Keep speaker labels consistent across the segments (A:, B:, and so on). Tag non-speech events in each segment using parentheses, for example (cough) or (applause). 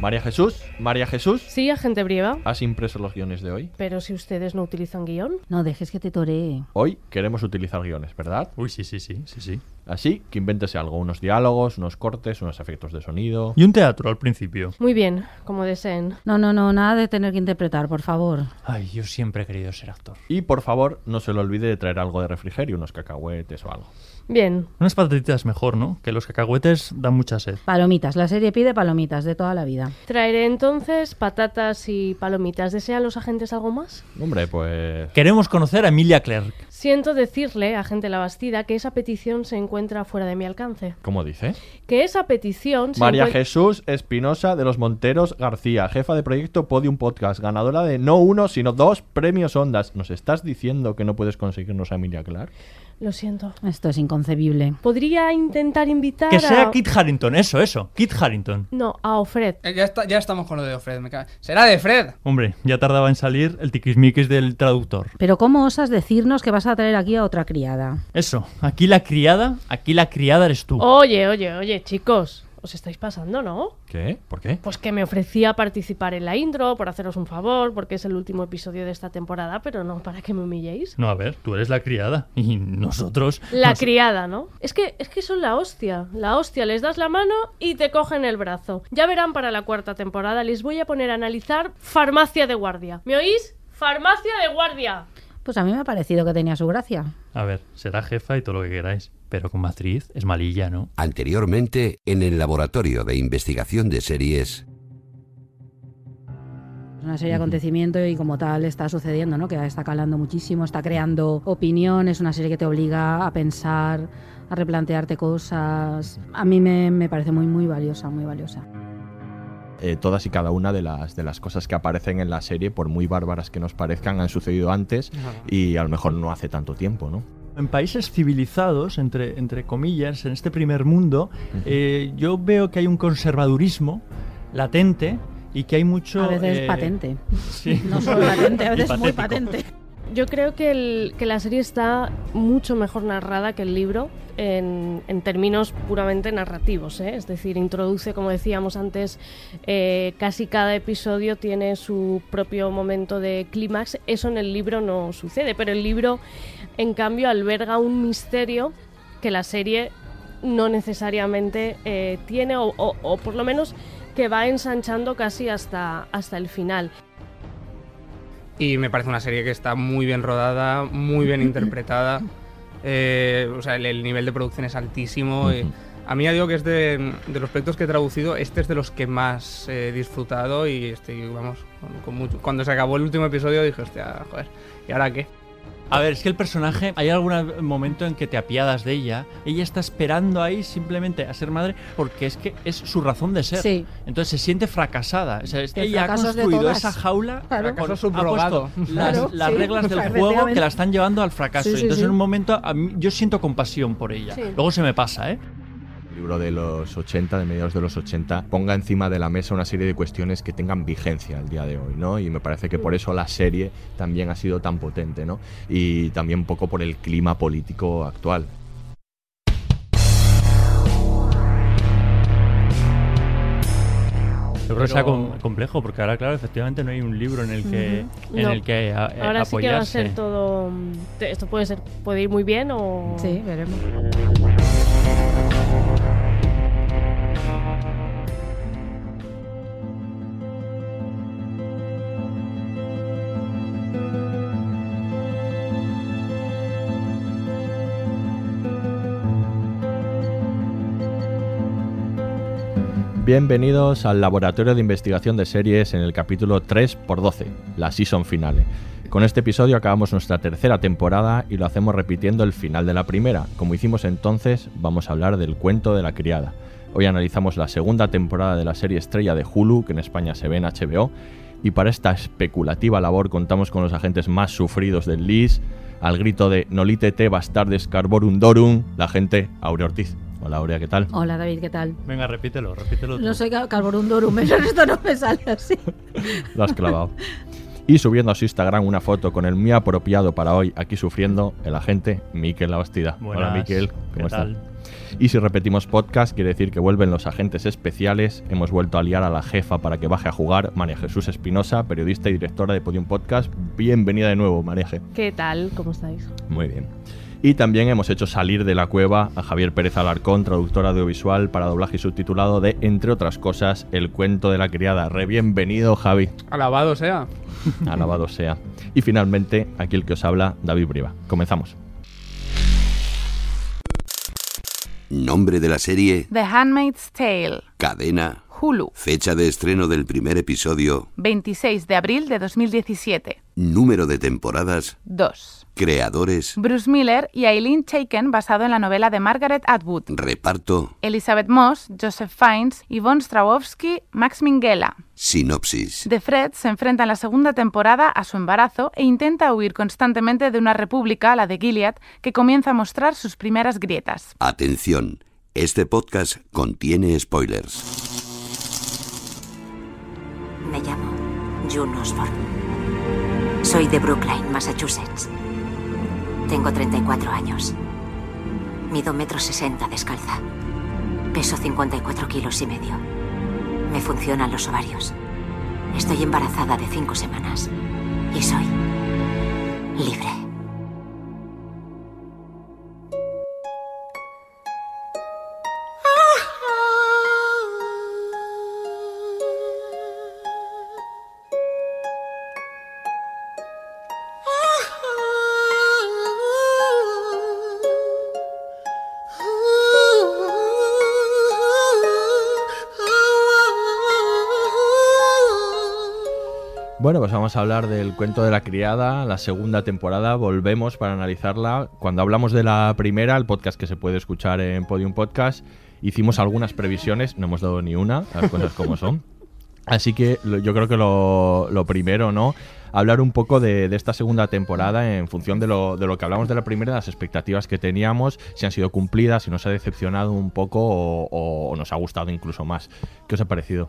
A: María Jesús, María Jesús,
B: Sí, agente Brieva.
A: ¿has impreso los guiones de hoy?
B: Pero si ustedes no utilizan guion.
C: No dejes que te toree.
A: Hoy queremos utilizar guiones, ¿verdad?
D: Uy, sí, sí, sí, sí, sí.
A: Así que invéntese algo, unos diálogos, unos cortes, unos efectos de sonido.
D: Y un teatro al principio.
B: Muy bien, como deseen.
C: No, no, no, nada de tener que interpretar, por favor.
D: Ay, yo siempre he querido ser actor.
A: Y por favor, no se le olvide de traer algo de refrigerio, unos cacahuetes o algo.
B: Bien,
D: Unas patatitas mejor, ¿no? Que los cacahuetes dan mucha sed.
C: Palomitas, la serie pide palomitas de toda la vida.
B: traeré entonces patatas y palomitas. ¿Desean los agentes algo más?
A: Hombre, pues...
D: Queremos conocer a Emilia Clark.
B: Siento decirle, agente Labastida, que esa petición se encuentra fuera de mi alcance.
A: ¿Cómo dice?
B: Que esa petición se
A: María
B: encuent-
A: Jesús Espinosa de los Monteros García, jefa de proyecto Podium Podcast, ganadora de no uno, sino dos premios Ondas. ¿Nos estás diciendo que no puedes conseguirnos a Emilia Clark?
B: Lo siento.
C: Esto es inconcebible.
B: ¿Podría intentar invitar
D: Que sea
B: a...
D: Kit Harrington, eso, eso. Kit Harrington.
B: No, a Ofred.
E: Eh, ya, está, ya estamos con lo de Fred. Me cago- Será de Fred.
D: Hombre, ya tardaba en salir el tiquismiquis del traductor.
C: Pero ¿cómo osas decirnos que vas a traer aquí a otra criada?
D: Eso, aquí la criada, aquí la criada eres tú.
B: Oye, oye, oye, chicos. Os estáis pasando, ¿no?
A: ¿Qué? ¿Por qué?
B: Pues que me ofrecía participar en la intro por haceros un favor, porque es el último episodio de esta temporada, pero no para que me humilléis.
D: No, a ver, tú eres la criada y nosotros...
B: La
D: nos-
B: criada, ¿no? Es que, es que son la hostia. La hostia, les das la mano y te cogen el brazo. Ya verán para la cuarta temporada, les voy a poner a analizar farmacia de guardia. ¿Me oís? Farmacia de guardia.
C: Pues a mí me ha parecido que tenía su gracia.
D: A ver, será jefa y todo lo que queráis. Pero como actriz es malilla, ¿no?
F: Anteriormente, en el Laboratorio de Investigación de Series.
C: Es una serie de acontecimiento y como tal está sucediendo, ¿no? Que está calando muchísimo, está creando opinión, es una serie que te obliga a pensar, a replantearte cosas. A mí me, me parece muy, muy valiosa, muy valiosa.
A: Eh, todas y cada una de las, de las cosas que aparecen en la serie, por muy bárbaras que nos parezcan, han sucedido antes y a lo mejor no hace tanto tiempo, ¿no?
D: En países civilizados, entre, entre comillas, en este primer mundo, eh, yo veo que hay un conservadurismo latente y que hay mucho...
C: A veces
D: eh,
C: patente.
D: Sí.
C: No solo latente, a veces muy patente.
B: Yo creo que, el- que la serie está mucho mejor narrada que el libro en, en términos puramente narrativos. ¿eh? Es decir, introduce, como decíamos antes, eh, casi cada episodio tiene su propio momento de clímax. Eso en el libro no sucede, pero el libro, en cambio, alberga un misterio que la serie no necesariamente eh, tiene, o, o- o por lo menos que va ensanchando casi hasta, hasta el final.
E: Y me parece una serie que está muy bien rodada, muy bien interpretada. (laughs) Eh, o sea, el, el nivel de producción es altísimo. eh, a mí ya digo que es de, de los proyectos que he traducido, este es de los que más he disfrutado y estoy, vamos, con, con mucho. Cuando se acabó el último episodio dije, hostia, joder, ¿y ahora qué?
D: A ver, es que el personaje, hay algún momento en que te apiadas de ella. Ella está esperando ahí simplemente a ser madre porque es que es su razón de ser.
C: Sí.
D: Entonces se siente fracasada. O sea, es que
C: El
D: ella ha construido esa jaula
C: Claro.
D: con-
E: subrogado.
D: puesto las,
C: Claro,
D: las
C: sí,
D: reglas del juego que la están llevando al fracaso.
C: Sí, sí,
D: Entonces
C: sí.
D: en un momento a mí- yo siento compasión por ella.
B: Sí.
D: Luego se me pasa, ¿eh?
A: Libro de los 80, de mediados de los 80, ponga encima de la mesa una serie de cuestiones que tengan vigencia al día de hoy, ¿no? Y me parece que por eso la serie también ha sido tan potente, ¿no? Y también un poco por el clima político actual.
D: Yo creo que sea
E: Pero-
D: com- complejo porque ahora, claro, efectivamente no hay un libro en el que,
B: Ujú.
D: en
B: No.
D: el que a- eh,
B: Ahora sí que va a ser todo. mm, Esto puede ser, puede ir muy bien o.
C: Sí, veremos.
A: Bienvenidos al Laboratorio de Investigación de Series en el capítulo 3x12, la season finale. Con este episodio acabamos nuestra tercera temporada y lo hacemos repitiendo el final de la primera. Como hicimos entonces, vamos a hablar del cuento de la criada. Hoy analizamos la segunda temporada de la serie estrella de Hulu, que en España se ve en HBO, y para esta especulativa labor contamos con los agentes más sufridos del LIS, al grito de Nolite te bastardes carborum dorum, la gente Aurea Ortiz. Hola Aurea, ¿qué tal?
C: Hola David, ¿qué tal?
D: Venga, repítelo, repítelo.
C: No soy Cal- Calvorundorum, (laughs) pero esto no me sale así.
A: Lo has clavado. (laughs) Y subiendo a su Instagram una foto con el muy apropiado para hoy, aquí sufriendo, el agente Miquel Labastida. Hola
D: Buenas,
A: Miquel,
D: ¿qué
A: ¿cómo estás? Y si repetimos podcast, quiere decir que vuelven los agentes especiales. Hemos vuelto a liar a la jefa para que baje a jugar, María Jesús Espinosa, periodista y directora de Podium Podcast. Bienvenida de nuevo, María G.
B: ¿Qué tal? ¿Cómo estáis?
A: Muy bien. Y también hemos hecho salir de la cueva a Javier Pérez Alarcón, traductor audiovisual para doblaje y subtitulado de, entre otras cosas, El cuento de la criada. Re bienvenido, Javi.
E: Alabado sea. (laughs)
A: Alabado sea. Y finalmente, aquí el que os habla, David Briva. Comenzamos.
F: Nombre de la serie,
G: The Handmaid's Tale,
F: cadena,
G: Hulu,
F: fecha de estreno del primer episodio,
G: 26 de abril de 2017.
F: Número de temporadas,
G: 2.
F: creadores,
G: Bruce Miller y Eileen Chaiken basado en la novela de Margaret Atwood.
F: reparto,
G: Elizabeth Moss, Joseph Fiennes, Yvonne Strahovski, Max Minghella.
F: sinopsis.
G: The Fred se enfrenta en la segunda temporada a su embarazo e intenta huir constantemente de una república, la de Gilead, que comienza a mostrar sus primeras grietas.
F: Atención, este podcast contiene spoilers.
H: Me llamo June Osborne. Soy de Brookline, Massachusetts. Tengo 34 años. Mido metro sesenta descalza. Peso 54 kilos y medio. Me funcionan los ovarios. Estoy embarazada de cinco semanas. Y soy libre.
A: Bueno, pues vamos a hablar del cuento de la criada, la segunda temporada. Volvemos para analizarla. Cuando hablamos de la primera, el podcast que se puede escuchar en Podium Podcast, hicimos algunas previsiones, no hemos dado ni una, las cosas como son. Así que yo creo que lo, primero, ¿no? Hablar un poco de, esta segunda temporada en función de lo, de lo que hablamos de la primera, las expectativas que teníamos, si han sido cumplidas, si nos ha decepcionado un poco o nos ha gustado incluso más. ¿Qué os ha parecido?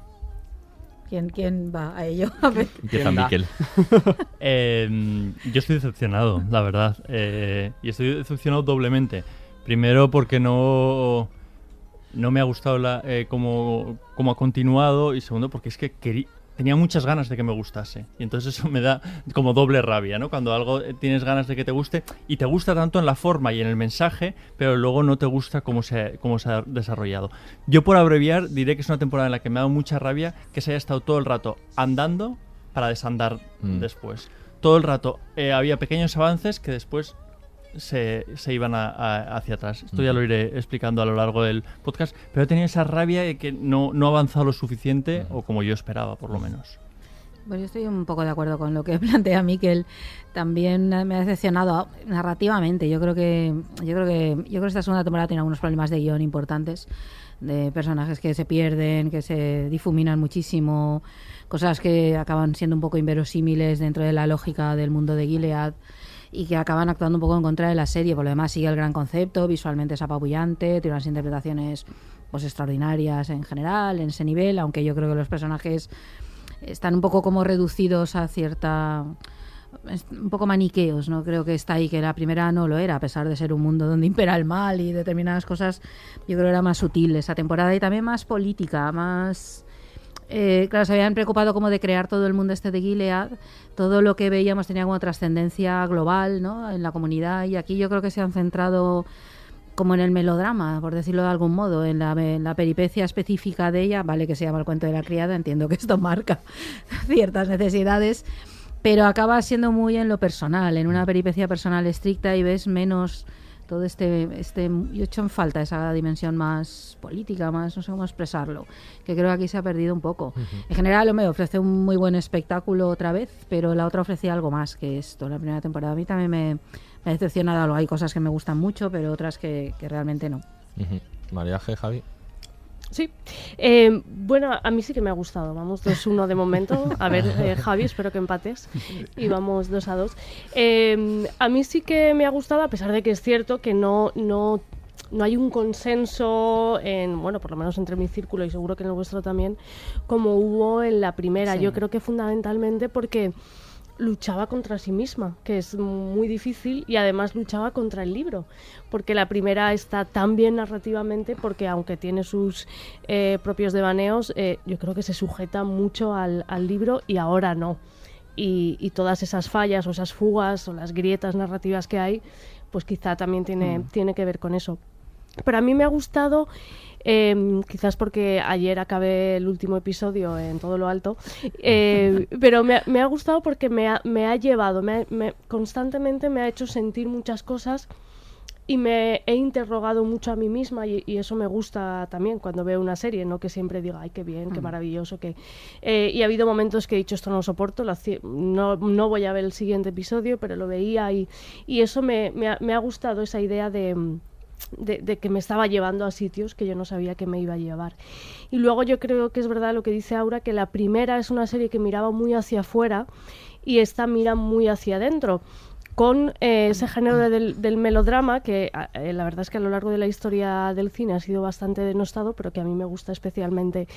C: ¿Quién, quién va a ello? (laughs) A ver.
A: Empieza Miquel. (laughs)
D: Eh, yo estoy decepcionado, la verdad. Eh, y estoy decepcionado doblemente. Primero porque no, no me ha gustado la, eh, cómo, cómo ha continuado. Y segundo porque es que querí- tenía muchas ganas de que me gustase. Y entonces eso me da como doble rabia, ¿no? Cuando algo eh, tienes ganas de que te guste y te gusta tanto en la forma y en el mensaje, pero luego no te gusta cómo se, cómo se ha desarrollado. Yo por abreviar diré que es una temporada en la que me ha dado mucha rabia que se haya estado todo el rato andando para desandar
A: Mm.
D: después. Todo el rato eh, había pequeños avances que después se, se iban a- a- hacia atrás. Esto ya lo iré explicando a lo largo del podcast, pero he tenido esa rabia de que no, no ha avanzado lo suficiente, o como yo esperaba, por lo menos.
C: Pues yo estoy un poco de acuerdo con lo que (laughs) plantea Miquel. También me ha decepcionado narrativamente. Yo creo que yo creo que yo creo que esta segunda temporada tiene algunos problemas de guion importantes, de personajes que se pierden, que se difuminan muchísimo, cosas que acaban siendo un poco inverosímiles dentro de la lógica del mundo de Gilead y que acaban actuando un poco en contra de la serie. Por lo demás sigue el gran concepto, visualmente es apabullante, tiene unas interpretaciones pues extraordinarias en general, en ese nivel, aunque yo creo que los personajes están un poco como reducidos a cierta un poco maniqueos, ¿no? Creo que está ahí, que la primera no lo era, a pesar de ser un mundo donde impera el mal y determinadas cosas, yo creo que era más sutil esa temporada y también más política, más... eh, claro, se habían preocupado como de crear todo el mundo este de Gilead, todo lo que veíamos tenía como trascendencia global, ¿no? En la comunidad y aquí yo creo que se han centrado como en el melodrama, por decirlo de algún modo, en la, en la peripecia específica de ella, vale que se llama el cuento de la criada, entiendo que esto marca (laughs) ciertas necesidades, pero acaba siendo muy en lo personal, en una peripecia personal estricta y ves menos todo este, este yo he hecho en falta esa dimensión más política, más no sé cómo expresarlo, que creo que aquí se ha perdido un poco. En general me ofrece un muy buen espectáculo otra vez, pero la otra ofrecía algo más que esto, la primera temporada. A mí también me, me ha decepcionado, hay cosas que me gustan mucho, pero otras que, que realmente no.
A: G. Javi.
B: Sí. Eh, bueno, a mí sí que me ha gustado. Vamos 2-1 de momento. A ver, eh, (laughs) Javi, espero que empates. Y vamos 2 a 2. Eh, a mí sí que me ha gustado, a pesar de que es cierto que no, no, no hay un consenso, en, bueno, por lo menos entre mi círculo y seguro que en el vuestro también, como hubo en la primera.
C: Sí.
B: Yo creo que fundamentalmente porque luchaba contra sí misma, que es muy difícil, y además luchaba contra el libro, porque la primera está tan bien narrativamente, porque aunque tiene sus eh, propios devaneos, eh, yo creo que se sujeta mucho al, al libro y ahora no. Y, y, todas esas fallas o esas fugas o las grietas narrativas que hay, pues quizá también tiene, mm. tiene que ver con eso. Pero a mí me ha gustado eh, quizás porque ayer acabé el último episodio en todo lo alto, eh, (laughs) pero me, me, ha gustado porque me ha, me ha llevado, me, me, constantemente me ha hecho sentir muchas cosas y me he interrogado mucho a mí misma y, y, eso me gusta también cuando veo una serie, no que siempre diga, ay, qué bien, qué maravilloso, que... Eh, y ha habido momentos que he dicho, esto no lo soporto, lo no, no voy a ver el siguiente episodio, pero lo veía y, y eso me, me, ha, me ha gustado, esa idea de de, de, que me estaba llevando a sitios que yo no sabía que me iba a llevar. Y luego yo creo que es verdad lo que dice Aura, que la primera es una serie que miraba muy hacia afuera y esta mira muy hacia adentro con eh, ese género de, del, del, melodrama que eh, la verdad es que a lo largo de la historia del cine ha sido bastante denostado, pero que a mí me gusta especialmente,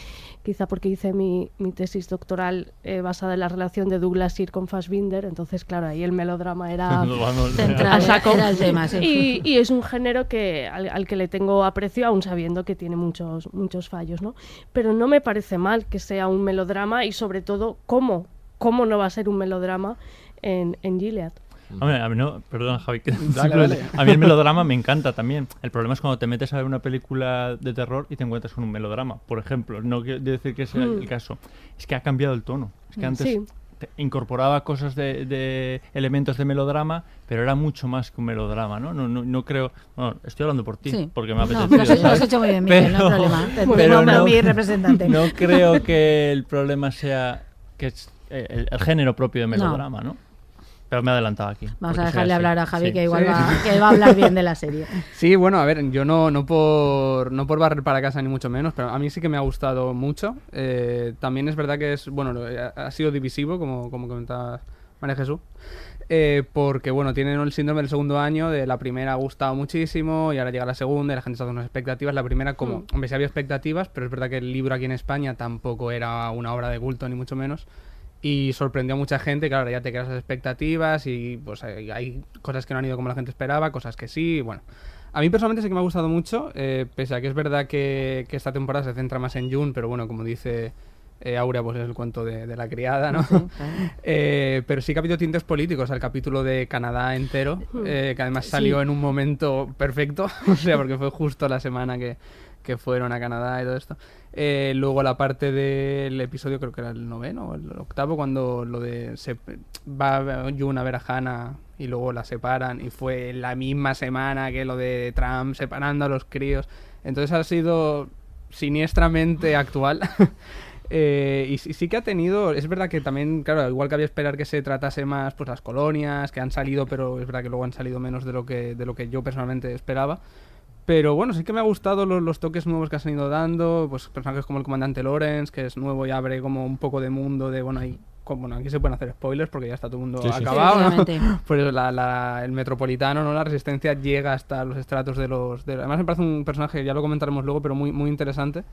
B: quizá porque hice mi, mi tesis doctoral eh, basada en la relación de Douglas Sir con Fassbinder, entonces claro, ahí el melodrama era (laughs)
C: central, (laughs) era el tema, sí. (laughs)
B: y, y, es un género que al, al, que le tengo aprecio, aún sabiendo que tiene muchos, muchos fallos, ¿no? Pero no me parece mal que sea un melodrama y sobre todo, ¿cómo? ¿Cómo no va a ser un melodrama en, en Gilead?
D: Hombre, a mí no, perdón Javi, que (laughs) (laughs)
E: dale, dale.
D: a mí el melodrama me encanta también. El problema es cuando te metes a ver una película de terror y te encuentras con un melodrama, por ejemplo. No quiero decir que sea mm. el caso. Es que ha cambiado el tono. Es que antes
B: sí.
D: incorporaba cosas de, de, elementos de melodrama, pero era mucho más que un melodrama, ¿no? No, no, no creo... Bueno, estoy hablando por ti,
C: sí.
D: porque me ha apetecido.
C: No, pero lo has hecho muy bien, Miguel, no hay problema. (laughs) Te
D: pero no,
C: mi representante.
D: No creo que el problema sea que es el, el género propio de melodrama, ¿no? Pero me he adelantado aquí.
C: Vamos a dejarle hablar a Javi, sí. que igual sí. va, que va, a hablar bien de la serie. (laughs)
E: Sí, bueno, a ver, yo no, no, por, no por barrer para casa ni mucho menos, pero a mí sí que me ha gustado mucho. Eh, también es verdad que es, bueno, ha sido divisivo, como, como comentaba María Jesús. Eh, porque bueno, tienen el síndrome del segundo año, de la primera ha gustado muchísimo y ahora llega la segunda y la gente está con unas expectativas. La primera, como, mm. hombre, sí había expectativas, pero es verdad que el libro aquí en España tampoco era una obra de culto, ni mucho menos y sorprendió a mucha gente, claro, ya te creas las expectativas y pues hay, hay, cosas que no han ido como la gente esperaba, cosas que sí, bueno. A mí personalmente sí que me ha gustado mucho, eh, pese a que es verdad que, que, esta temporada se centra más en June, pero bueno, como dice eh, Aurea, pues es el cuento de, de la criada, ¿no? (laughs) Eh, pero sí que ha habido tintes políticos, el capítulo de Canadá entero, que además salió sí. en un momento perfecto, (laughs) o sea, porque fue justo la semana que, que fueron a Canadá y todo esto. Eh, luego la parte del episodio, creo que era el noveno o el octavo, cuando lo de se va Jun a ver a Hannah y luego la separan y fue la misma semana que lo de Trump separando a los críos. Entonces ha sido siniestramente actual. (laughs) Eh, y, y, sí que ha tenido, es verdad que también, claro, igual que había esperar que se tratase más pues las colonias, que han salido, pero es verdad que luego han salido menos de lo que, de lo que yo personalmente esperaba. Pero bueno, sí que me ha gustado los, los, toques nuevos que han ido dando, pues personajes como el comandante Lawrence, que es nuevo y abre como un poco de mundo de, bueno, ahí, como, bueno aquí se pueden hacer spoilers porque ya está todo el mundo
C: sí,
E: acabado,
C: sí,
E: ¿no? (laughs) Pues la, la, el metropolitano, ¿no? La resistencia llega hasta los estratos de los... De, además me parece un personaje, ya lo comentaremos luego, pero muy, muy interesante.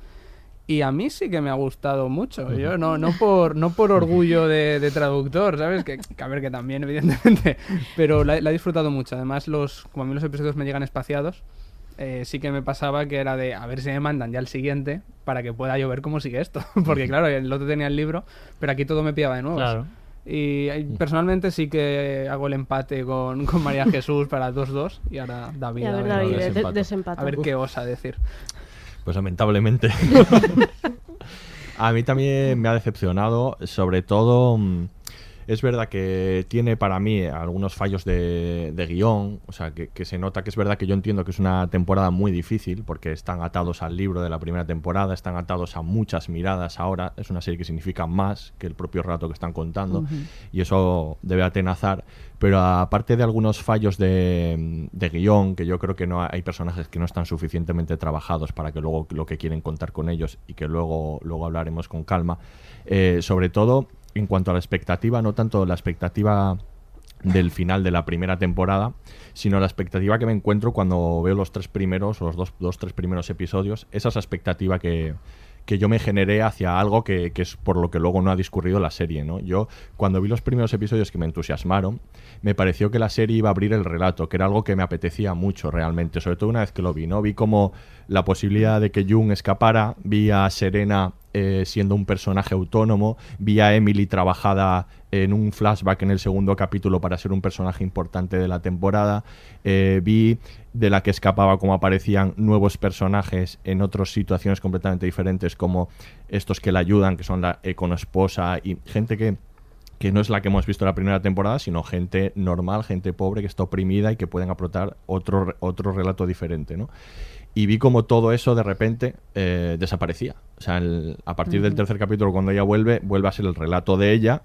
E: Y a mí sí que me ha gustado mucho. Yo no, no por no por orgullo de, de traductor, ¿sabes? Que, que, a ver, que también, (laughs) evidentemente. Pero la, la, he disfrutado mucho. Además, los, como a mí los episodios me llegan espaciados, eh, sí que me pasaba que era de a ver si me mandan ya el siguiente para que pueda yo ver cómo sigue esto. (laughs) Porque claro, el otro tenía el libro, pero aquí todo me pillaba de nuevo.
D: Claro.
E: Y eh, personalmente sí que hago el empate con, (laughs) con María (laughs) Jesús para 2-2 y ahora David.
B: Y a ver, David, desempata.
E: a ver qué osa decir.
A: Pues lamentablemente. a mí también me ha decepcionado, sobre todo... Es verdad que tiene para mí algunos fallos de, de guion, o sea, que, que se nota que es verdad que yo entiendo que es una temporada muy difícil, porque están atados al libro de la primera temporada, están atados a muchas miradas ahora, es una serie que significa más que el propio rato que están contando, y eso debe atenazar, pero aparte de algunos fallos de, de guion, que yo creo que no hay personajes que no están suficientemente trabajados para que luego lo que quieren contar con ellos y que luego, luego hablaremos con calma, eh, sobre todo en cuanto a la expectativa, no tanto la expectativa del final de la primera temporada, sino la expectativa que me encuentro cuando veo los tres primeros o los dos, dos tres primeros episodios. Esa es la expectativa que, que yo me generé hacia algo que, que es por lo que luego no ha discurrido la serie. ¿no? Yo, cuando vi los primeros episodios que me entusiasmaron, me pareció que la serie iba a abrir el relato, que era algo que me apetecía mucho realmente, sobre todo una vez que lo vi. ¿no? Vi como la posibilidad de que Jung escapara, vi a Serena eh, siendo un personaje autónomo, vi a Emily trabajada en un flashback en el segundo capítulo para ser un personaje importante de la temporada, eh, vi de la que escapaba como aparecían nuevos personajes en otras situaciones completamente diferentes como estos que la ayudan, que son la econoesposa y gente que que no es la que hemos visto en la primera temporada, sino gente normal, gente pobre que está oprimida y que pueden aportar otro, otro relato diferente, ¿no? Y vi como todo eso de repente eh, desaparecía. O sea, el- a partir del tercer capítulo, cuando ella vuelve, vuelve a ser el relato de ella,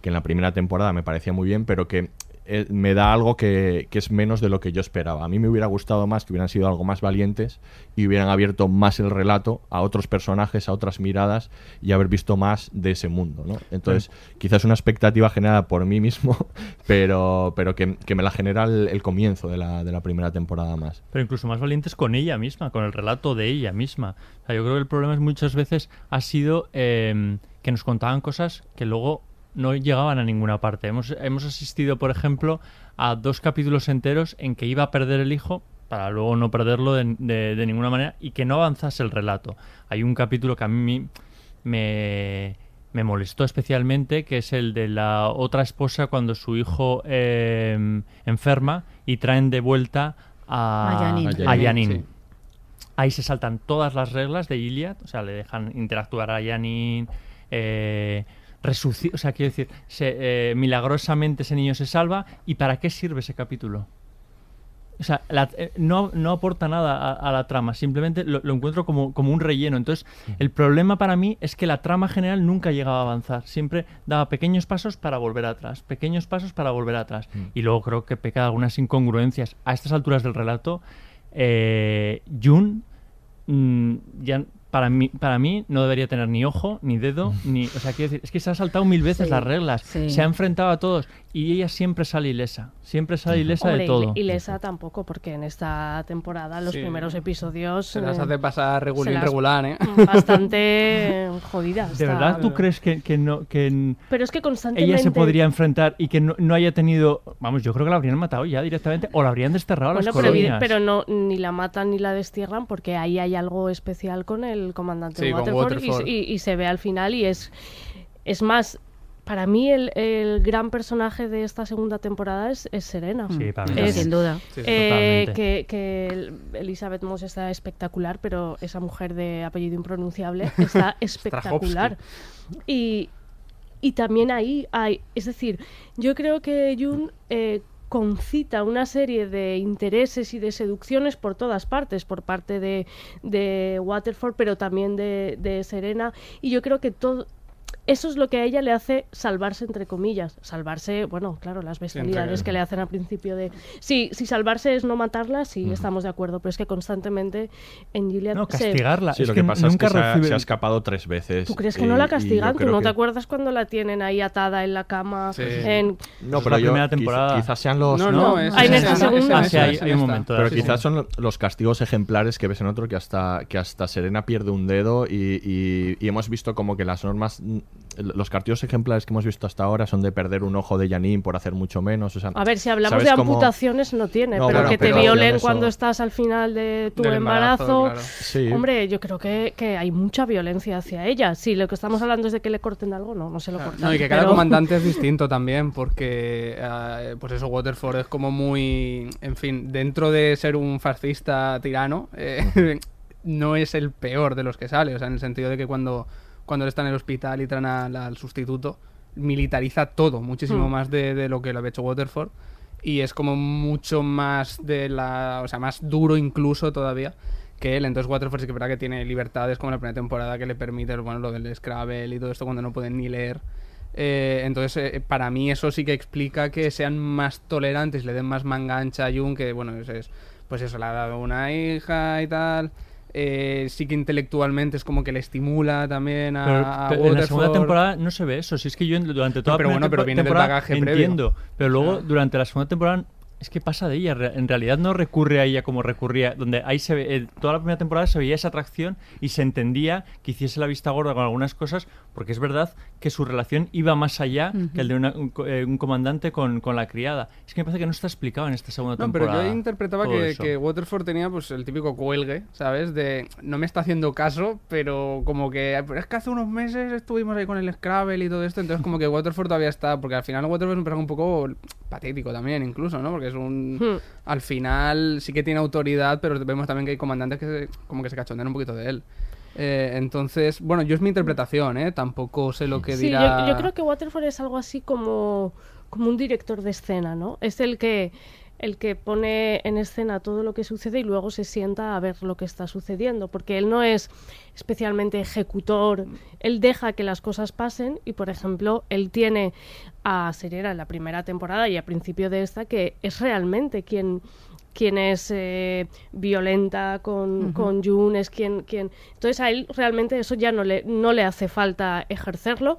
A: que en la primera temporada me parecía muy bien, pero que eh, me da algo que, que es menos de lo que yo esperaba. A mí me hubiera gustado más que hubieran sido algo más valientes y hubieran abierto más el relato a otros personajes, a otras miradas y haber visto más de ese mundo, ¿no? Entonces, quizás una expectativa generada por mí mismo, (laughs) pero, pero que, que me la genera el, el comienzo de la, de la primera temporada más.
D: Pero incluso más valientes con ella misma, con el relato de ella misma. O sea, yo creo que el problema es muchas veces ha sido eh, que nos contaban cosas que luego no llegaban a ninguna parte. Hemos, hemos asistido, por ejemplo, a dos capítulos enteros en que iba a perder el hijo para luego no perderlo de, de- de ninguna manera y que no avanzase el relato. Hay un capítulo que a mí me, me molestó especialmente, que es el de la otra esposa cuando su hijo eh, enferma y traen de vuelta a,
C: A Janine. sí.
D: Ahí se saltan todas las reglas de Iliad, o sea, le dejan interactuar a Janine, eh, o sea, quiero decir, se- eh, milagrosamente ese niño se salva, ¿y para qué sirve ese capítulo? O sea, la- eh, no, no aporta nada a, a la trama, simplemente lo, lo encuentro como, como un relleno. Entonces, el problema para mí es que la trama general nunca llegaba a avanzar. Siempre daba pequeños pasos para volver atrás, pequeños pasos para volver atrás. Y luego creo que peca de algunas incongruencias. A estas alturas del relato, eh, Jun mm, ya para mí, para mí no debería tener ni ojo, ni dedo, ni. O sea, quiero decir, es que se ha saltado mil veces
B: Sí,
D: las reglas.
B: sí.
D: Se ha enfrentado a todos. Y ella siempre sale ilesa. Siempre sale ilesa
B: Hombre,
D: de todo.
B: Y Lesa tampoco, porque en esta temporada los
E: Sí.
B: primeros episodios...
E: Se las
B: eh,
E: hace pasar
B: las-
E: regular, ¿eh? (laughs)
B: Bastante jodidas.
D: ¿De verdad tú crees que, que no que
B: Pero es que constantemente...
D: ella se podría enfrentar y que no, no haya tenido... Vamos, yo creo que la habrían matado ya directamente o la habrían desterrado a las
B: pero,
D: colonias.
B: pero no ni la matan ni la destierran porque ahí hay algo especial con el comandante
D: Sí,
B: Waterford, y-
D: Waterford.
B: Y, y se ve al final y es es más para mí el, el gran personaje de esta segunda temporada es, es Serena.
D: Sí, para mí
B: Es-
C: Sin duda.
D: Sí,
B: eh, que, que el- Elizabeth Moss está espectacular, pero esa mujer de apellido impronunciable (laughs) está espectacular. Y, y también ahí hay, es decir, yo creo que Jun eh, concita una serie de intereses y de seducciones por todas partes, por parte de, de Waterford, pero también de, de Serena, y yo creo que todo eso es lo que a ella le hace salvarse entre comillas, salvarse, bueno, claro, las bestialidades que le hacen al principio de sí, si salvarse es no matarla, sí, estamos de acuerdo, pero es que constantemente en Gilead
D: No,
B: se-
D: castigarla.
A: Sí,
D: es
A: lo
D: que
A: que pasa
D: nunca
A: es que se ha,
D: recibe-
A: se ha escapado tres veces.
B: ¿Tú crees que
A: y-
B: no la castigan? ¿Tú no
A: que-
B: te acuerdas cuando la tienen ahí atada en la cama?
A: Sí.
B: En...
A: No, pero
D: la
A: yo
D: primera temporada.
A: quizás sean los
E: No, no, es-
B: Ah, en esta
E: es- es-
B: segunda.
D: hay- hay un momento.
A: Pero
D: sí,
A: quizás
D: sí.
A: son lo- los castigos ejemplares que ves en otro que hasta, que hasta Serena pierde un dedo y, y- y hemos visto como que las normas los cartillos ejemplares que hemos visto hasta ahora son de perder un ojo de Janine por hacer mucho menos. O sea,
B: A ver, si hablamos
A: ¿sabes
B: de
A: cómo-
B: amputaciones no tiene,
A: No,
B: pero
A: bueno,
B: que te
A: pero
B: violen
A: eso-
B: cuando estás al final de tu
E: Del
B: embarazo.
E: embarazo, claro.
A: Sí.
B: Hombre, yo creo que, que hay mucha violencia hacia ella. Si lo que estamos hablando es de que le corten algo, no, no se lo cortan.
E: No, y que cada
B: pero-
E: comandante es (laughs) distinto también, porque, eh, pues eso, Waterford es como muy. En fin, dentro de ser un fascista tirano, eh, (laughs) no es el peor de los que sale. O sea, en el sentido de que cuando, cuando él está en el hospital y traen al, al sustituto, militariza todo, muchísimo
B: Hmm.
E: más de, de lo que lo había hecho Waterford. Y es como mucho más de la. O sea, más duro incluso todavía que él. Entonces Waterford sí que es verdad que tiene libertades como en la primera temporada que le permite, bueno, lo del Scrabble y todo esto cuando no pueden ni leer. Eh, entonces, eh, para mí eso sí que explica que sean más tolerantes, le den más manga ancha a Jung, que bueno, es, es- pues eso, le ha dado una hija y tal. Eh, sí que intelectualmente es como que le estimula también a,
D: Pero,
E: a
D: en la segunda temporada no se ve eso. Si es que yo durante toda
E: No, pero
D: la
E: bueno, pero viene del
D: temporada
E: bagaje previo.
D: entiendo. Pero luego,
E: Claro.
D: durante la segunda temporada, es que pasa de ella. En realidad no recurre a ella como recurría. Donde ahí se ve, eh, toda la primera temporada se veía esa atracción y se entendía que hiciese la vista gorda con algunas cosas, porque es verdad que su relación iba más allá que el de una- un, eh, un comandante con, con la criada. Es que me parece que no está explicado en esta segunda
E: No, pero
D: temporada.
E: yo interpretaba que, que Waterford tenía pues el típico cuelgue, ¿sabes? De no me está haciendo caso, pero como que es que hace unos meses estuvimos ahí con el Scrabble y todo esto, entonces como que Waterford todavía está, porque al final Waterford es un personaje un poco patético también incluso, ¿no? Porque es un
B: Hmm.
E: al final sí que tiene autoridad, pero vemos también que hay comandantes que se- como que se cachondean un poquito de él. Eh, entonces, bueno, yo es mi interpretación, ¿eh? Tampoco sé lo que
B: Sí,
E: dirá...
B: yo, yo creo que Waterford es algo así como, como un director de escena, ¿no? Es el que el que pone en escena todo lo que sucede y luego se sienta a ver lo que está sucediendo, porque él no es especialmente ejecutor, él deja que las cosas pasen y, por ejemplo, él tiene a Serena en la primera temporada y a principio de esta que es realmente quien quien es eh, violenta con, con Jun, es quien, quien... Entonces a él realmente eso ya no le, no le hace falta ejercerlo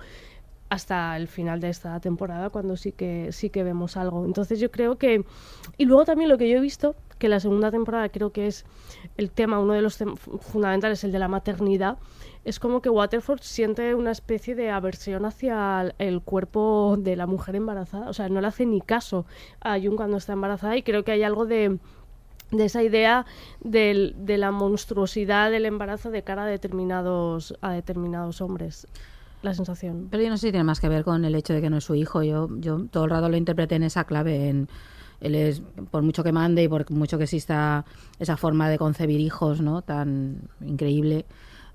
B: hasta el final de esta temporada cuando sí que sí que vemos algo. Entonces yo creo que y luego también lo que yo he visto que la segunda temporada creo que es el tema uno de los fundamentales el de la maternidad es como que Waterford siente una especie de aversión hacia el, cuerpo de la mujer embarazada, o sea, no le hace ni caso a Jung cuando está embarazada y creo que hay algo de de esa idea del- de la monstruosidad del embarazo de cara a determinados a determinados hombres la sensación
C: Pero yo no sé si tiene más que ver con el hecho de que no es su hijo. Yo, yo todo el rato lo interpreté en esa clave. En, él es, por mucho que mande y por mucho que exista esa forma de concebir hijos, ¿no? Tan increíble.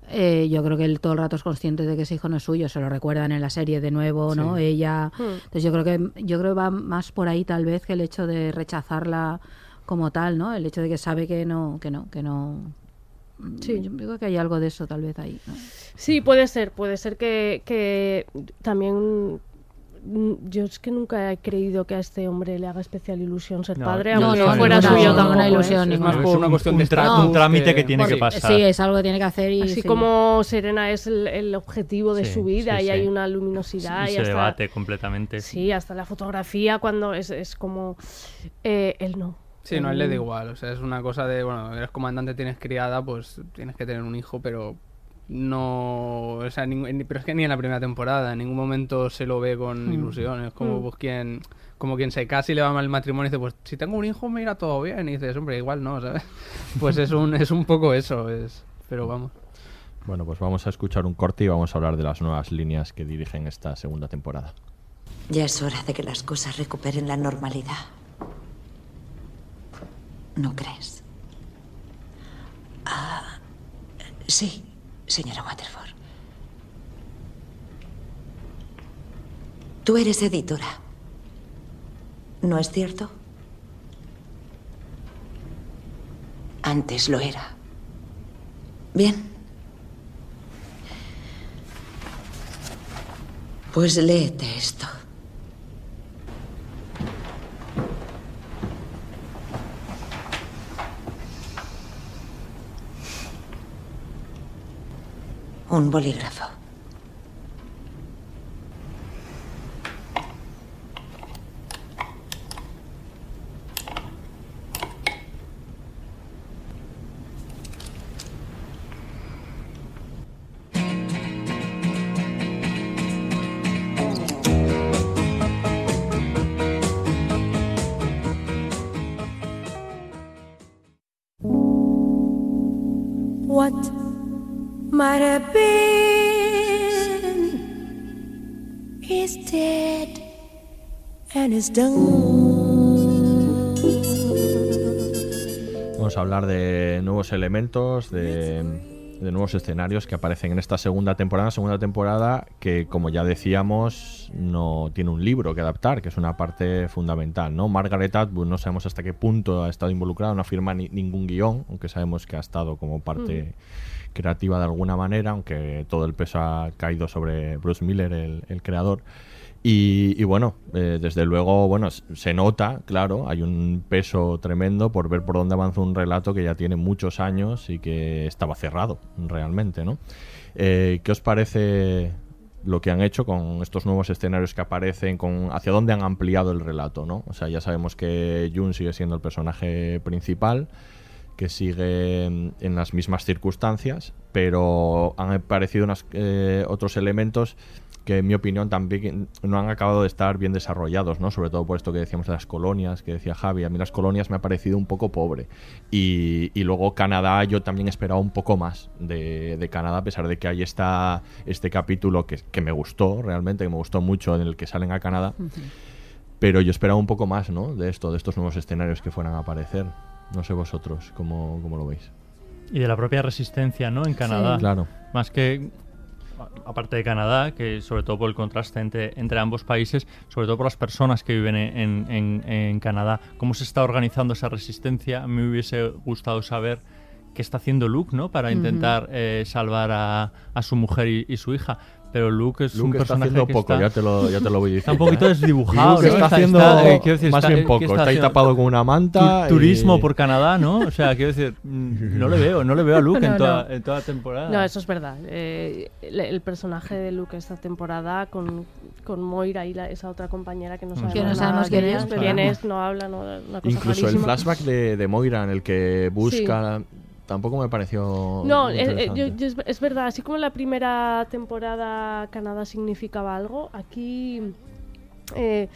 C: Eh, yo creo que él todo el rato es consciente de que ese hijo no es suyo. Se lo recuerdan en la serie de nuevo, ¿no?
E: Sí.
C: Ella.
B: Hmm.
C: Entonces yo creo que yo creo que va más por ahí tal vez que el hecho de rechazarla como tal, ¿no? El hecho de que sabe que no, que no, que no.
B: Sí.
C: Yo creo que hay algo de eso tal vez ahí. ¿no?
B: Sí, puede ser, puede ser que, que también mm, yo es que nunca he creído que a este hombre le haga especial ilusión ser
D: No,
B: padre,
D: no,
B: aunque
D: no,
B: fuera suyo tampoco. ¿eh?
C: ilusión,
E: Es más por una cuestión de
D: un, tra-
E: estatus
D: un trámite que,
E: que-
D: tiene que pasar.
C: Sí, es algo que tiene que hacer y
B: Así
C: sí.
B: como Serena es el, el objetivo de
D: Sí,
B: su vida
D: sí,
B: y
D: sí.
B: hay una luminosidad
D: y
B: y
D: se
B: hasta,
D: debate completamente.
B: Sí, hasta la fotografía cuando es, es como eh, él no.
E: Sí, no, a él le da igual. O sea, es una cosa de, bueno, eres comandante, tienes criada, pues tienes que tener un hijo, pero no. O sea, ni- pero es que ni en la primera temporada, en ningún momento se lo ve con
C: Mm.
E: ilusión. Es como
B: Mm.
E: pues, quien. Como quien se casa y le va mal el matrimonio y dice, pues si tengo un hijo me irá todo bien. Y dices, hombre, igual no, ¿sabes? (laughs) Pues es un, es un poco eso, es. Pero vamos.
A: Bueno, pues vamos a escuchar un corte y vamos a hablar de las nuevas líneas que dirigen esta segunda temporada.
H: Ya es hora de que las cosas recuperen la normalidad. ¿No crees? Ah, sí, señora Waterford. Tú eres editora. ¿No es cierto? Antes lo era. Bien. Pues léete esto. Un bolígrafo.
I: Might have been is dead and is done.
A: Vamos a hablar de nuevos elementos, de, de nuevos escenarios que aparecen en esta segunda temporada. Segunda temporada que, como ya decíamos, no tiene un libro que adaptar, que es una parte fundamental. ¿no? Margaret Atwood no sabemos hasta qué punto ha estado involucrada, no firma ni- ningún guion, aunque sabemos que ha estado como parte creativa de alguna manera, aunque todo el peso ha caído sobre Bruce Miller, el, creador. Y, bueno, eh, desde luego, bueno, se nota, claro, hay un peso tremendo por ver por dónde avanza un relato que ya tiene muchos años y que estaba cerrado realmente, ¿no? Eh, ¿Qué os parece lo que han hecho con estos nuevos escenarios que aparecen, con hacia dónde han ampliado el relato, ¿no? O sea, ya sabemos que Jun sigue siendo el personaje principal, que sigue mm, en las mismas circunstancias, pero han aparecido unas, eh, otros elementos que en mi opinión también no han acabado de estar bien desarrollados, ¿no? Sobre todo por esto que decíamos de las colonias, que decía Javi. A mí las colonias me ha parecido un poco pobre. Y, y luego Canadá, yo también esperaba un poco más de, de Canadá, a pesar de que ahí está este capítulo que, que me gustó realmente, que me gustó mucho, en el que salen a Canadá. Pero yo esperaba un poco más, ¿no? De esto, de estos nuevos escenarios que fueran a aparecer. No sé vosotros cómo, cómo lo veis.
D: Y de la propia resistencia, ¿no? En Canadá.
A: Claro.
D: Más que, aparte de Canadá, que sobre todo por el contraste entre, entre ambos países, sobre todo por las personas que viven en, en- en Canadá, cómo se está organizando esa resistencia. A mí me hubiese gustado saber qué está haciendo Luke, ¿no? Para intentar eh, salvar a, a su mujer y, y su hija. Pero Luke es un
A: Luke está
D: personaje
A: haciendo
D: que
A: poco,
D: está,
A: ya te lo, ya te lo voy
D: Está
A: diciendo.
D: un poquito
A: ¿eh?
D: desdibujado,
A: Luke
D: ¿no?
A: está haciendo
D: eh, quiero decir,
A: más
D: está-
A: bien
D: ¿qué
A: poco.
D: está
A: Está ahí tapado con una manta.
D: Tu- turismo
A: y-
D: por Canadá, ¿no? O sea, quiero decir, (laughs) no le veo, no le veo a Luke en,
B: No,
D: toda,
B: no.
D: en toda temporada.
B: No, eso es verdad. Eh, el, personaje de Luke esta temporada con, con Moira y la- esa otra compañera que no sabemos,
C: Que no sabemos quién es, pero-
B: quién es, no habla, no, una cosa
A: Incluso el flashback de, de Moira en el que busca tampoco me pareció.
B: No, eh, eh,
A: interesante.
B: yo- yo es, es verdad, así como en la primera temporada Canadá significaba algo, aquí... eh,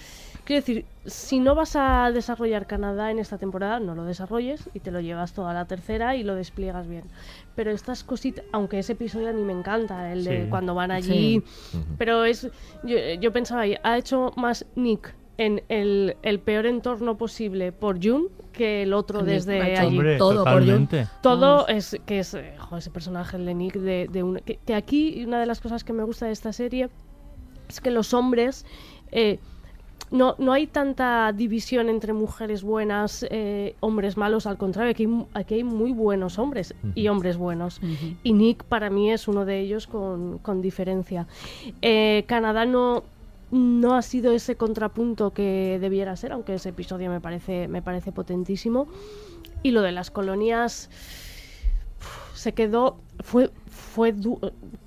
B: quiero decir, si no vas a desarrollar Canadá en esta temporada, no lo desarrolles y te lo llevas toda la tercera y lo despliegas bien. Pero estas cositas, aunque ese episodio a mí me encanta, el de cuando van allí,
J: Sí.
B: pero es, yo, yo pensaba, ahí, ha hecho más Nick en el, el peor entorno posible por June que el otro desde
C: hecho
B: allí.
D: Hombre,
C: todo por. June.
B: Todo es que es eh, jo, ese personaje el de Nick de, de un- que, que aquí una de las cosas que me gusta de esta serie es que los hombres eh, no, no hay tanta división entre mujeres buenas, eh, hombres malos, al contrario, aquí, hay mu- aquí hay muy buenos hombres y hombres buenos. Y Nick para mí es uno de ellos con, con diferencia. Eh, Canadá no, no ha sido ese contrapunto que debiera ser, aunque ese episodio me parece, me parece potentísimo. Y lo de las colonias se quedó. Fue. fue du-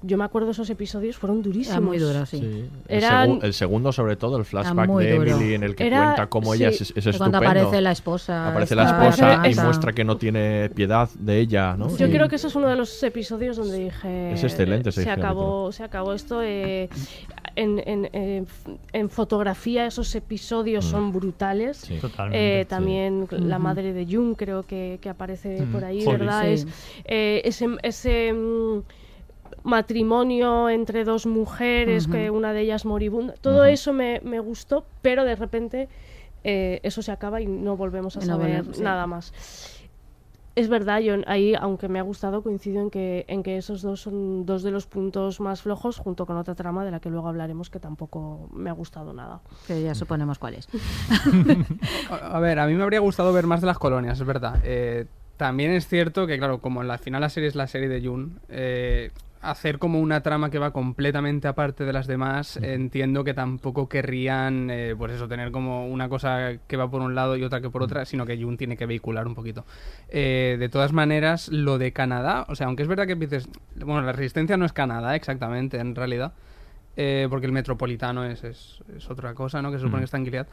B: yo me acuerdo esos episodios, fueron durísimos.
C: Era muy duro, sí.
B: Eran-
A: segu- el segundo, sobre todo, el flashback de
C: duro.
A: Emily en el que
B: Era-
A: cuenta cómo ella
B: sí.
A: es, es
C: Que cuando
A: estupendo.
C: aparece la esposa,
A: Aparece la esposa y muestra que no tiene piedad de ella, ¿no?
B: Yo creo que eso es uno de los episodios donde dije.
A: Es excelente
B: Se
A: capítulo.
B: acabó, se acabó esto. eh, en, en, eh, en fotografía, esos episodios
A: Mm.
B: son brutales.
A: Sí.
D: Totalmente,
B: Eh, también la madre de Jung, creo que, que aparece
D: Mm.
B: por ahí, ¿verdad?
C: sí.
B: Es, eh, ese ese mm, matrimonio entre dos mujeres, que una de ellas moribunda. Todo eso me, me gustó, pero de repente eh, eso se acaba y no volvemos a
C: no
B: saber
C: volvemos, sí.
B: nada más. Es verdad, yo ahí, aunque me ha gustado, coincido en que, en que esos dos son dos de los puntos más flojos, junto con otra trama de la que luego hablaremos que tampoco me ha gustado nada.
C: Que ya suponemos cuál es. (laughs)
E: A a ver, a mí me habría gustado ver más de las colonias, es verdad. Eh, también es cierto que, claro, como en la final la serie es la serie de June, eh, hacer como una trama que va completamente aparte de las demás, entiendo que tampoco querrían, eh, pues eso, tener como una cosa que va por un lado y otra que por otra, sino que June tiene que vehicular un poquito. Eh, de todas maneras, lo de Canadá, o sea, aunque es verdad que dices, bueno, la resistencia no es Canadá exactamente, en realidad, eh, porque el metropolitano es, es, es otra cosa, ¿no? Que se supone
A: Mm.
E: que está en Gilead.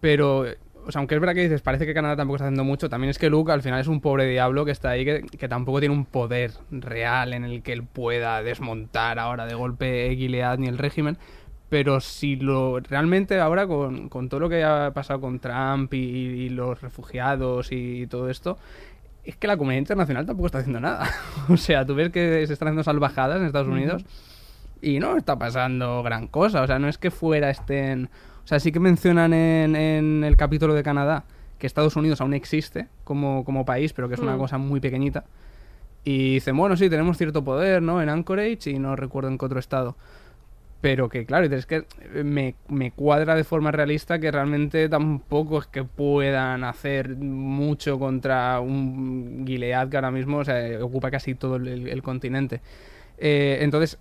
E: Pero, eh, o sea, aunque es verdad que dices, parece que Canadá tampoco está haciendo mucho, también es que Luke al final es un pobre diablo que está ahí, que, que tampoco tiene un poder real en el que él pueda desmontar ahora de golpe Gilead ni el régimen. Pero si lo realmente ahora con, con todo lo que ha pasado con Trump y, y los refugiados y todo esto, es que la comunidad internacional tampoco está haciendo nada. (laughs) o sea, tú ves que se están haciendo salvajadas en Estados Unidos y no está pasando gran cosa. O sea, no es que fuera estén... O sea, sí que mencionan en, en el capítulo de Canadá que Estados Unidos aún existe como, como país, pero que es una
B: Mm.
E: cosa muy pequeñita. Y dicen, bueno, sí, tenemos cierto poder, ¿no? En Anchorage y no recuerdo en qué otro estado. Pero que, claro, es que me, me cuadra de forma realista que realmente tampoco es que puedan hacer mucho contra un Gilead que ahora mismo o sea, ocupa casi todo el, el continente. Eh, entonces,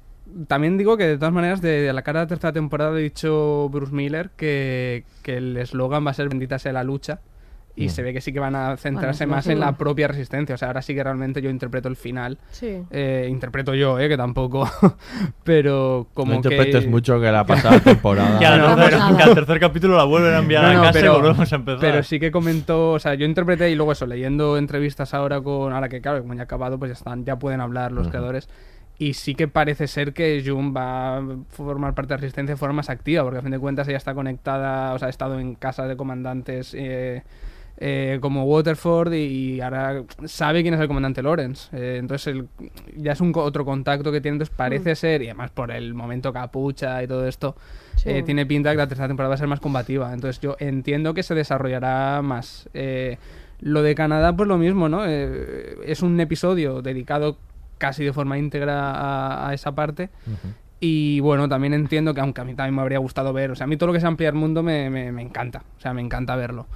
E: también digo que de todas maneras, de, de la cara de la tercera temporada ha dicho Bruce Miller que, que el eslogan va a ser Bendita sea la lucha. Y
A: Mm.
E: se ve que sí que van a centrarse
C: Bueno,
E: más en la propia resistencia. O sea, ahora sí que realmente yo interpreto el final.
B: Sí.
E: Eh, interpreto yo, eh, que tampoco. (laughs) pero como
A: no
E: que.
A: interpretes mucho que la pasada temporada. (laughs)
D: Que al,
E: No,
D: tercer, que al tercer capítulo la vuelven a enviar
E: No, no,
D: a casa
E: pero,
D: y volvemos a empezar.
E: pero sí que comentó, o sea, yo interpreté y luego eso, leyendo entrevistas ahora con, ahora que claro, como ya ha acabado, pues ya están, ya pueden hablar los
A: Ujú.
E: creadores. Y sí que parece ser que Jun va a formar parte de la resistencia de forma más activa, porque a fin de cuentas ella está conectada, o sea, ha estado en casa de comandantes eh, eh, como Waterford y, ahora sabe quién es el comandante Lawrence. Eh, entonces el- ya es un otro contacto que tiene, entonces parece ser, y además por el momento capucha y todo esto,
B: Sí.
E: tiene pinta que la tercera temporada va a ser más combativa. Entonces yo entiendo que se desarrollará más. Eh, lo de Canadá, pues lo mismo, ¿no? Es un episodio dedicado casi de forma íntegra a, a esa parte. Y bueno, también entiendo que aunque a mí también me habría gustado ver, o sea, a mí todo lo que sea ampliar mundo me, me, me encanta, o sea, me encanta verlo.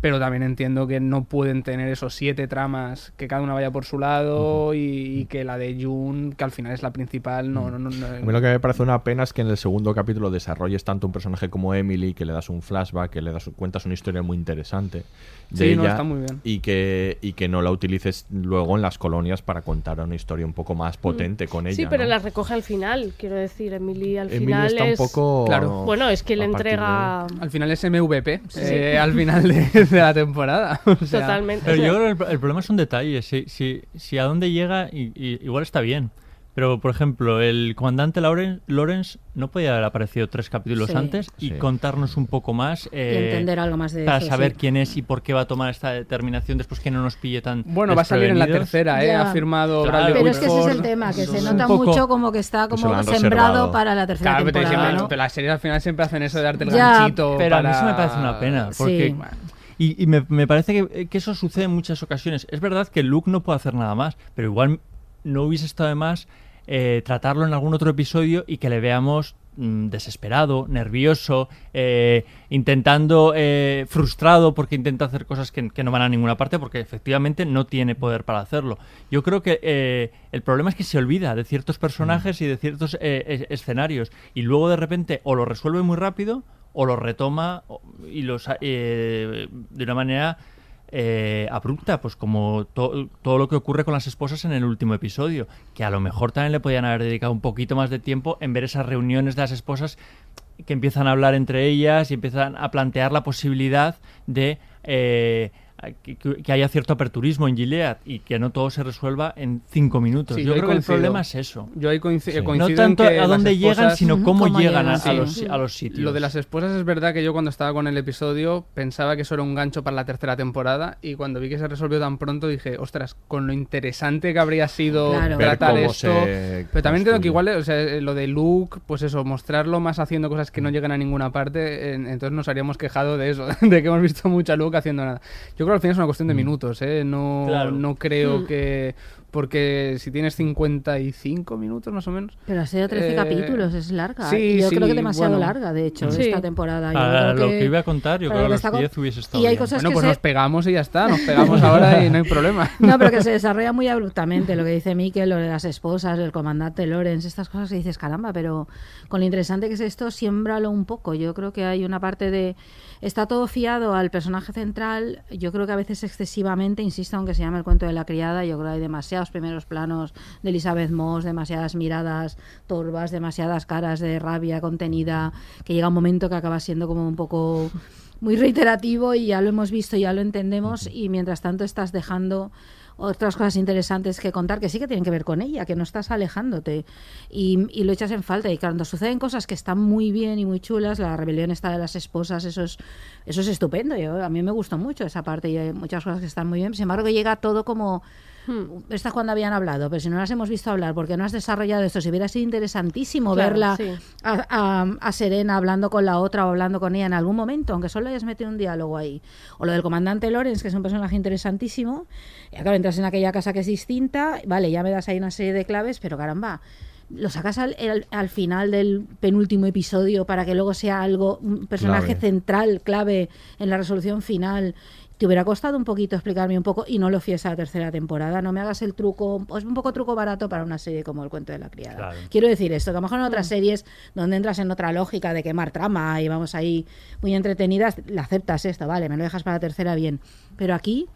E: Pero también entiendo que no pueden tener esos siete tramas, que cada una vaya por su lado y, y que la de June, que al final es la principal, no, no, no, no-
A: A mí lo que me parece una pena es que en el segundo capítulo desarrolles tanto un personaje como Emily, que le das un flashback, que le das cuentas una historia muy interesante de
E: Sí, no,
A: ella
E: está muy bien.
A: y que y que no la utilices luego en las colonias para contar una historia un poco más potente con ella.
B: Mm. Sí, pero
A: ¿no?
B: la recoge al final, quiero decir, Emily al
A: Emily
B: final
A: está un
B: es...
A: poco
E: Claro.
B: Bueno, es que le
A: a partir de-
B: entrega...
E: Al final es MVP,
B: Sí.
E: eh, al final de, (laughs) de la temporada. (laughs) o sea,
B: Totalmente.
D: Pero
B: O sea,
D: yo creo que el, el problema son detalles. Si, si, si a dónde llega, y, y- igual está bien. Pero, por ejemplo, el comandante Lawrence no podía haber aparecido tres capítulos
C: Sí.
D: antes y
A: Sí.
D: contarnos un poco más. eh,
C: entender algo más de
D: Para
C: eso,
D: saber
C: sí.
D: quién es y por qué va a tomar esta determinación después que no nos pille tan.
E: Bueno, va a salir en la tercera, ¿eh? Ha firmado
D: Claro.
E: Bradley
C: Pero es que ese es el tema, que se nota
D: poco-
C: mucho como que está
A: Que se
C: como sembrado
A: reservado.
C: para la tercera
E: Claro, pero,
C: temporada,
E: pero las series al final siempre hacen eso de darte el
C: Ya,
E: ganchito.
D: Pero a mí
E: para-
D: eso me parece una pena. Porque,
C: Sí.
D: Y, y me, me parece que, que eso sucede en muchas ocasiones. Es verdad que Luke no puede hacer nada más, pero igual no hubiese estado de más eh, tratarlo en algún otro episodio y que le veamos mm, desesperado, nervioso, eh, intentando, eh, frustrado porque intenta hacer cosas que, que no van a ninguna parte porque efectivamente no tiene poder para hacerlo. Yo creo que eh, el problema es que se olvida de ciertos personajes y de ciertos eh, es- escenarios y luego de repente o lo resuelve muy rápido o lo retoma y los de una manera eh, abrupta, pues como to- todo lo que ocurre con las esposas en el último episodio, que a lo mejor también le podían haber dedicado un poquito más de tiempo en ver esas reuniones de las esposas que empiezan a hablar entre ellas y empiezan a plantear la posibilidad de eh, que, que haya cierto aperturismo en Gilead y que no todo se resuelva en cinco minutos.
E: Sí,
D: yo creo que el
E: coincido.
D: problema es eso.
E: Yo ahí coinci-
A: Sí.
E: coincido
D: No
E: en
D: tanto
E: que
D: a dónde llegan, sino cómo,
C: cómo
D: llegan a,
C: llegan,
D: a
C: sí.
D: los, a los sitios.
E: Lo de las esposas es verdad que yo cuando estaba con el episodio pensaba que eso era un gancho para la tercera temporada y cuando vi que se resolvió tan pronto dije, ostras, con lo interesante que habría sido
C: Claro.
E: Tratar esto.
A: se
E: Pero también entiendo que igual, o sea, eh, lo de Luke, pues eso, mostrarlo más haciendo cosas que no llegan a ninguna parte, en- entonces nos habríamos quejado de eso, (laughs) de que hemos visto mucho a Luke haciendo nada. Yo creo que al final es una cuestión de minutos, ¿eh? No,
D: Claro.
E: no creo que... Porque si tienes 55 minutos más o menos...
C: Pero ha sido 13
E: Eh,
C: capítulos, es larga.
E: sí,
C: yo creo que demasiado
E: bueno.
C: larga, de hecho,
B: Sí.
C: esta temporada. Yo
D: Para
C: creo
D: lo que iba a contar, yo creo que a los
C: está con-
D: 10 hubiese estado
C: Y hay
D: bien.
C: cosas
E: Bueno,
C: que
E: pues
C: se...
E: nos pegamos y ya está, nos pegamos (laughs) ahora y no hay problema.
C: No, pero que se desarrolla muy abruptamente, lo que dice Mikel, lo de las esposas, el comandante Lorenz, estas cosas que dices, caramba, pero con lo interesante que es esto, siémbralo un poco. Yo creo que hay una parte de... Está todo fiado al personaje central, yo creo que a veces excesivamente, insisto, aunque se llame el cuento de la criada, yo creo que hay demasiados primeros planos de Elizabeth Moss, demasiadas miradas torvas, demasiadas caras de rabia contenida, que llega un momento que acaba siendo como un poco muy reiterativo y ya lo hemos visto, ya lo entendemos. Y mientras tanto estás dejando otras cosas interesantes que contar que sí que tienen que ver con ella, que no estás alejándote y, lo echas en falta. Y cuando suceden cosas que están muy bien y muy chulas, la rebelión está de las esposas, eso es, eso es estupendo. Yo, a mí me gustó mucho esa parte y hay muchas cosas que están muy bien. Sin embargo, llega todo como
B: Hmm.
C: Esta es cuando habían hablado, pero si no las hemos visto hablar, porque no has desarrollado esto, si hubiera sido interesantísimo
B: Claro,
C: verla
B: sí.
C: a, a- a Serena hablando con la otra o hablando con ella en algún momento, aunque solo hayas metido un diálogo ahí. O lo del comandante Lorenz, que es un personaje interesantísimo. Y acá entras en aquella casa que es distinta, vale, ya me das ahí una serie de claves, pero caramba. Lo sacas al, al- al final del penúltimo episodio para que luego sea algo, un personaje
A: Clave.
C: central, clave en la resolución final. Te hubiera costado un poquito explicarme un poco y no lo fies a la tercera temporada. No me hagas el truco, es un poco truco barato para una serie como El cuento de la criada.
J: Claro.
C: Quiero decir esto, que a lo mejor en otras series donde entras en otra lógica de quemar trama y vamos ahí muy entretenidas, la aceptas esto, vale, me lo dejas para la tercera bien. Pero aquí,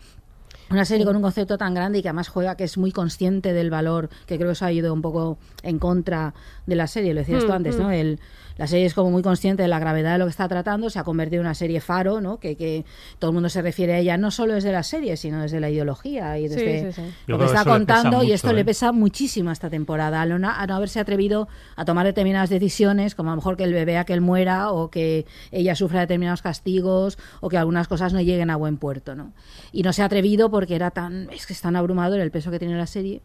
C: una serie con un concepto tan grande y que además juega, que es muy consciente del valor, que creo que eso ha ido un poco en contra de la serie, lo decías tú
B: Mm,
C: antes,
B: mm.
C: ¿no? El, la serie es como muy consciente de la gravedad de lo que está tratando, se ha convertido en una serie faro, ¿no? Que, que todo el mundo se refiere a ella no solo desde la serie, sino desde la ideología y desde
B: sí, sí.
J: Yo
C: lo que está
J: eso le pesa
C: contando y
J: mucho,
C: esto le
J: ¿eh?
C: pesa muchísimo a esta temporada, a no, a no haberse atrevido a tomar determinadas decisiones, como a lo mejor que el bebé aquel muera o que ella sufra determinados castigos o que algunas cosas no lleguen a buen puerto, ¿no? Y no se ha atrevido porque era tan, es que es tan abrumador el peso que tiene la serie,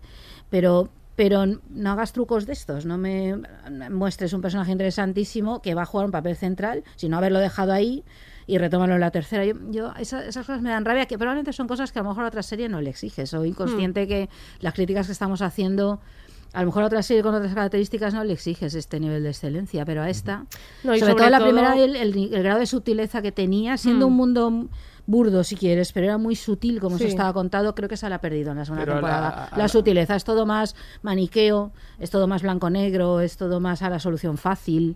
C: pero pero no hagas trucos de estos, no me muestres un personaje interesantísimo que va a jugar un papel central, sino haberlo dejado ahí y retómalo en la tercera. Yo, yo esa- esas cosas me dan rabia, que probablemente son cosas que a lo mejor a otra serie no le exige. Soy
B: Hmm.
C: consciente que las críticas que estamos haciendo, a lo mejor a otra serie con otras características no le exiges este nivel de excelencia, pero a esta,
B: No,
C: sobre,
B: sobre
C: todo la
B: todo-
C: primera, el, el- el grado de sutileza que tenía, siendo
B: Mm.
C: un mundo burdo si quieres, pero era muy sutil como
B: Sí.
C: eso estaba contado, creo que se la ha perdido en la segunda
E: Pero a la-
C: temporada.
E: a
C: la
E: la-
C: sutileza es todo más maniqueo, es todo más blanco-negro, es todo más a la solución fácil.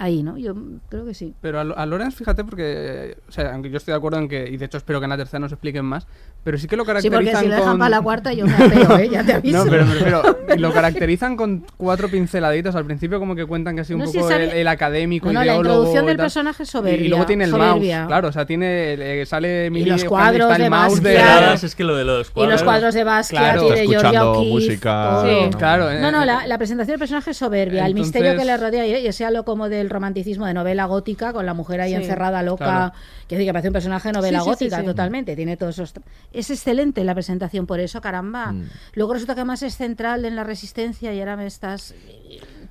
C: Ahí, ¿no? Yo creo que sí.
E: Pero a, Lo- a Lawrence, fíjate, porque, o sea, aunque yo estoy de acuerdo en que, y de hecho espero que en la tercera nos expliquen más, pero sí que lo
C: Sí, porque
E: caracterizan
C: si lo dejan
E: con...
C: para la cuarta yo me apeo, ¿eh? Ya te (laughs) aviso.
E: No, pero (laughs) y lo caracterizan con cuatro pinceladitas. Al principio como que cuentan que ha sido un
C: No, sí,
E: poco
C: sale-
E: el, el académico,
C: No, no, la
E: ideólogo
C: introducción
E: y
C: del personaje es
E: Y-
C: soberbia,
E: Y luego tiene el
C: soberbia.
E: mouse, claro, o sea, tiene, eh, sale Emily
C: los
E: cuando
C: cuadros
E: está el
C: de
E: mouse de...
D: Claro, es que lo de los
C: Y
D: cuadros.
C: los cuadros de Basquiat
E: Claro.
C: y de O'Keeffe,
A: música.
E: Sí, claro. eh,
C: No, no, la, la presentación del personaje es soberbia. el
E: Entonces-
C: misterio que le rodea, y y sea lo como del romanticismo de novela gótica, con la mujer ahí
B: Sí.
C: encerrada, loca,
E: Claro.
C: que que parece un personaje de novela
B: Sí, sí, sí,
C: gótica,
B: sí.
C: totalmente. Tiene todos esos. Es excelente la presentación, por eso, caramba.
A: Mm.
C: Luego resulta que además es central en la resistencia y ahora me estás.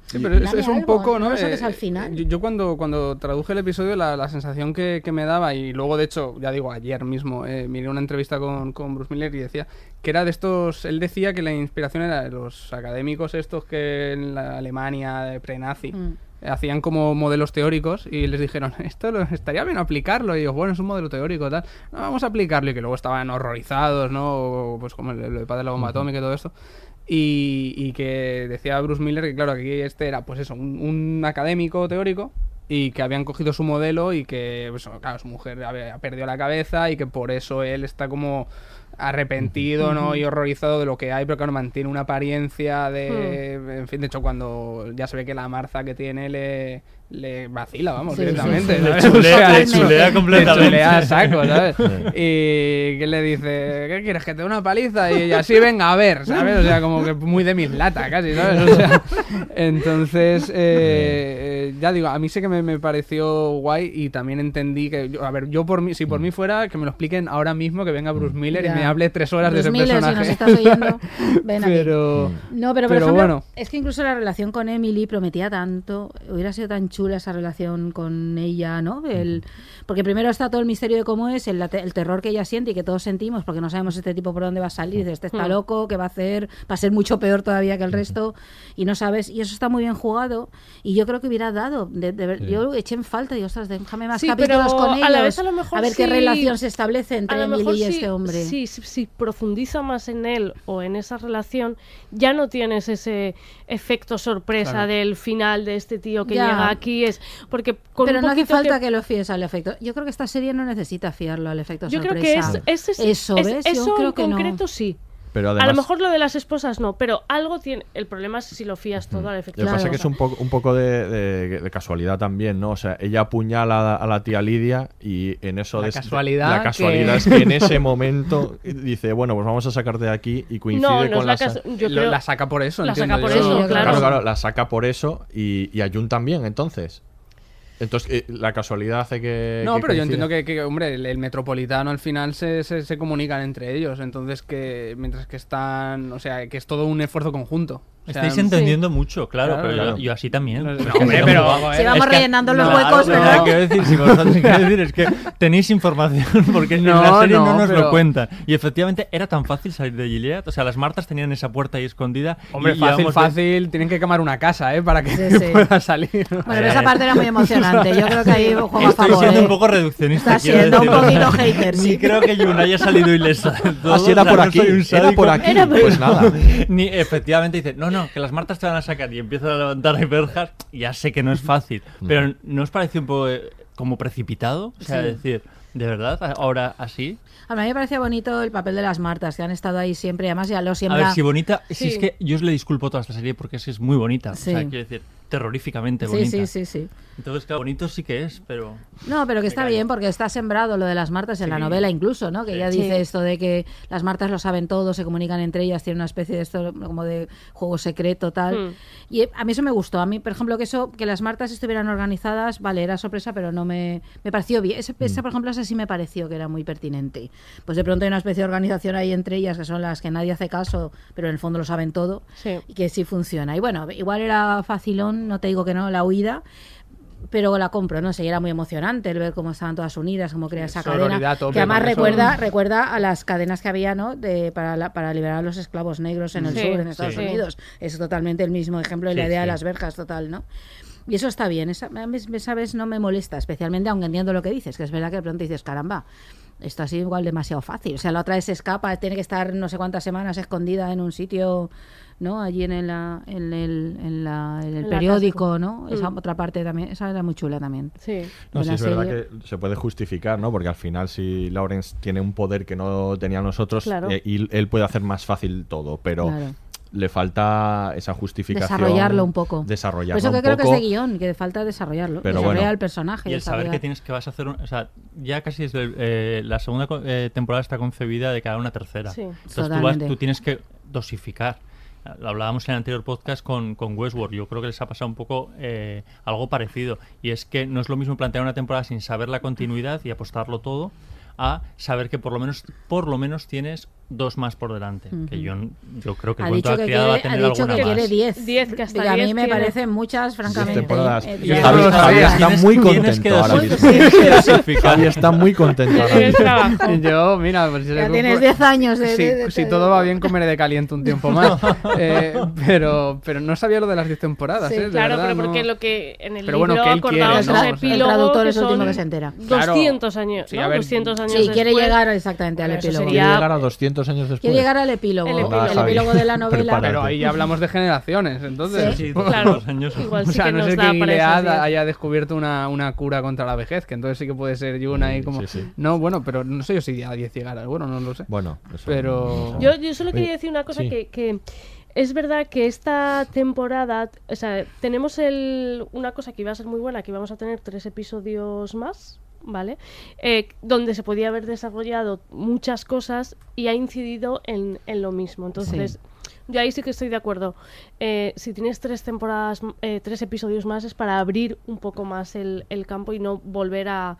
E: Sí, pero es, un
C: algo,
E: poco,
C: no
E: Eh,
C: al final.
E: Yo, yo cuando, cuando traduje el episodio, la, la sensación que, que me daba, y luego de hecho, ya digo, ayer mismo, eh, miré una entrevista con, con Bruce Miller y decía que era de estos, él decía que la inspiración era de los académicos estos que en la Alemania de pre-nazi
C: Mm.
E: Hacían como modelos teóricos y les dijeron, esto lo- estaría bien aplicarlo, y yo, bueno, es un modelo teórico, tal, no, vamos a aplicarlo, y que luego estaban horrorizados, ¿no? O, pues como el, el padre de la bomba atómica y todo esto. Y, y que decía Bruce Miller que, claro, aquí este era, pues eso, un, un académico teórico y que habían cogido su modelo y que, pues, claro, su mujer había perdido la cabeza y que por eso él está como arrepentido, ¿no? Y horrorizado de lo que hay, pero claro, mantiene una apariencia de... En fin, de hecho, cuando ya se ve que la Marza que tiene le, le vacila, vamos,
C: Sí,
E: directamente.
C: sí, sí.
D: Le chulea- le chulea completamente.
E: Le chulea a saco, ¿sabes? (laughs) Y que le dice, ¿qué quieres? Que te dé una paliza y así venga a ver, ¿sabes? O sea, como que muy de mis lata casi, ¿sabes? O sea, entonces, eh, eh, ya digo, a mí sí que me, me pareció guay y también entendí que, a ver, yo por mí, si por mí fuera, que me lo expliquen ahora mismo, que venga Bruce Miller y
C: Ya.
E: me hable tres horas
C: Bruce
E: de ese
C: Miller, si
E: personaje.
C: nos estás oyendo, (laughs) ven aquí.
E: pero,
C: No, pero por
E: pero
C: ejemplo,
E: bueno.
C: es que incluso la relación con Emily prometía tanto, hubiera sido tan chula esa relación con ella, ¿no? El, porque primero está todo el misterio de cómo es, el, el terror que ella siente y que todos sentimos, porque no sabemos este tipo por dónde va a salir, dices, este está
B: Hmm.
C: loco, ¿qué va a hacer? Va a ser mucho peor todavía que el resto, y no sabes, y eso está muy bien jugado, y yo creo que hubiera dado, de, de ver- yo eché en falta, digo, ostras, déjame más
B: Sí,
C: capítulos con
B: a
C: ellos,
B: la vez a lo mejor
C: ver qué relación se establece entre
B: a lo
C: Emily
B: mejor
C: y
B: si-
C: este hombre.
B: Si, si, si profundiza más en él o en esa relación, ya no tienes ese efecto sorpresa
E: Claro.
B: del final de este tío que
C: Ya.
B: llega aquí. es Porque con
C: Pero
B: un
C: no hace falta que... lo fíes al efecto. Yo creo que esta serie no necesita fiarlo al efecto
B: Yo creo que es,
C: sorpresa.
B: es- es-
C: eso,
B: es-
C: ¿ves?
B: eso
C: Yo creo
B: en
C: que no.
B: concreto sí.
A: Pero
B: a
A: además,
B: lo mejor lo de las esposas no, pero algo tiene. El problema es si lo fías todo al efecto.
A: Lo que pasa es que es un poco, un poco de, de- de casualidad también, ¿no? O sea, ella apuñala a la tía Lidia y en eso...
E: La casualidad
A: la casualidad
E: que-
A: es que en ese momento dice, bueno, pues vamos a sacarte de aquí y coincide
B: No, no
A: con
B: la
A: la... sa-
B: yo creo-
E: la saca por eso,
B: La
E: entiendo
B: saca por
E: yo.
B: eso,
E: yo
B: claro.
A: Claro, claro, la saca por eso y, y a Jun también, entonces. Entonces, eh, la casualidad hace que...
E: No,
A: que
E: pero yo entiendo que, que, hombre, el, el metropolitano al final se, se, se comunican entre ellos, entonces que mientras que están, o sea, que es todo un esfuerzo conjunto. O sea,
D: Estáis entendiendo mucho, claro,
E: Claro,
D: pero yo-
E: claro.
D: Yo, así también.
E: No, hombre, pero.
C: Si vamos
D: Es que-
C: rellenando los huecos,
D: pero
C: ¿verdad?
D: Quiero decir, si vosotros quiero decir es que tenéis información porque en
E: No,
D: la serie no,
E: no,
D: nos
E: pero-
D: lo cuentan. Y efectivamente era tan fácil salir de Gilead. O sea, las Martas tenían esa puerta ahí escondida.
E: Hombre,
D: y
E: fácil, fácil, tienen que quemar una casa, ¿eh? Para que
C: Sí, sí.
E: pueda salir.
C: Bueno, pero esa parte era muy emocionante. Yo creo que ahí juego a
D: Estoy
C: favor.
D: siendo
C: ¿eh?
D: un poco reduccionista.
C: Está siendo un poquito hater, sí.
D: Ni creo que Yuna haya salido ilesa. de
A: Así era por
D: no
A: aquí, era por aquí, pues nada.
D: Ni efectivamente dice, no, no, que las Martas te van a sacar y empieza a levantar ahí verjas. Ya sé que no es fácil, (laughs) pero ¿no os parece un poco eh, como precipitado? O sea,
C: Sí.
D: decir, ¿de verdad? ¿Ahora así?
C: A mí me parecía bonito el papel de las Martas, que han estado ahí siempre. y Además, ya lo
D: A
C: siembra.
D: ver, si bonita, si
C: Sí.
D: es que yo os le disculpo toda esta serie porque es es muy bonita.
C: Sí.
D: O sea, quiero decir, terroríficamente
C: Sí,
D: bonita.
C: sí, sí, sí.
D: Entonces, claro, bonito sí que es, pero...
C: No, pero que está bien porque está sembrado lo de las Martas en la
D: Sí.
C: novela incluso, ¿no? Que ella
B: Sí.
C: dice esto de que las Martas lo saben todo, se comunican entre ellas, tienen una especie de esto como de juego secreto tal.
B: Hmm.
C: Y a mí eso me gustó. A mí, por ejemplo, que eso que las Martas estuvieran organizadas, vale, era sorpresa, pero no me, me pareció bien. Ese, esa, por ejemplo, esa sí me pareció que era muy pertinente. Pues de pronto hay una especie de organización ahí entre ellas que son las que nadie hace caso, pero en el fondo lo saben todo
B: Sí.
C: y que sí funciona. Y bueno, igual era facilón, no te digo que no, la huida, pero la compro, no sé, y era muy emocionante el ver cómo estaban todas unidas, cómo crea esa cadena,
E: a tope
C: que además
E: eso.
C: recuerda recuerda a las cadenas que había, ¿no? De, para, la- para liberar a los esclavos negros en el
B: Sí,
C: sur, en Estados
B: sí.
C: Unidos. Es totalmente el mismo ejemplo de la
D: Sí,
C: idea de las verjas, total, ¿no? Y eso está bien, esa, a mí, esa vez no me molesta, especialmente aunque entiendo lo que dices, que es verdad que de pronto dices, caramba, esto ha sido igual demasiado fácil. O sea, la otra vez se escapa, tiene que estar no sé cuántas semanas escondida en un sitio, ¿no? Allí en, la- en el, en la- en el
B: En
C: periódico. ¿no? Esa
B: Mm.
C: otra parte también, esa era muy chula también.
B: Sí.
A: No, sí, es verdad que se puede justificar, ¿no? Porque al final si Lawrence tiene un poder que no tenían nosotros
B: Claro.
A: eh, y él puede hacer más fácil todo, pero
C: Claro.
A: le falta esa justificación.
C: Desarrollarlo un poco.
A: Desarrollarlo
C: Por eso que
A: un
C: creo que es de guion, que falta desarrollarlo.
A: Pero
C: desarrollar
A: bueno.
C: el personaje.
D: Y el saber que tienes que vas a hacer, un- o sea, ya casi desde el- eh, la segunda eh, temporada está concebida de cada una tercera.
B: Sí.
D: Entonces tú, vas- tú tienes que dosificar. Lo hablábamos en el anterior podcast con, con Westworld. Yo creo que les ha pasado un poco eh, algo parecido. Y es que no es lo mismo plantear una temporada sin saber la continuidad y apostarlo todo a saber que por lo menos por lo menos tienes dos más por delante. Que yo, yo creo que el
C: ha
D: cuento
C: dicho
D: de la
C: que
D: criada va a
C: quiere, ha
D: tener
C: dicho
D: alguna
C: que
D: más.
C: quiere 10.
B: Diez, que hasta
C: a mí
B: diez
C: me parecen muchas, francamente. Eh,
A: Y Javi- (laughs) Javi está muy contento ahora mismo. Javi está muy contento ahora mismo.
E: Yo, mira, pues,
C: Ya tienes 10 años de-
E: Si,
C: de- de-
E: si todo va bien, comeré de caliente un tiempo más. (laughs) Eh, pero, pero no sabía lo de las 10 temporadas,
C: Sí,
E: ¿eh?
B: Claro,
E: verdad,
B: pero porque
E: no-
B: lo que en el
E: Pero
B: libro
E: bueno, quiere, el
C: traductor es el último que se entera.
E: Claro.
B: 200 años,
E: Sí,
B: ¿no?
E: a ver,
B: 200 años
C: Sí, quiere llegar exactamente al epílogo.
A: Quiere llegar a 200 años después.
C: Quiere llegar al epílogo,
B: El
C: el
B: epílogo.
C: de la novela.
A: prepárate.
E: Pero ahí ya hablamos de generaciones, entonces.
C: Sí,
D: Sí,
B: Claro,
D: años. (laughs)
B: igual
E: O
B: sí
E: sea,
B: que
E: no sé que Gilead haya descubierto una, una cura contra la vejez, que entonces sí que puede ser Yuna y como...
A: Sí, sí.
E: No, bueno, pero no sé yo si a 10 llegara, bueno, no lo sé.
A: Bueno, eso-
E: Pero-
B: Yo, yo solo quería decir una cosa
A: sí.
B: que, que es verdad que esta temporada, o sea, tenemos el, una cosa que iba a ser muy buena, que vamos a tener tres episodios más, ¿vale? Eh, donde se podía haber desarrollado muchas cosas y ha incidido en, en lo mismo. Entonces, yo ahí sí que estoy de acuerdo. Eh, si tienes tres temporadas, eh, tres episodios más es para abrir un poco más el, el campo y no volver a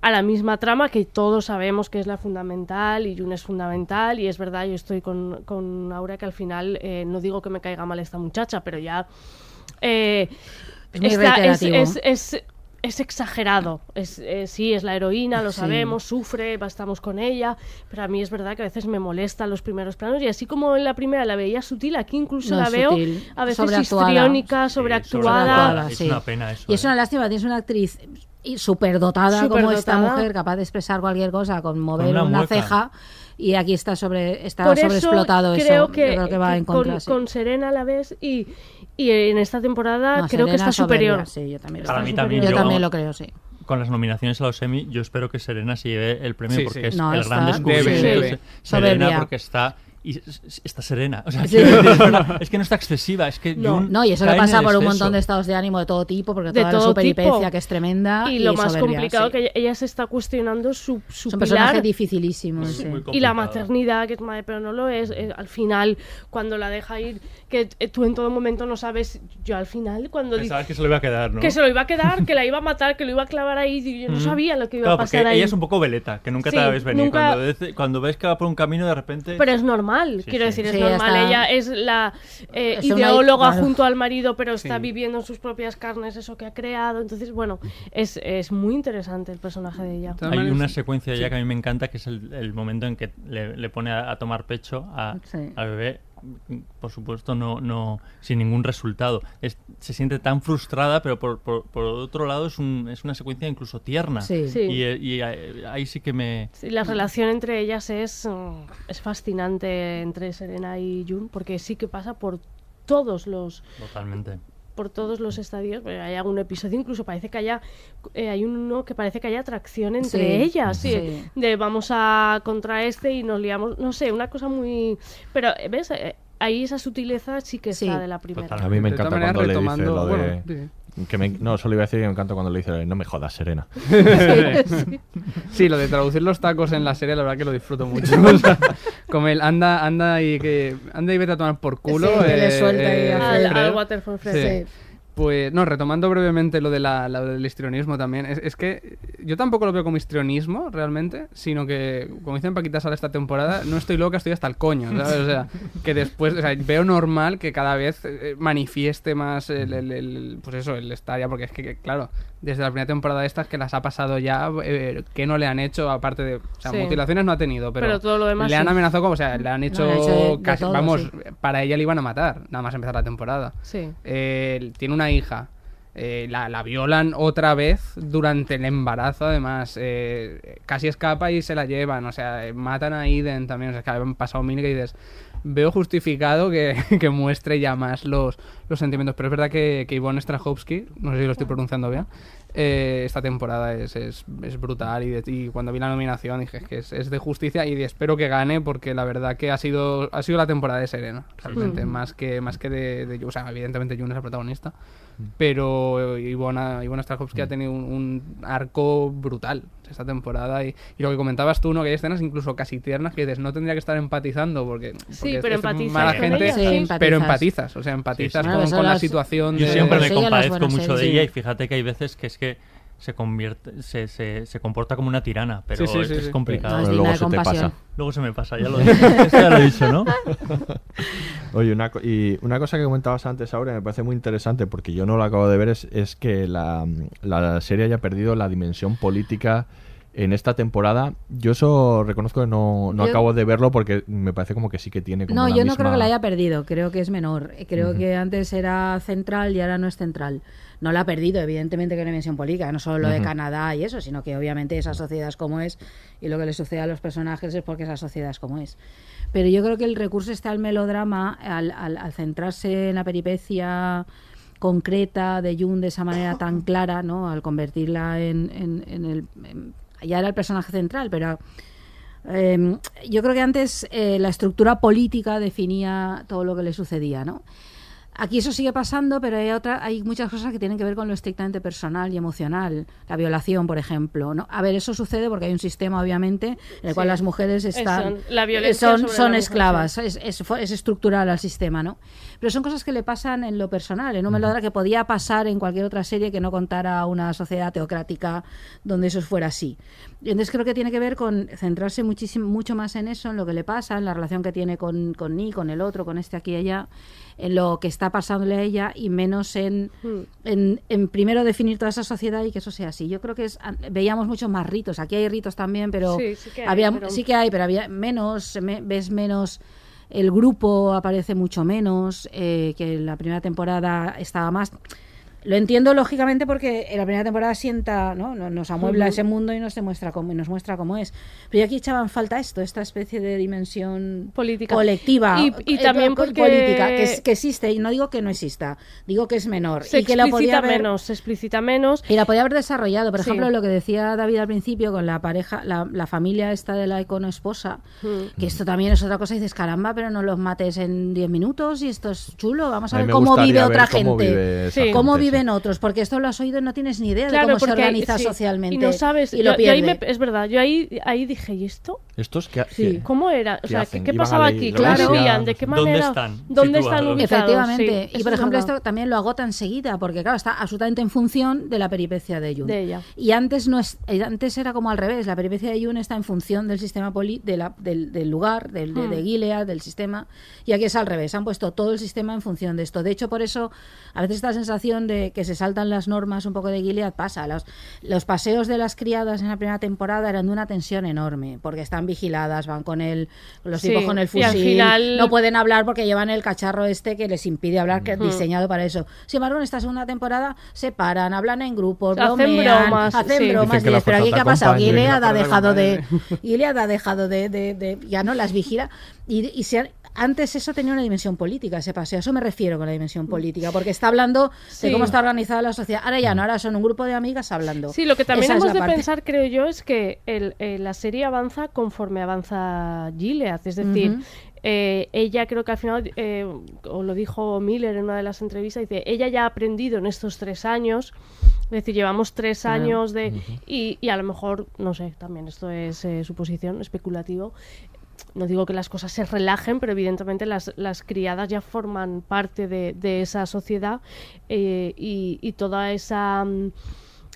B: a la misma trama que todos sabemos que es la fundamental y Jun es fundamental y es verdad, yo estoy con, con Aura que al final no digo que me caiga mal esta muchacha, pero ya
C: Es muy
B: está- es,
C: reiterativo.
B: es, es- es exagerado. Es, eh, sí, es la heroína, lo
C: Sí.
B: sabemos, sufre, estamos con ella, pero a mí es verdad que a veces me molestan los primeros planos y así como en la primera la veía sutil, aquí incluso
C: No,
B: la veo
C: sutil,
B: a veces
C: sobreactuada.
B: histriónica,
D: Sí,
B: sobreactuada.
C: sobreactuada,
D: Es
C: sí.
D: una pena eso.
C: Y es
D: ¿eh?
C: una lástima, tienes una actriz superdotada como esta
B: Superdotada.
C: mujer, capaz de expresar cualquier cosa con mover
D: una
C: una, ceja y aquí está sobre está
B: Por eso
C: sobreexplotado
B: creo
C: eso.
B: que,
C: Yo creo que va
B: que
C: en contra.
B: con,
C: sí.
B: con Serena a la vez y, y en esta temporada
C: No,
B: creo que está superior.
C: soberbia, Sí, yo también lo
D: Para mí también,
C: Yo
D: yo-
C: también lo creo, sí.
D: con las nominaciones a los Emmy, yo espero que Serena se lleve el premio
E: Sí,
D: porque
E: sí.
D: es
C: No,
D: el
C: está-
D: gran descubrimiento
E: Debe,
D: de
E: debe.
D: Serena
C: Soberbia.
D: porque está y está serena. O sea,
C: Sí. (laughs) (laughs)
D: es, que no está excesiva, es que
C: No, no, y eso le pasa por un montón de estados de ánimo de todo tipo, porque
B: de
C: toda la
B: todo
C: su peripecia
B: tipo.
C: que es tremenda.
B: Y lo más
C: soberbia,
B: complicado
C: sí.
B: que ella, ella se está cuestionando su, su
C: Es un personaje
B: pilar.
C: dificilísimo. sí.
B: y la maternidad, que es madre, pero no lo es. eh, al final, cuando la deja ir, que eh, tú en todo momento no sabes. Yo al final, cuando
D: Pensabas que se lo iba a quedar, ¿no?
B: que se lo iba a quedar, que la iba a matar, que lo iba a clavar ahí, y yo no
D: Mm.
B: sabía lo que iba
D: Claro,
B: a pasar
D: porque
B: ahí.
D: ella es un poco veleta, que nunca
B: Sí,
D: te la ves venir.
B: nunca-
D: Cuando, cuando ves que va por un camino, de repente...
B: Pero es normal,
D: Sí,
B: quiero
D: sí.
B: decir, es
C: Sí,
B: normal.
C: está-
B: Ella es la eh,
C: Es
B: ideóloga junto al marido, pero está
D: Sí.
B: viviendo en sus propias carnes eso que ha creado. Entonces, bueno, es, es muy interesante el personaje de ella.
D: Hay una secuencia ya que a mí me encanta, que es el, el momento en que le, le pone a, a tomar pecho a,
C: Sí.
D: al bebé. Por supuesto, no, no sin ningún resultado. Es- se siente tan frustrada, pero por, por, por otro lado es, un, es una secuencia incluso tierna.
B: Sí. Sí.
D: Y, eh, y, eh, ahí sí que me...
B: Sí, la relación entre ellas es, mm, es fascinante entre Serena y Jun, porque sí que pasa por todos los
D: Totalmente.
B: Por todos los estadios. Bueno, Hay algún episodio, incluso parece que haya eh, hay uno que parece que haya atracción entre
C: Sí,
B: ellas, sí,
C: sí.
B: de vamos a contra este y nos liamos, no sé, una cosa muy, pero eh, ves, Eh, ahí esa sutileza sí que está de la primera.
A: A mí me encanta cuando le dice
E: retomando-
A: lo de...
E: bueno, sí.
A: Que me- no, solo iba a decir que me encanta cuando le dice no me jodas, Serena. (laughs)
E: Sí, lo de traducir los tacos en la serie, la verdad que lo disfruto mucho. (laughs) O sea, como el anda, anda y que anda y vete a tomar por culo.
C: Sí, que le suelta ahí a
B: Al- Waterford Fred,
E: Sí.
B: sí.
E: Pues, no, retomando brevemente lo, de la, lo del histrionismo también, es, que yo tampoco lo veo como histrionismo realmente, sino que, como dicen Paquita Sala esta temporada, no estoy loca, estoy hasta el coño, ¿sabes? O sea, que después, o sea, veo normal que cada vez eh, manifieste más el, pues eso, el estar ya, porque es que, claro, desde la primera temporada de estas que las ha pasado ya, eh, que no le han hecho, aparte de, o sea,
B: Sí.
E: mutilaciones no ha tenido, pero,
B: Pero todo lo demás
E: le han amenazado como, o sea, le han hecho,
C: le han hecho de- de
E: casi,
C: todo,
E: vamos,
C: sí.
E: para ella le iban a matar, nada más empezar la temporada.
B: Sí.
E: Eh, tiene una hija. Eh, la, la violan otra vez durante el embarazo, además. eh, casi escapa y se la llevan. O sea, eh, matan a Eden también. O sea, que han pasado mil que dices. Veo justificado que, (laughs) que muestre ya más los, los sentimientos. Pero es verdad que, que Ivonne Strahovski, no sé si lo estoy pronunciando bien, eh, esta temporada es, es, es brutal. Y, de- y cuando vi la nominación dije que es, es de justicia y espero que gane porque la verdad que ha sido, ha sido la temporada de Serena. Realmente, más que, más que de, de. O sea, evidentemente June es la protagonista. Pero Ivona, Ivona Strahovski ha tenido un, un arco brutal esta temporada. Y, y lo que comentabas tú, ¿no? que hay escenas incluso casi tiernas que dices, no tendría que estar empatizando porque, porque
B: pero
E: es
B: empatizas
E: mala gente,
B: Sí, empatizas.
E: pero empatizas. O sea, empatizas con,
C: eso
E: con la
C: las-
E: situación
D: Yo
E: de...
D: siempre me compadezco mucho de ella y fíjate que hay veces que es que se convierte, se, se, se comporta como una tirana, pero
E: Sí, sí,
D: es,
E: sí,
D: es
E: sí.
D: complicado.
A: Pero luego se te pasa.
D: Luego se me pasa, ya lo, (laughs) ya lo he dicho, ¿no? (laughs)
A: Oye, una, co- y una cosa que comentabas antes, Aurea, me parece muy interesante porque yo no lo acabo de ver, es, es que la, la serie haya perdido la dimensión política en esta temporada. Yo eso reconozco que no, no
C: Yo-
A: acabo de verlo porque me parece como que sí que tiene como
C: No,
A: la
C: yo no creo que la haya perdido, creo que es menor. Creo que antes era central y ahora no es central. No la ha perdido, evidentemente que una dimensión política, no solo lo de. Canadá y eso, sino que obviamente esa sociedad es como es y lo que le sucede a los personajes es porque esa sociedad es como es. Pero yo creo que el recurso está al melodrama, al, al- al centrarse en la peripecia concreta de June de esa manera tan (coughs) clara, ¿no? Al convertirla en, en- en el... en- ya era el personaje central, pero... eh, yo creo que antes eh, la estructura política definía todo lo que le sucedía, ¿no? Aquí eso sigue pasando, pero hay otra, hay muchas cosas que tienen que ver con lo estrictamente personal y emocional. La violación, por ejemplo. ¿no? A ver, eso sucede porque hay un sistema, obviamente, en el cual
B: Sí.
C: las mujeres están.
B: Eso, la violencia
C: son, son
B: la mujer,
C: esclavas. Es, es, es estructural al sistema, ¿no? Pero son cosas que le pasan en lo personal, en un melodrama que podía pasar en cualquier otra serie que no contara una sociedad teocrática donde eso fuera así. Y entonces creo que tiene que ver con centrarse muchísimo, mucho más en eso, en lo que le pasa, en la relación que tiene con, con Nick, con el otro, con este aquí y allá, en lo que está pasándole a ella y menos en,
B: Hmm.
C: en, en primero definir toda esa sociedad y que eso sea así. Yo creo que es, veíamos muchos más ritos. Aquí hay ritos también, pero,
B: Sí, sí que hay,
C: había,
B: pero-
C: sí que hay, pero había menos, me- ves menos. El grupo aparece mucho menos, eh, que en la primera temporada estaba más. Lo entiendo lógicamente porque en la primera temporada sienta, ¿no? Nos, nos amuebla
B: Ujú.
C: ese mundo y nos demuestra cómo, y nos muestra cómo es. Pero yo aquí echaban falta esto, esta especie de dimensión
B: Política.
C: colectiva
B: Y- y
C: eh,
B: también
C: po-
B: porque-
C: política que, que existe y no digo que no exista, digo que es menor
B: Se
C: y que la podía
B: explicita
C: haber
B: menos, se explicita menos.
C: y la podía haber desarrollado. Por
B: Sí.
C: ejemplo, lo que decía David al principio con la pareja, la, la familia esta de la icono esposa,
B: Mm.
C: que esto también es otra cosa. Y dices, caramba, pero no los mates en 10 minutos y esto es chulo. Vamos a,
A: A
C: ver cómo vive
A: ver
C: otra
A: cómo
C: gente.
A: vive.
C: Cómo
A: sí.
C: Viven otros, porque esto lo has oído y no tienes ni idea de
B: Claro,
C: cómo se organiza
B: sí,
C: socialmente.
B: Y no sabes.
C: y lo
B: yo- yo ahí me- es verdad, yo ahí, ahí dije, ¿y esto?
A: ¿Estos que,
C: Sí.
B: ¿Cómo era? O
A: ¿Qué
B: sea, ¿qué, qué pasaba aquí? ¿Cómo vivían? ¿De qué
D: ¿Dónde
B: manera?
D: están
B: ¿Dónde están ubicados?
C: Efectivamente.
B: Sí,
C: y por ejemplo,
B: verdad.
C: esto también lo agota enseguida, porque claro, está absolutamente en función de la peripecia de Jun.
B: De ella.
C: Y antes no es, eh, antes era como al revés, la peripecia de Jun está en función del sistema poli, de la- del, del lugar, del, de,
B: Hmm.
C: de Gilead, del sistema, y aquí es al revés, han puesto todo el sistema en función de esto. De hecho, por eso a veces esta sensación de que se saltan las normas un poco de Gilead pasa. Los, los paseos de las criadas en la primera temporada eran de una tensión enorme, porque están vigiladas, van con el, los
B: Sí,
C: tipos con el fusil,
B: final-
C: no pueden hablar porque llevan el cacharro este que les impide hablar, que es
B: Ujú.
C: diseñado para eso. Sin embargo, en esta segunda temporada se paran, hablan en grupos,
B: Hacen
C: bromean,
B: bromas,
C: hacen
B: sí.
C: bromas. Y pero aquí qué ha pasado. Gilead ha dejado de. (laughs) Gilead ha dejado de, de- de- ya no las vigila y, y se han- antes eso tenía una dimensión política, ese paseo. A Eso me refiero con la dimensión política, porque está hablando
B: Sí.
C: de cómo está organizada la sociedad. Ahora ya no, ahora son un grupo de amigas hablando.
B: Sí, lo que también
C: Esa
B: hemos de
C: parte.
B: pensar, creo yo, es que el- eh, la serie avanza conforme avanza Gilead. Es decir, eh, ella creo que al final, eh, o lo dijo Miller en una de las entrevistas, dice, ella ya ha aprendido en estos tres años, es decir, llevamos tres años de... y, y a lo mejor, no sé, también esto es eh, suposición, especulativo. No digo que las cosas se relajen, pero evidentemente las, las criadas ya forman parte de, de esa sociedad eh, y, y toda esa mm,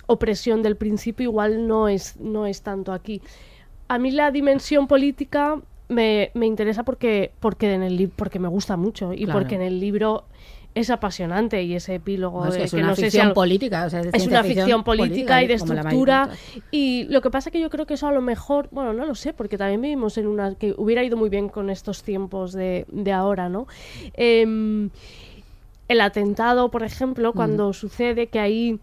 B: opresión del principio igual no es, no es tanto aquí. A mí la dimensión política me, me interesa porque, porque, en el porque me gusta mucho y
C: Claro.
B: porque en el libro es apasionante y ese epílogo
C: No, es que es
B: que
C: una
B: no sé si
C: ficción
B: al-
C: política. o sea, de
B: es una ficción política y de estructura. Y lo que pasa que yo creo que eso a lo mejor, bueno, no lo sé, porque también vivimos en una que hubiera ido muy bien con estos tiempos de, de ahora, ¿no? Em, el atentado, por ejemplo, cuando sucede que ahí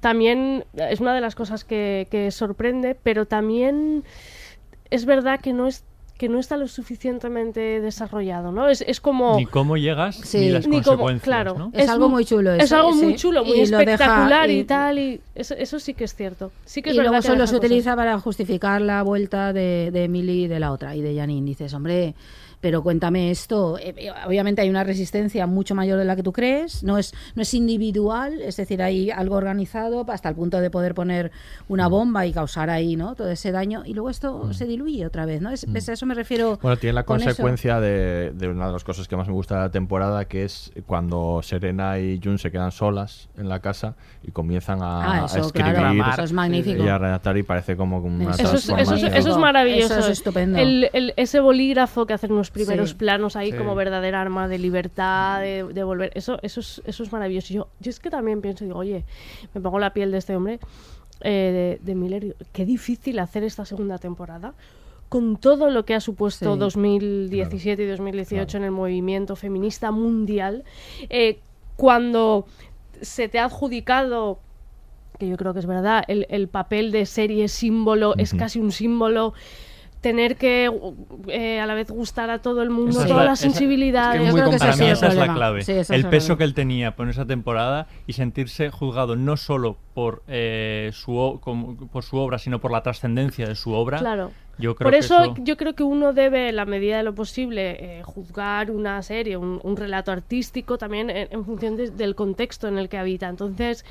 B: también es una de las cosas que, que sorprende, pero también es verdad que no es que no está lo suficientemente desarrollado, ¿no? Es, es como
D: Ni cómo llegas,
C: Sí.
D: ni las
B: ni como-
D: consecuencias,
B: claro,
D: ¿no?
C: Es algo
B: mu-
C: muy chulo
B: Es algo
C: sí.
B: muy chulo, muy
C: Y deja-
B: espectacular y,
C: y-
B: tal, y eso, eso sí que es cierto. Sí que es
C: y luego solo se
B: cosas.
C: utiliza para justificar la vuelta de, de Emily y de la otra y de Janine. Dices, hombre, pero cuéntame esto. Eh, eh, obviamente hay una resistencia mucho mayor de la que tú crees. No es, no es individual, es decir, hay algo organizado hasta el punto de poder poner una bomba y causar ahí ¿no? todo ese daño. Y luego esto se diluye otra vez. ¿no? Es, es a eso me refiero.
A: Bueno, tiene la consecuencia de, de una de las cosas que más me gusta de la temporada, que es cuando Serena y Jun se quedan solas en la casa y comienzan a,
C: Ah,
A: a
C: eso,
A: escribir
C: claro, eso es magnífico.
A: y a redactar y parece como una
C: Eso
B: Eso es, eso, es, eso es maravilloso.
C: Eso es estupendo.
B: El, el- ese bolígrafo que hacen los primeros
C: Sí.
B: planos ahí
E: Sí.
B: como verdadera arma de libertad, de, de volver. Eso, eso, es, eso es maravilloso. Yo, yo es que también pienso, digo, oye, me pongo la piel de este hombre, eh, de, de Miller. Qué difícil hacer esta segunda temporada con todo lo que ha supuesto
C: Sí.
B: 2017 y 2018 en el movimiento feminista mundial. eh, cuando se te ha adjudicado que yo creo que es verdad, el, el papel de serie símbolo es casi un símbolo. Tener que eh, a la vez gustar a todo el mundo,
D: Esa es
B: todas
D: la-
B: las
D: esa- es que
B: sensibilidades.
E: es
C: Yo creo que
D: Para mí esa es la clave.
C: Sí,
D: el peso
C: problema.
D: que él tenía por esa temporada y sentirse juzgado no solo por, eh, su, como- por su obra, sino por la trascendencia de su obra.
B: Claro.
D: Yo creo
B: Por eso- yo creo que uno debe, en la medida de lo posible, eh, juzgar una serie, un, un relato artístico también en, en función de- del contexto en el que habita. Entonces,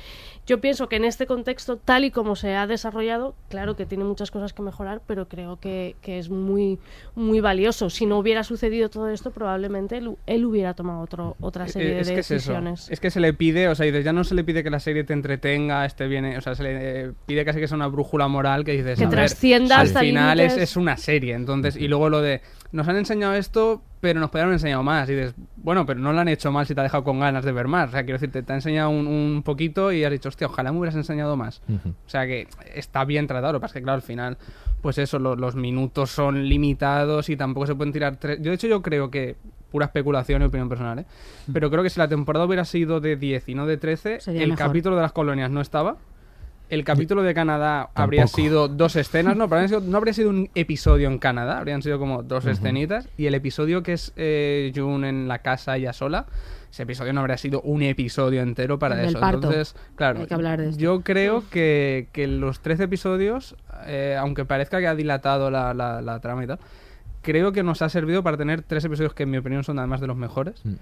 B: yo pienso que en este contexto, tal y como se ha desarrollado, claro que tiene muchas cosas que mejorar, pero creo que, que es muy, muy valioso. Si no hubiera sucedido todo esto, probablemente él, él hubiera tomado otro, otra serie
E: Eh, es
B: de
E: que
B: decisiones.
E: Es que se le pide, o sea, dices, ya no se le pide que la serie te entretenga, esté bien, eh, o sea, se le eh, pide casi que sea una brújula moral que dices,
B: Que
E: a ver,
B: trascienda
E: al
B: hasta
E: final es, es una serie, entonces, y luego lo de, nos han enseñado esto, pero nos podrían haber enseñado más, y dices, bueno, pero no lo han hecho mal si te ha dejado con ganas de ver más, o sea, quiero decirte, te ha enseñado un, un poquito y has dicho, hostia, ojalá me hubieras enseñado más. O sea que está bien tratado, lo que pasa es que claro, al final, pues eso, lo- los minutos son limitados y tampoco se pueden tirar tres. Yo de hecho yo creo que pura especulación y opinión personal, ¿eh? Pero creo que si la temporada hubiera sido de 10 y no de 13,
C: Sería
E: el
C: mejor.
E: capítulo de las colonias no estaba. El capítulo de Canadá habría sido dos escenas, no, pero habrían sido- no habría sido un episodio en Canadá, habrían sido como dos
A: Ujú.
E: escenitas. Y el episodio que es eh, June en la casa ella sola, ese episodio no habría sido un episodio entero para
C: del
E: eso.
C: parto.
E: Entonces, claro,
C: Hay que hablar de esto.
E: yo creo que, que los 13 episodios, eh, aunque parezca que ha dilatado la, la, la trama y tal, creo que nos ha servido para tener tres episodios que en mi opinión son además de los mejores.
A: Mm.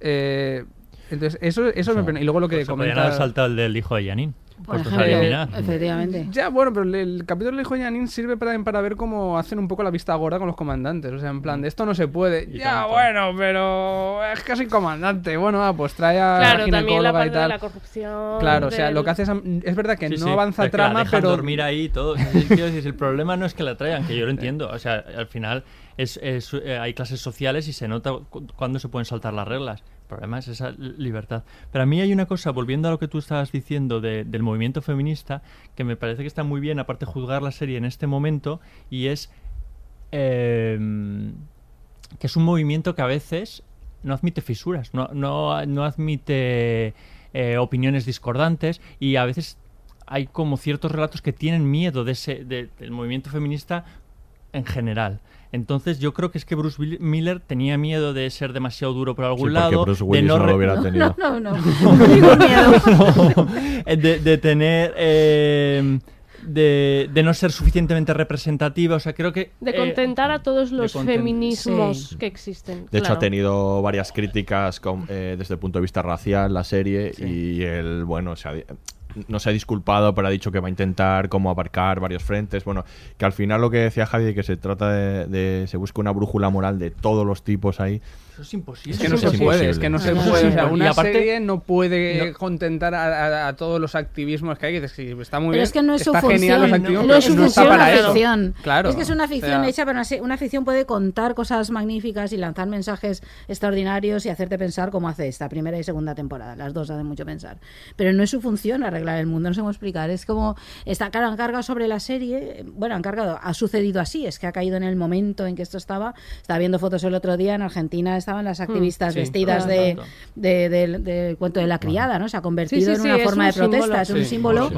E: Eh, entonces, eso, eso me pone- Y luego lo que
D: Pues se podrían haber
E: comenta...
D: saltado el del hijo de Janine.
C: Por
D: Puestos a
C: ejemplo, efectivamente.
E: Ya, bueno, pero el, el capítulo del hijo de Janine sirve para, para ver cómo hacen un poco la vista gorda con los comandantes. O sea, en plan, de esto no se puede.
D: Y
E: ya,
D: tanto.
E: bueno, pero es que soy comandante. Bueno, ah, pues trae a
B: Claro,
E: la
B: también la
E: ginecóloga y
B: parte de
E: tal.
B: la corrupción.
E: Claro, o sea, lo que hace es, es verdad que
D: Sí,
E: no
D: sí,
E: avanza
D: es que la
E: trama,
D: dejan
E: pero
D: dormir ahí todo. El problema no es que la traigan, que yo lo entiendo. O sea, al final es, es, eh, hay clases sociales y se nota cu- cuándo se pueden saltar las reglas. Problema es esa li- libertad. Pero a mí hay una cosa, volviendo a lo que tú estabas diciendo de- del movimiento feminista, que me parece que está muy bien, aparte juzgar la serie en este momento, y es eh, que es un movimiento que a veces no admite fisuras, no, no, no admite eh, opiniones discordantes y a veces hay como ciertos relatos que tienen miedo de ese, de- del movimiento feminista en general. Entonces yo creo que es que Bruce Will- Miller tenía miedo de ser demasiado duro por algún
A: Sí,
D: lado,
A: Bruce
D: de
A: Willis no
D: re-
A: lo hubiera tenido.
C: No, no, (laughs) no. (laughs)
D: De, de tener eh, de, de no ser suficientemente representativa. O sea, creo que.
B: De
D: eh,
B: contentar a todos los
D: content-
B: feminismos
C: Sí.
B: que existen.
A: De hecho, ha tenido varias críticas con- eh, desde el punto de vista racial la serie y él, bueno, se ha di- no se ha disculpado, pero ha dicho que va a intentar como abarcar varios frentes. Bueno, que al final lo que decía Javi, que se trata de, de- se busca una brújula moral de todos los tipos ahí.
D: Eso es imposible.
E: Es que no se puede, es que no se puede. O sea,
D: Y
E: una
D: aparte-
E: serie no puede
D: No.
E: contentar a, a- a todos los activismos que hay. Está muy
C: Pero
E: bien.
C: es que no es su
E: está
C: función.
E: genial los activismos,
C: no,
E: pero
C: es su
E: no está
C: función
E: para
C: la
E: eso.
C: ficción.
E: Claro.
C: Es que es una
E: O
C: ficción
E: sea,
C: hecha, pero una, una ficción puede contar cosas magníficas y lanzar mensajes extraordinarios y hacerte pensar como hace esta primera y segunda temporada. Las dos hacen mucho pensar. Pero no es su función arreglar el mundo, no sé cómo explicar. Es como, está, claro, han cargado sobre la serie, bueno, han cargado, ha sucedido así, es que ha caído en el momento en que esto estaba. Estaba viendo fotos el otro día, en Argentina estaban las activistas
D: sí,
C: vestidas
D: claro,
C: de, de- cuento de la criada, ¿no? Se ha convertido
B: Sí, sí,
C: en una forma
B: un
C: de protesta,
B: símbolo.
C: es un
E: Sí,
C: símbolo.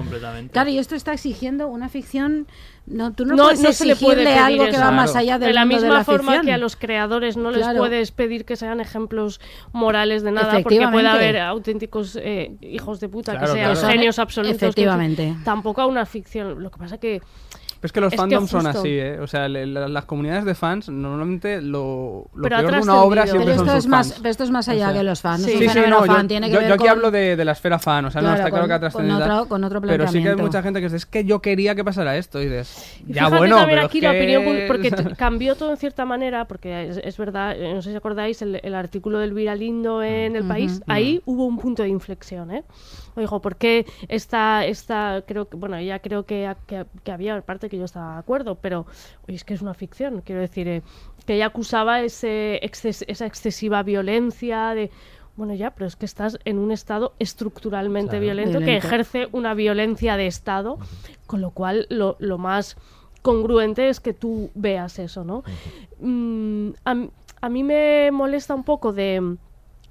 C: Claro, y esto está exigiendo una ficción. No, tú no,
B: No-
C: puedes
B: no se le puede
C: exigirle
B: pedir
C: algo que
B: eso.
C: va
E: Claro.
C: más allá del
B: de la misma
C: de la
B: forma
C: ficción.
B: que a los creadores no les puedes pedir que sean ejemplos morales de nada, porque puede haber auténticos eh, hijos de puta
E: Claro,
B: que sean
E: claro.
B: genios absolutos. que-
C: Efectivamente.
B: tampoco a una ficción. Lo que pasa que
E: Pero es que los
B: Es que
E: fandoms son
B: justo-
E: así, ¿eh? O sea, le- la- las comunidades de fans normalmente lo, lo
B: Pero
E: peor de una obra siempre
C: Pero
E: son
C: esto,
E: sus
C: es más,
E: fans.
C: pero esto es más
E: O
C: allá
E: sea,
C: que los fans.
B: sí.
E: Sí, sí, no,
C: fan,
E: yo,
C: tiene que
E: yo-
C: ver
E: yo aquí
C: con-
E: hablo de, de la esfera fan, o sea, no
C: Claro,
E: está claro
C: con-
E: que ha
C: con
E: trascendido.
C: otro- con otro
E: Pero sí que hay
C: planteamiento.
E: mucha gente que dice, es que yo quería que pasara esto, y dices,
B: Y
E: ya bueno,
B: también
E: pero
B: aquí
E: es
B: la
E: que-
B: opinión porque (laughs) cambió todo en cierta manera, porque es, es verdad, eh, no sé si acordáis, el, el artículo del Viralindo en El País, ahí hubo un punto de inflexión, ¿eh? Oigo, ¿por qué esta, esta, creo que, bueno, ella creo que, que, que había parte que yo estaba de acuerdo, pero oye, es que es una ficción, quiero decir, eh, que ella acusaba ese exces- esa excesiva violencia de... Bueno, ya, pero es que estás en un estado estructuralmente
D: Claro.
B: violento, que ejerce una violencia de Estado, con lo cual lo, lo más congruente es que tú veas eso, ¿no? Mm, a mí me molesta un poco de...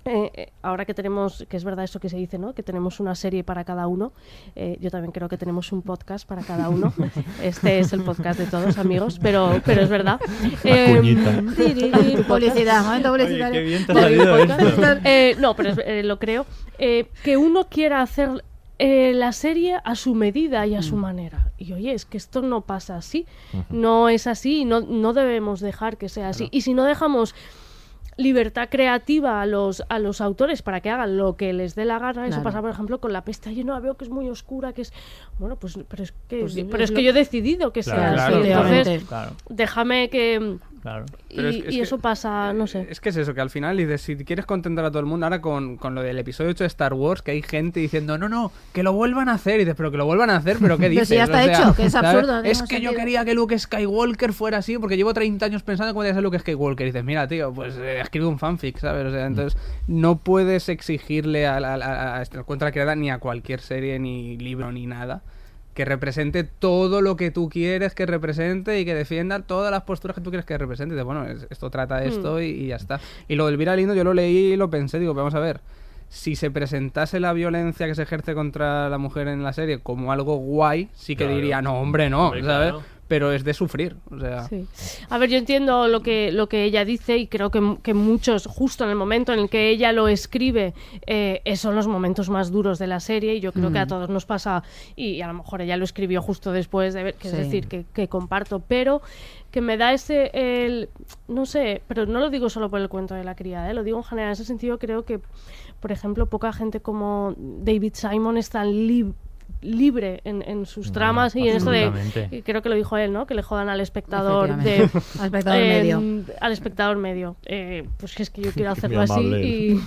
B: eh, eh, ahora que tenemos, que es verdad eso que se dice, ¿no? Que tenemos una serie para cada uno. eh, yo también creo que tenemos un podcast para cada uno. (laughs) Este es el podcast de todos, amigos, pero, pero es verdad.
A: Cuñita.
C: Tiriri, (laughs) publicidad, momento
D: Oye,
C: publicitario.
D: qué bien te ha salido esto.
B: Eh, no, pero es- eh, lo creo. Eh, que uno quiera hacer eh, la serie a su medida y a su manera. Y oye, es que esto no pasa así. No es así y no, no debemos dejar que sea así. Y si no dejamos libertad creativa a los, a los autores para que hagan lo que les dé la gana. Eso pasa, por ejemplo, con la peste. Yo no veo que es muy oscura, que es... Bueno, pues pero es que,
C: Pues
B: pero
C: es
B: que yo he decidido que
D: Claro,
B: sea
E: claro,
B: así.
E: claro.
B: Entonces,
D: Claro,
B: déjame que...
D: claro.
B: Y,
E: Pero es que- es
B: y
E: que-
B: eso pasa, no sé.
E: Es que es eso, que al final dices, si quieres contentar a todo el mundo, ahora con, con lo del episodio 8 de Star Wars, que hay gente diciendo, no, no, que lo vuelvan a hacer, y dices, pero que lo vuelvan a hacer, pero ¿qué
C: Pero
E: dices?
C: si ya está
E: O sea,
C: hecho, que es absurdo,
E: Es que yo quería que Luke Skywalker fuera así, porque llevo 30 años pensando cómo debe ser Luke Skywalker, y dices, mira, tío, pues eh, escribe un fanfic, ¿sabes? O sea, entonces no puedes exigirle a, la- a, a- a esta cuenta creada ni a cualquier serie, ni libro, ni nada. Que represente todo lo que tú quieres que represente y que defienda todas las posturas que tú quieres que represente. Y bueno, es- esto trata de esto
B: Mm.
E: y, y ya está. Y lo del Lindo yo lo leí y lo pensé, digo, vamos a ver. Si se presentase la violencia que se ejerce contra la mujer en la serie como algo guay, sí que
D: Claro.
E: diría, no, hombre, no,
D: Hombre,
E: ¿sabes?
D: claro.
E: Pero es de sufrir, o sea...
B: Sí. A ver, yo entiendo lo que, lo que ella dice y creo que, que muchos, justo en el momento en el que ella lo escribe, eh, son los momentos más duros de la serie y yo creo que a
C: Mm.
B: todos nos pasa, y a lo mejor ella lo escribió justo después de ver, que
C: Sí.
B: es decir, que, que comparto, pero que me da ese, el, no sé, pero no lo digo solo por el cuento de la criada, ¿eh? lo digo en general, en ese sentido creo que, por ejemplo, poca gente como David Simon es tan lib- libre en, en sus tramas y en esto de y creo que lo dijo él, ¿no? Que le jodan al espectador de. (laughs)
C: Al espectador medio.
B: al espectador medio. Eh, pues es que yo (laughs) quiero hacerlo así y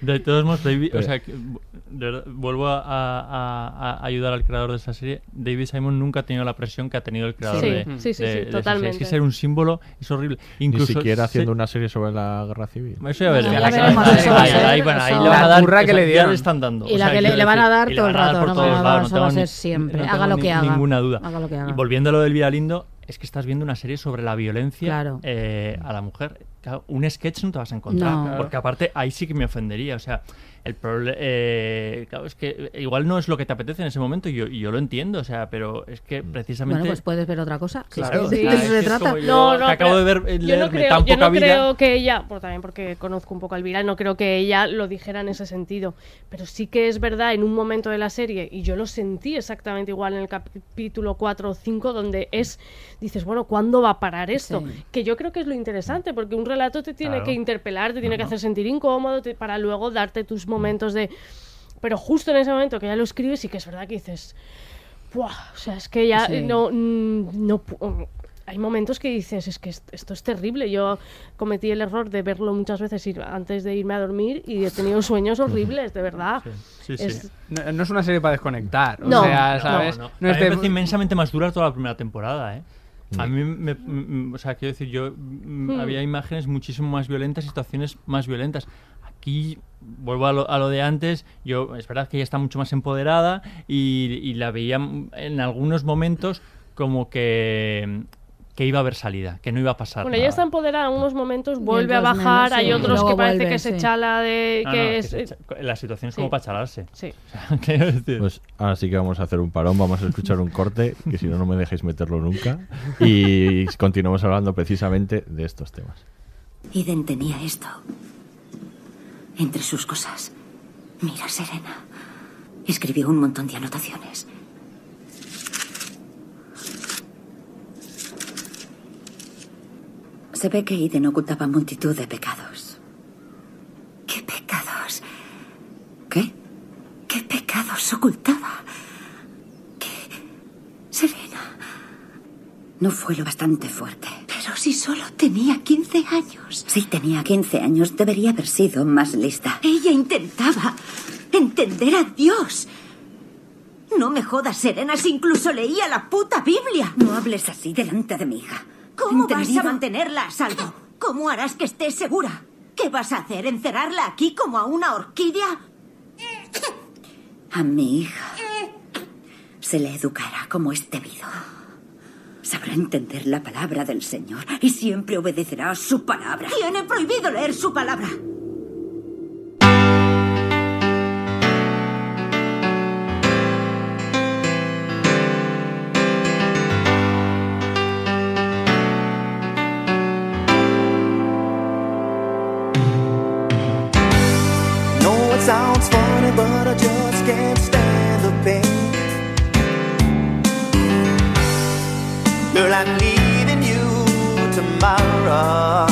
D: De todos modos, David, o sea, que, de verdad, vuelvo a, a- a ayudar al creador de esa serie. David Simon nunca ha tenido la presión que ha tenido el creador
B: Sí,
D: de,
B: sí, sí,
D: de-
B: sí,
D: de serie.
B: totalmente.
D: Es que ser un símbolo es horrible.
A: Ni
D: Incluso
A: siquiera
D: se-
A: haciendo una serie sobre la guerra civil.
D: Eso ya veremos. Ahí- le van a
E: La
D: dar,
E: que le
D: le están dando.
C: Y la que le- van a dar todo el rato, no va a
D: ni-
C: ser siempre, haga lo
D: ni-
C: que haga,
D: Ninguna duda.
C: haga lo que haga.
D: Y volviendo a lo del Vida Lindo, es que estás viendo una serie sobre la violencia
C: Claro.
D: eh, a la mujer. Claro, un sketch no te vas a encontrar.
C: No.
D: Porque aparte, ahí sí que me ofendería. O sea, el problema. claro, es que igual no es lo que te apetece en ese momento y yo, y yo lo entiendo. O sea, pero es que precisamente.
C: Bueno, pues puedes ver otra cosa.
D: Claro, sí, es
C: eso
D: que
C: se trata.
D: yo-
B: no, no,
D: que acabo
B: pero
D: de ver
B: yo no creo,
D: tan
B: yo
D: poca
B: no
D: vida.
B: creo que ella, pues también porque conozco un poco a Elvira, no creo que ella lo dijera en ese sentido, pero sí que es verdad en un momento de la serie y yo lo sentí exactamente igual en el capítulo 4 o 5 donde es dices, bueno, ¿cuándo va a parar esto?
C: Sí.
B: Que yo creo que es lo interesante porque un relato te tiene
D: Claro.
B: que interpelar, te tiene que
D: no.
B: hacer sentir incómodo te- para luego darte tus momentos de pero justo en ese momento que ya lo escribes sí que es verdad que dices Buah, o sea, es que ya
C: Sí.
B: no, mm, no pu- hay momentos que dices, es que est- esto es terrible. Yo cometí el error de verlo muchas veces antes de irme a dormir y he tenido sueños horribles, de verdad.
D: Sí, sí.
B: Es-
E: No, no es una serie para desconectar.
B: No,
E: o sea,
B: no,
E: ¿sabes?
D: No,
E: No
D: A
E: es
D: mí me
E: de-
D: parece inmensamente más dura toda la primera temporada, ¿eh? A mí me, mm, o sea, quiero decir, yo mm,
B: Hmm.
D: había imágenes muchísimo más violentas, situaciones más violentas. Aquí vuelvo a lo, a lo de antes, yo es verdad que ella está mucho más empoderada y, y la veía en algunos momentos como que que iba a haber salida, que no iba a pasar.
B: Bueno,
D: nada.
B: ella está empoderada en unos momentos, vuelve a bajar,
C: menos,
B: hay
C: sí.
B: otros que parece que se
C: sí.
B: chala de...
D: No,
B: que
D: no, que
B: es,
D: se echa- la situación es
B: sí.
D: como para chalarse.
B: sí. (laughs)
D: Decir.
A: Pues ahora sí que vamos a hacer un parón, vamos a escuchar un corte, que si no, no me dejéis meterlo nunca. Y continuamos hablando precisamente de estos temas.
H: Eden tenía esto entre sus cosas. Mira, Serena. Escribió un montón de anotaciones. Se ve que Eden ocultaba multitud de pecados. ¿Qué pecados? ¿Qué? ¿Qué pecados ocultaba? ¿Qué? Serena. No fue lo bastante fuerte. Pero si solo tenía 15 años. Si tenía 15 años, debería haber sido más lista. Ella intentaba entender a Dios. No me jodas, Serena, si incluso leía la puta Biblia. No hables así delante de mi hija. ¿Cómo vas a mantenerla a salvo? ¿Cómo harás que esté segura? ¿Qué vas a hacer? ¿Encerrarla aquí como a una orquídea? A mi hija se le educará como es debido. Sabrá entender la palabra del Señor y siempre obedecerá su palabra. Tiene prohibido leer su palabra.
I: You tomorrow.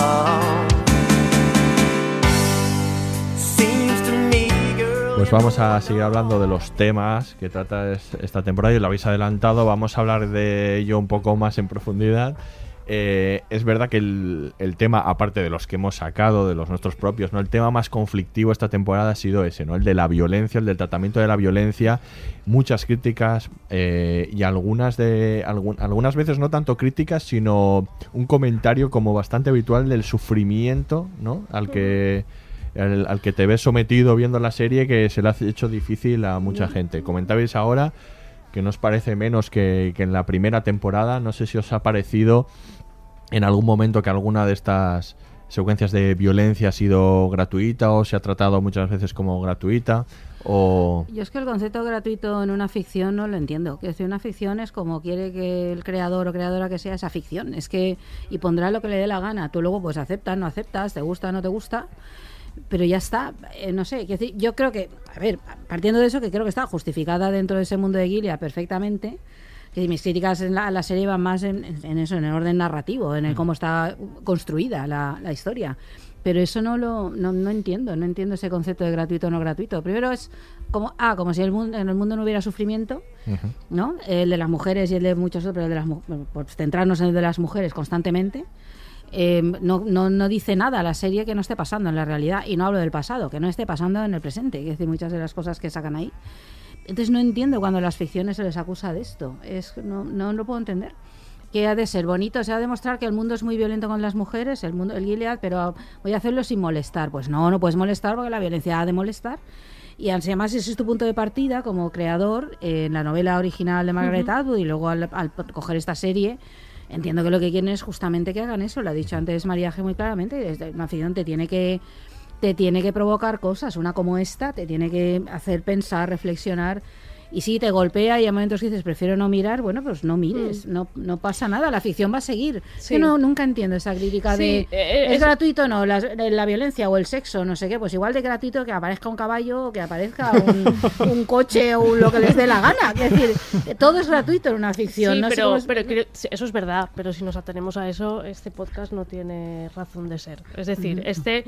A: Pues vamos a seguir hablando de los temas que trata es- esta temporada y lo habéis adelantado. Vamos a hablar de ello un poco más en profundidad. Eh, es verdad que el, tema, aparte de los que hemos sacado, de los nuestros propios, ¿no? El tema más conflictivo esta temporada ha sido ese, ¿no? El de la violencia, el del tratamiento de la violencia. Muchas críticas eh, y algunas de. algun- algunas veces no tanto críticas, sino un comentario como bastante habitual del sufrimiento, ¿no? Al que al que te ves sometido viendo la serie que se le ha hecho difícil a mucha gente. Comentabais ahora que nos parece menos que, que en la primera temporada. No sé si os ha parecido en algún momento que alguna de estas secuencias de violencia ha sido gratuita o se ha tratado muchas veces como gratuita o
C: Yo es que el concepto gratuito en una ficción no lo entiendo. Que decir, una ficción es como quiere que el creador o creadora que sea esa ficción. Es que y pondrá lo que le dé la gana. Tú luego pues aceptas, no aceptas, te gusta, no te gusta. Pero ya está, Eh, no sé, decir, yo creo que, a ver, partiendo de eso, que creo que está justificada dentro de ese mundo de Gilead perfectamente, que mis críticas en la, a la serie van más en, en eso, en el orden narrativo, en el cómo está construida la, la historia. Pero eso no lo no, no entiendo, no entiendo ese concepto de gratuito o no gratuito. Primero es como, ah, como si el mundo, en el mundo no hubiera sufrimiento, ¿no? El de las mujeres y el de muchos otros, el de las, por centrarnos en el de las mujeres constantemente. eh, no, no, no dice nada la serie que no esté pasando en la realidad. Y no hablo del pasado, que no esté pasando en el presente. Es decir, muchas de las cosas que sacan ahí. Entonces no entiendo cuando a las ficciones se les acusa de esto. Es, no, no lo puedo entender. Que ha de ser bonito, se ha de demostrar que el mundo es muy violento con las mujeres, el mundo, el Gilead, pero voy a hacerlo sin molestar. Pues no, no puedes molestar porque la violencia ha de molestar. Y además ese es tu punto de partida como creador eh, en la novela original de Margaret
B: Ujú.
C: Atwood y luego al, al coger esta serie, entiendo que lo que quieren es justamente que hagan eso. Lo ha dicho antes María G muy claramente, una ficción te tiene que te tiene que provocar cosas, una como esta, te tiene que hacer pensar, reflexionar. Y si te golpea y hay momentos que dices, prefiero no mirar, bueno, pues no mires, no, no pasa nada, la ficción va a seguir.
B: Sí.
C: Yo no, nunca entiendo esa crítica
B: Sí,
C: de,
B: eh,
C: ¿es,
B: es-
C: gratuito no? La, la violencia o el sexo, no sé qué, pues igual de gratuito que aparezca un caballo o que aparezca un, (laughs) un coche o un- lo que les dé la gana. Es decir, todo es gratuito en una ficción.
B: Sí,
C: no
B: pero,
C: es-
B: pero creo- eso es verdad, pero si nos atenemos a eso, este podcast no tiene razón de ser. Es decir, este...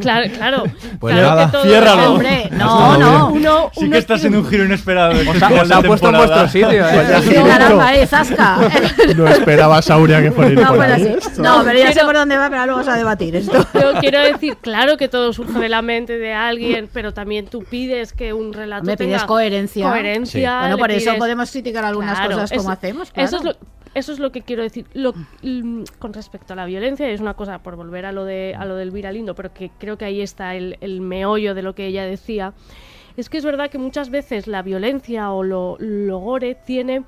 B: Claro, claro.
D: Pues
B: claro
D: nada,
B: que todo-
D: ciérralo.
B: Hombre,
D: Hasta
B: no, no. Uno,
D: Sí
B: uno
D: que estás en un giro inesperado. este
E: Os ha-
D: final
E: os ha puesto en vuestro sitio, ¿eh? (laughs)
A: Pues
C: Sí, caramba, eh, zasca. (laughs)
A: no esperaba Sauria que fuera
C: No,
A: por
C: pues
A: ahí.
C: así. No, pero ya sé por dónde va, pero ahora vamos a debatir esto. (laughs)
B: Yo quiero decir, claro que todo surge de la mente de alguien, pero también tú pides que un relato
C: Me pides
B: tenga
C: coherencia.
B: coherencia,
C: Bueno, por eso podemos criticar algunas
B: Claro,
C: cosas como
B: eso-
C: hacemos.
B: Eso es lo eso es lo que quiero decir. Lo, mm, con respecto a la violencia, es una cosa, por volver a lo de a lo del Elvira Lindo, pero que creo que ahí está el, el meollo de lo que ella decía. Es que es verdad que muchas veces la violencia o lo, lo gore tiene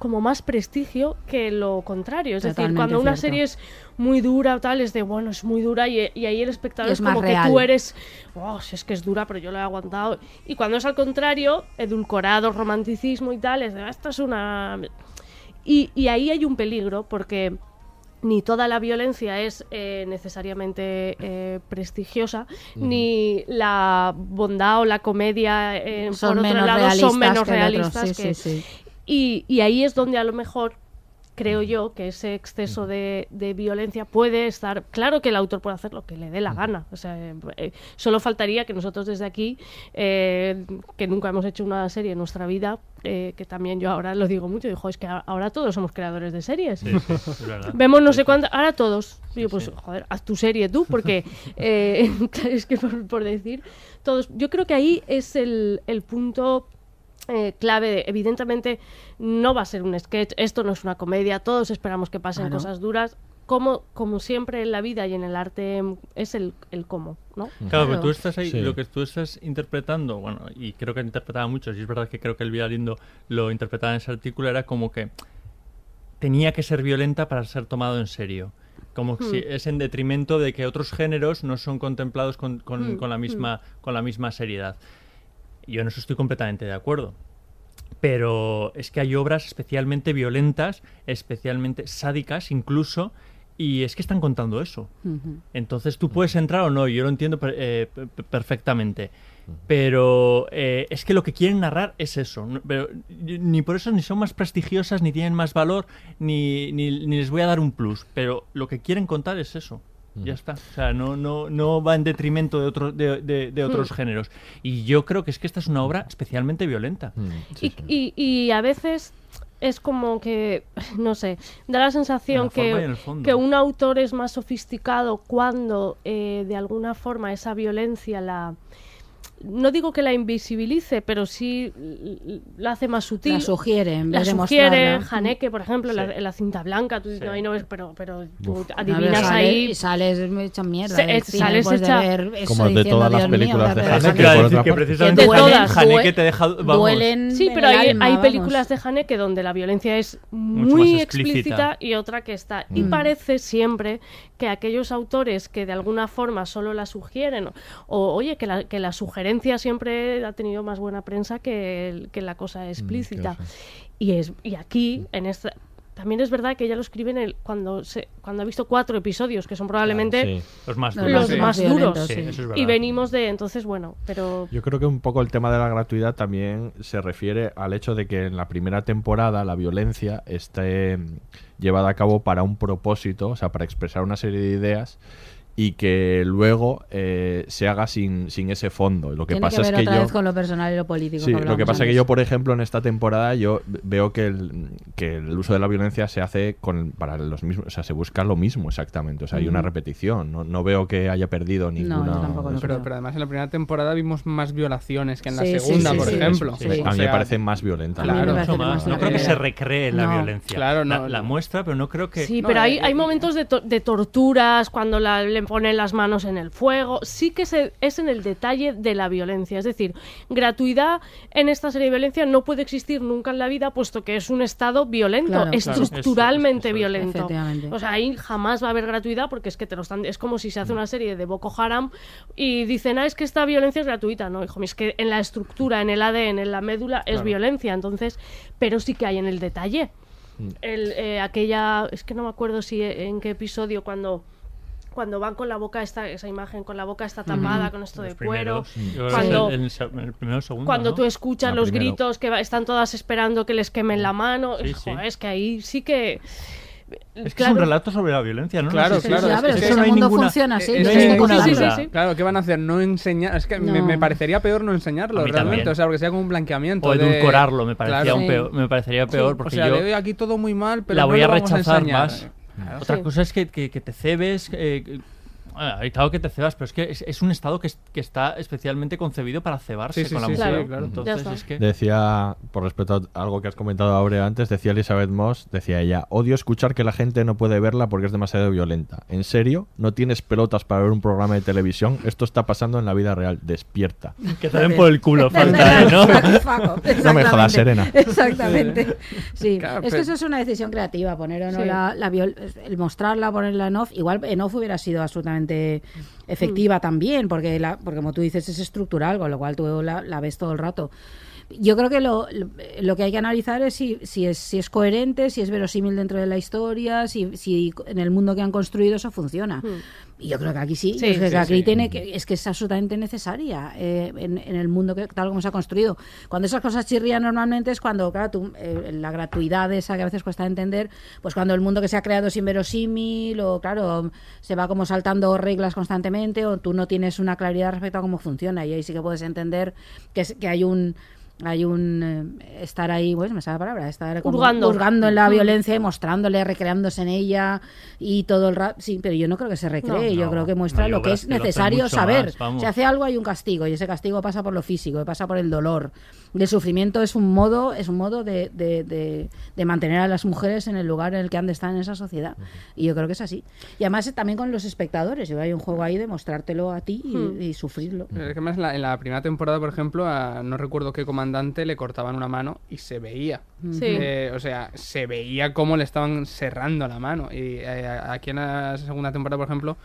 B: como más prestigio que lo contrario. Es decir,
C: Totalmente
B: cuando una
C: cierto.
B: serie es muy dura o tal, es de, bueno, es muy dura y, y ahí el espectador es,
C: es
B: como
C: real.
B: que tú eres, oh, si es que es dura, pero yo lo he aguantado. Y cuando es al contrario, edulcorado, romanticismo y tal, es de, "Ah, esto es una... Y, y ahí hay un peligro porque ni toda la violencia es eh, necesariamente eh, prestigiosa, ni la bondad o la comedia, eh,
C: Son
B: por otro
C: menos
B: lado, son
C: realistas
B: menos
C: que
B: realistas.
C: sí,
B: que-
C: sí, sí.
B: Y, y ahí es donde a lo mejor creo yo que ese exceso de, de violencia puede estar. Claro que el autor puede hacer lo que le dé la gana. O sea, eh, solo faltaría que nosotros desde aquí, eh, que nunca hemos hecho una serie en nuestra vida, eh, que también yo ahora lo digo mucho, digo, es que ahora todos somos creadores de series.
D: Sí, sí, es. (laughs)
B: Vemos no sé cuántas, ahora todos. Digo, pues joder, haz tu serie tú, porque (laughs) eh, (laughs) es que por, por decir, todos. Yo creo que ahí es el, el punto eh, clave. de- evidentemente, no va a ser un sketch, esto no es una comedia, todos esperamos que pasen cosas duras. Como, como siempre en la vida y en el arte es el, el cómo, ¿no?
D: Claro, pero tú estás ahí,
A: Sí.
D: lo que tú estás interpretando, bueno, y creo que interpretaba mucho, y es verdad que creo que Elvira Lindo lo interpretaba en ese artículo, era como que tenía que ser violenta para ser tomado en serio. Como
B: Hmm.
D: si es en detrimento de que otros géneros no son contemplados con, con-
B: Hmm,
D: con la misma, con la misma seriedad. Yo en eso estoy completamente de acuerdo. Pero es que hay obras especialmente violentas, especialmente sádicas incluso, y es que están contando eso. Entonces tú puedes entrar o no, yo lo entiendo eh, pe- pe- perfectamente. Pero eh, es que lo que quieren narrar es eso. Pero ni por eso ni son más prestigiosas, ni tienen más valor, ni, ni- ni les voy a dar un plus. Pero lo que quieren contar es eso. Ya está. O sea, no, no, no va en detrimento de, otro- de, de- de otros
B: Hmm.
D: géneros. Y yo creo que es que esta es una obra especialmente violenta.
B: y, y- y a veces es como que, (laughs) no sé, da la sensación
D: la
B: que, que un autor es más sofisticado cuando eh, de alguna forma esa violencia la, no digo que la invisibilice, pero sí la hace más sutil.
C: La sugiere, en
B: La
C: vez de
B: sugiere. Haneke, por ejemplo, en la, la cinta blanca, tú no, ahí no ves, pero, pero tú
A: Uf.
B: adivinas
C: sales,
B: ahí.
C: Y sales hecha mierda.
B: Se-
C: cine
B: sales
C: después de
B: hecha-
C: ver eso
A: Como de todas las películas de Haneke,
C: Haneke-
D: decir
A: otra
D: que precisamente
B: De todas,
D: Haneke te deja... Vamos,
C: duelen
B: Sí, pero hay,
C: alma,
B: hay
C: vamos.
B: películas de Haneke donde la violencia es
D: Mucho
B: muy explícita.
D: explícita.
B: y otra que está. Y
C: Mm.
B: parece siempre que aquellos autores que de alguna forma solo la sugieren, o, o, oye, que la, que la sugerencia siempre ha tenido más buena prensa que, el- que la cosa explícita. y, es, y aquí, en esta. También es verdad que ella lo escribe en el, cuando, se, cuando ha visto cuatro episodios, que son probablemente
A: Sí.
D: Los más duros.
B: los
C: sí.
B: más
C: violentos,
B: duros.
D: sí, eso es verdad.
B: y venimos de. Entonces, bueno, pero.
A: Yo creo que un poco el tema de la gratuidad también se refiere al hecho de que en la primera temporada la violencia esté llevada a cabo para un propósito, o sea, para expresar una serie de ideas y que luego eh, se haga sin, sin ese fondo. Lo que
C: Tiene
A: pasa
C: que ver
A: es que
C: otra
A: yo...
C: vez con lo personal y lo político.
A: Sí, lo que pasa es que yo, por ejemplo, en esta temporada yo veo que el, que el uso de la violencia se hace con para los mismos, o sea, se busca lo mismo exactamente, o sea, hay una repetición, no, no veo que haya perdido ninguna...
C: tampoco
A: eso.
E: Pero, pero además en la primera temporada vimos más violaciones que en la
C: Sí,
E: segunda,
C: sí,
E: por
C: sí,
E: ejemplo.
C: sí,
A: a mí
E: O
A: me parece más violenta.
E: Claro,
C: parece
D: Mucho
C: más
D: No creo que se recree la
C: No.
D: violencia.
E: Claro, no.
D: La, la muestra, pero no creo que...
B: Sí,
E: No,
B: pero hay, hay momentos de, to- de torturas cuando la- le ponen las manos en el fuego. Sí que se, es en el detalle de la violencia. Es decir, gratuidad en esta serie de violencia no puede existir nunca en la vida, puesto que es un estado violento,
C: Claro, claro.
B: estructuralmente
D: Eso, eso, eso.
B: violento. O sea, ahí jamás va a haber gratuidad porque es que te lo están. Es como si se hace una serie de Boko Haram y dicen, ah, es que esta violencia es gratuita. No, hijo mío, es que en la estructura, en el ADN, en la médula, es violencia. Entonces, pero sí que hay en el detalle. El, eh, aquella, es que no me acuerdo si eh, en qué episodio cuando cuando van con la boca esta esa imagen con la boca está tapada con esto de
D: Los
B: cuero
D: primeros.
B: Cuando
D: el, el se- el primero o segundo,
B: cuando
D: ¿no?
B: tú escuchas los
A: primero.
B: gritos que va- están todas esperando que les quemen la mano
D: Sí,
B: joder,
D: sí.
B: es que ahí sí que
D: Es que
B: claro.
D: es un relato sobre la violencia, ¿no?
E: Claro,
D: No
E: claro, es que
C: es que
D: no
C: ese
D: hay
C: mundo
D: ninguna-
C: funciona así.
E: eh,
C: no
E: no
C: hay
E: hay
C: ninguna
B: sí, sí,
C: duda.
B: sí, sí.
E: Claro, ¿qué van a hacer? No enseñar. Es que me,
C: No.
E: me parecería peor no enseñarlo realmente.
D: también.
E: O sea, porque sea como un blanqueamiento.
D: O
E: de-
D: edulcorarlo, me parecía,
E: Claro.
D: un peor, me parecería peor
E: O
D: porque
E: sea,
D: yo
E: le doy aquí todo muy mal, pero
D: la
E: no
D: voy
E: lo
D: a
E: vamos
D: rechazar
E: enseñar.
D: Otra
B: Sí.
D: cosa es que, que- que te cebes. eh, ah, claro que te cebas, pero es que es, es un estado que, es- que está especialmente concebido para cebarse
E: Sí, sí,
D: con la
E: sí,
D: mujer.
E: claro.
B: Ya
D: Entonces
B: está.
D: es que.
A: Decía, por respecto a algo que has comentado ahora antes, decía Elizabeth Moss, decía ella, odio escuchar que la gente no puede verla porque es demasiado violenta. ¿En serio? ¿No tienes pelotas para ver un programa de televisión? Esto está pasando en la vida real. Despierta.
D: Que te den por el culo, (laughs) falta, ¿eh? ¿no?
A: No me jodas,
C: exactamente.
A: Serena.
C: Exactamente. Sí,
E: Claro,
C: es que eso es una decisión creativa, poner o no
B: Sí.
C: la, la viol- el mostrarla, ponerla en off. Igual en off hubiera sido absolutamente efectiva también, porque, la, porque como tú dices es estructural, con lo cual tú la, la ves todo el rato. Yo creo que lo, lo que hay que analizar es si, si, es si es coherente, si es verosímil dentro de la historia, si, si en el mundo que han construido eso funciona. Y yo creo que aquí sí, que
E: sí,
C: aquí
E: sí.
C: tiene que, es que es absolutamente necesaria eh, en, en el mundo que, tal como se ha construido. Cuando esas cosas chirrían normalmente es cuando, claro, tú, eh, la gratuidad esa que a veces cuesta entender, pues cuando el mundo que se ha creado es inverosímil o, claro, se va como saltando reglas constantemente o tú no tienes una claridad respecto a cómo funciona y ahí sí que puedes entender que, es- que hay un hay un eh, estar ahí, pues me sale la palabra, estar como
B: Hurgando.
C: hurgando en la
B: Mm.
C: violencia y mostrándole, recreándose en ella y todo el rato. Sí, pero yo no creo que se recree,
D: No.
C: yo
D: No,
C: creo que muestra
D: no,
C: lo que es
D: que
C: necesario saber.
D: más,
C: si hace algo hay un castigo y ese castigo pasa por lo físico, pasa por el dolor. El sufrimiento es un modo, es un modo de, de, de- de mantener a las mujeres en el lugar en el que han de estar en esa sociedad. Y yo creo que es así. Y además eh, también con los espectadores. Yo hay un juego ahí de mostrártelo a ti y,
B: Hmm.
C: y sufrirlo.
E: Es que además en la, en la primera temporada, por ejemplo, a no recuerdo qué comandante le cortaban una mano y se veía.
B: Sí.
E: Eh, o sea, se veía cómo le estaban cerrando la mano. Y eh, aquí en la segunda temporada, por ejemplo,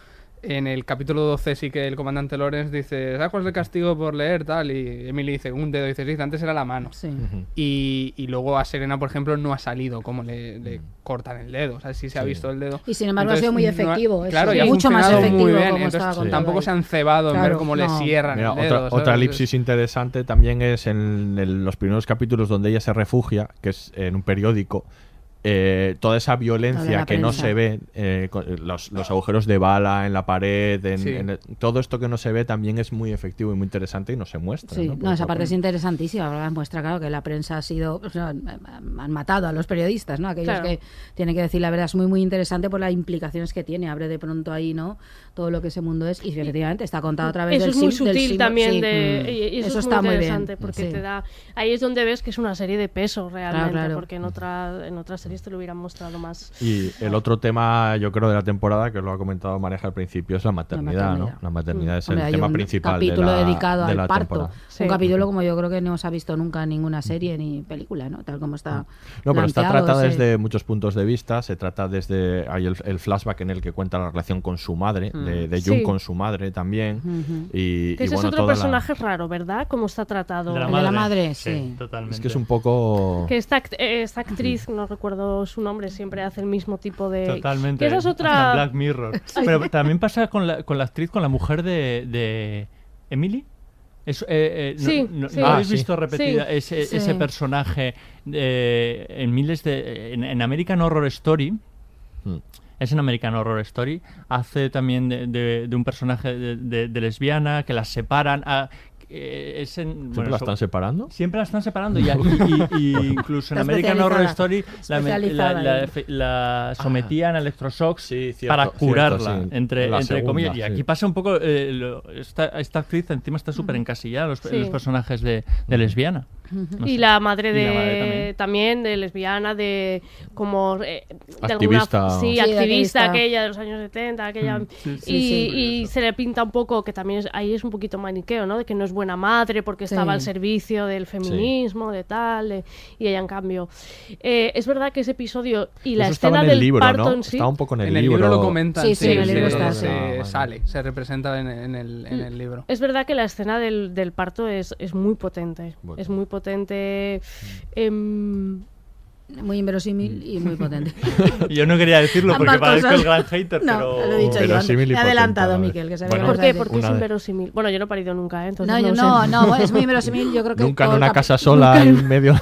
E: en el capítulo 12 sí que el comandante Lorenz dice, ¿sabes cuál es el castigo por leer? Tal, y Emily dice, un dedo. Y dice, sí, antes era la mano.
C: Sí.
E: Y, y luego a Serena, por ejemplo, no ha salido cómo le, le cortan el dedo. O sea, sí se ha visto el dedo.
C: Y sin embargo ha sido muy
E: no
C: efectivo,
E: claro, y ha
C: mucho más efectivo
E: muy bien.
C: como
E: Entonces,
C: estaba contado
E: tampoco
C: ahí.
E: se han cebado en ver
C: Claro,
E: cómo le cierran
A: Mira,
E: el dedo.
A: otra,
E: ¿sabes?
A: otra elipsis interesante también es en el- los primeros capítulos donde ella se refugia, que es en un periódico, eh, toda esa violencia
C: la
A: que no se ve, eh, con- los, los agujeros de bala en la pared, en-
E: Sí.
A: en el- todo esto que no se ve también es muy efectivo y muy interesante y no se muestra.
C: Sí,
A: ¿no?
C: esa parte es interesantísima. porque Muestra, claro, que la prensa ha sido. o sea, han matado a los periodistas, ¿no? Aquellos
B: Claro.
C: que tienen que decir la verdad. Es muy, muy interesante por las implicaciones que tiene. Abre de pronto ahí, ¿no? Todo lo que ese mundo es. Y efectivamente está contado a través
B: Eso
C: del
B: es muy
C: sim-
B: sutil también
C: sí.
B: de,
C: Mm.
B: y, y eso,
C: Eso
B: es
C: está
B: muy
C: muy bien,
B: interesante porque
C: sí.
B: te da ahí es donde ves que es una serie de peso realmente
C: claro.
B: porque en otra en otras series te lo hubieran mostrado más
A: Y el otro tema, yo creo, de la temporada, que lo ha comentado Mareja al principio, es la maternidad, ¿no?
C: maternidad.
A: La maternidad es
C: Hombre,
A: el tema
C: un
A: principal de
C: capítulo
A: la,
C: dedicado
A: de
C: al
A: la
C: parto.
B: Sí.
C: Un capítulo como yo creo que no se ha visto nunca en ninguna serie ni película, ¿no? Tal como está.
A: No, pero está
C: sí.
A: desde muchos puntos de vista. Se trata desde. Hay el, el flashback en el que cuenta la relación con su madre, de, de Jung
B: Sí.
A: con su madre también.
C: Ujú.
A: Y,
B: que
A: y
B: ese
A: bueno,
B: es otro
A: toda la-
B: personaje raro verdad cómo está tratado
D: De la
C: El de la
D: madre.
C: madre, sí.
D: totalmente.
A: Es que es un poco.
B: que esta, act- esta actriz no recuerdo su nombre siempre hace el mismo tipo de
D: Totalmente.
B: que esa es otra
D: Black Mirror. (laughs) Pero también pasa con la, con la actriz, con la mujer de, de Emily. Es, eh, eh, no-
B: Sí,
D: no,
B: sí.
D: ¿no
A: Ah,
D: habéis
A: sí.
D: visto repetida
B: Sí.
D: ese,
C: Sí.
D: ese personaje eh, en miles de en, en American Horror Story?
A: Mm.
D: Es en American Horror Story. Hace también de, de- de un personaje de, de- de lesbiana que las separan. ah, eh, es en,
A: ¿Siempre
D: bueno,
A: la
D: so-
A: están separando?
D: Siempre la están separando y, y- y- y (laughs) incluso en American Horror. Story la, sometían a electroshock
A: Sí, cierto,
D: para
A: cierto,
D: curarla,
A: sí.
D: entre, entre
A: segunda,
D: comillas. Y
A: sí.
D: aquí pasa un poco, eh, lo- esta, esta actriz encima está súper encasillada los,
B: Sí.
D: los personajes de, de lesbiana. No
B: y
D: sé.
B: la madre
D: Y
B: de
D: la madre también.
B: de lesbiana de como eh, de
A: Activista.
B: alguna sí,
C: Sí,
B: activista
C: activista.
B: aquella de los años 70 aquella
D: Mm, sí, sí,
B: y,
C: sí.
B: y se le pinta un poco que también es- ahí es un poquito maniqueo no de que no es buena madre porque
C: Sí.
B: estaba al servicio del feminismo de tal de- y ella en cambio eh, es verdad que ese episodio y la
A: Eso
B: escena
A: en el
B: del
A: libro,
B: parto
A: ¿no?
B: en sí
A: Estaba un poco en el,
E: En el libro lo comentan.
C: Sí, sí, en el libro está,
E: se,
C: sí.
A: Ah,
E: sale, se representa en, en el, en el libro.
B: Es verdad que la escena del, del parto es, es muy potente.
A: Bueno.
B: Es muy potente. Em,
C: Muy inverosímil y muy (laughs) potente.
D: Yo no quería decirlo porque parezco el gran hater, (laughs)
C: No,
D: pero...
C: lo he dicho yo adelantado, Miquel, que sabía
A: Bueno,
C: que
B: ¿Por qué? Porque es inverosímil. Bueno, yo no he parido nunca, ¿eh? entonces
C: No, yo
B: no,
C: no, (laughs) es muy inverosímil. Yo creo que
A: Nunca en una casa sola
C: en-
A: medio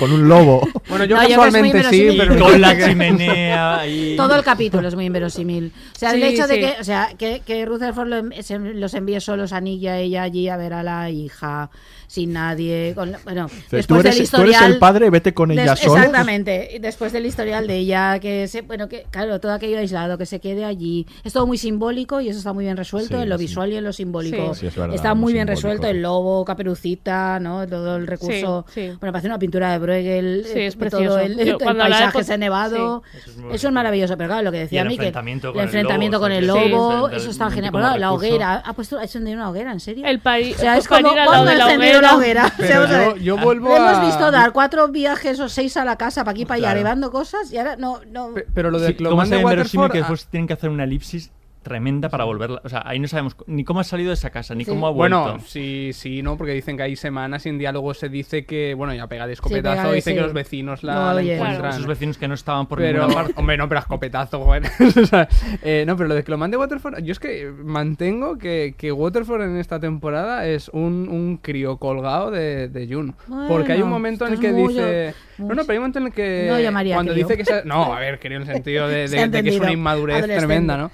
A: con un lobo.
E: Bueno, yo
C: No, yo
E: casualmente sí, pero...
D: Con la chimenea y...
C: Todo el capítulo es muy inverosímil. O sea, el
B: Sí,
C: hecho de que, o sea, que, que Rutherford se- los envíe solos a Nick y a ella allí a ver a la hija, sin nadie. Con, la- bueno,
A: Tú
C: después
A: eres,
C: del
A: tú eres
C: historial.
A: el padre, vete con ella
C: Des-
A: solo.
C: Exactamente. Después del historial de ella, que se, bueno, que claro, todo aquello aislado, que se quede allí. Es todo muy simbólico y eso está muy bien resuelto
A: Sí,
C: en lo
A: sí.
C: visual y en lo simbólico.
A: Sí, es verdad,
C: está
A: muy
C: muy bien
A: simbólico.
C: resuelto el lobo, Caperucita, ¿no? Todo el recurso.
B: Sí, sí.
C: Bueno, parece una pintura de Bruegel.
B: Sí,
C: eh,
B: es precioso.
C: Todo el,
B: Yo,
C: el
B: cuando la
C: paisaje
B: he
C: ese nevado.
D: Eso es muy
C: Eso es maravilloso, pero claro, lo que decía
D: el
C: a mí, que
D: enfrentamiento
C: el
D: con el
C: enfrentamiento
D: lobo,
C: con el lobo, eso está genial. Bueno, la hoguera, ¿ha puesto, ha encendido una hoguera? ¿En serio?
B: El país.
C: O sea, es como
B: lado
C: ¿cuándo
B: de la hoguera.
E: Pero (laughs)
C: a
E: yo, vuelvo
C: Le hemos
E: a-
C: visto dar cuatro viajes o seis a la casa para aquí para allá, llevando cosas y ahora no, no.
E: Pe- Pero lo de
D: Sí,
E: Clomán
D: ¿Cómo
E: de Waterford...
D: que
E: ah,
D: después tienen que hacer una elipsis tremenda para volverla? O sea, ahí no sabemos ni cómo ha salido de esa casa, ni cómo ha vuelto.
E: Bueno, sí, sí, no, porque dicen que hay semanas sin diálogo se dice que, bueno, ya pega de escopetazo,
C: pega de-
E: dice
C: sí.
E: que los vecinos la,
C: No,
E: la
C: oye.
E: encuentran.
D: Esos vecinos que no estaban por
E: pero,
D: ninguna parte.
E: hombre, no, pero a escopetazo, bueno. (laughs) O sea, eh, no, pero lo de Clomán de Waterford, yo es que mantengo que, que Waterford en esta temporada es un, un crío colgado de, de Jun. porque hay un momento en el que dice... No, no, pero hay un momento en el que...
C: No llamaría
E: cuando
C: crío.
E: dice que... se- no, a ver, crío en el sentido de, (laughs) que es una inmadurez tremenda, ¿no?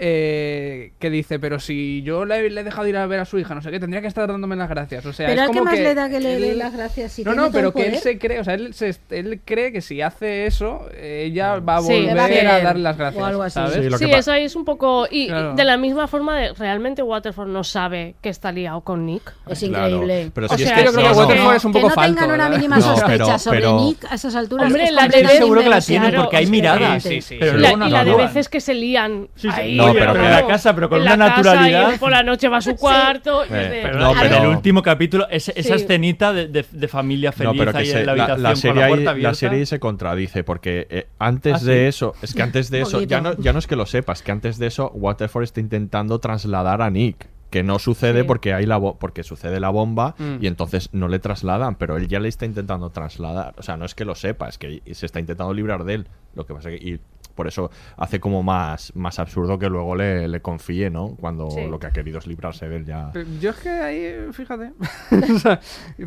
E: Eh, que dice, pero si yo le, le he dejado ir a ver a su hija, no sé qué, tendría que estar dándome las gracias. O sea,
C: Pero
E: es
C: ¿a qué
E: como
C: más
E: que
C: le da que le dé las gracias si
E: No,
C: tiene
E: no, pero que él se cree, o sea, él, se- él cree que si hace eso, ella va a
B: Sí.
E: volver
B: va a
E: darle las
C: o
E: gracias.
C: algo así.
E: ¿sabes?
A: Sí, que
B: eso ahí es un poco. Y
E: Claro.
B: de la misma forma, de, realmente Waterford no sabe que está liado con Nick.
C: Es
A: Claro,
C: increíble.
A: pero
B: O
A: si es
B: sea,
A: que
E: yo creo
A: no,
E: que
A: no.
E: Waterford es un
C: que
E: poco
C: no
E: falto.
C: tengan una
E: ¿verdad?
C: mínima
A: No,
C: sospecha
A: pero-
C: sobre
A: pero-
C: Nick a esas alturas.
B: Hombre,
C: es
B: la
D: Estoy
B: debe
D: seguro que la tienen porque hay miradas. pero.
B: Y la,
D: luego no
B: y la de veces que se lían. Ahí,
A: No, pero
D: en la casa, pero con
B: en
D: una
B: la casa,
D: naturalidad.
B: y por la noche va a su cuarto. y es
A: Eh,
B: de-
D: Pero,
A: No,
D: en
A: pero-
D: el último capítulo, ese- esa
B: Sí.
D: escenita de, de- de familia feliz
A: No, pero que
D: ahí
A: se-
D: en la
A: la,
D: habitación
A: la
D: con
A: serie
D: la
A: ahí-
D: puerta
A: la
D: abierta.
A: serie ahí se contradice porque eh, antes
D: ¿Ah, sí?
A: de eso, es que antes de eso, ya no, ya no es que lo sepas, que antes de eso Waterford está intentando trasladar a Nick. Que no sucede
B: Sí.
A: porque hay la bo- porque sucede la bomba
E: Mm.
A: y entonces no le trasladan, pero él ya le está intentando trasladar. O sea, no es que lo sepa, es que se está intentando librar de él. Lo que pasa que y por eso hace como más, más absurdo que luego le, le confíe, ¿no? Cuando
E: Sí.
A: lo que ha querido es librarse de él ya.
E: Pero yo es que ahí, fíjate. (laughs) O sea,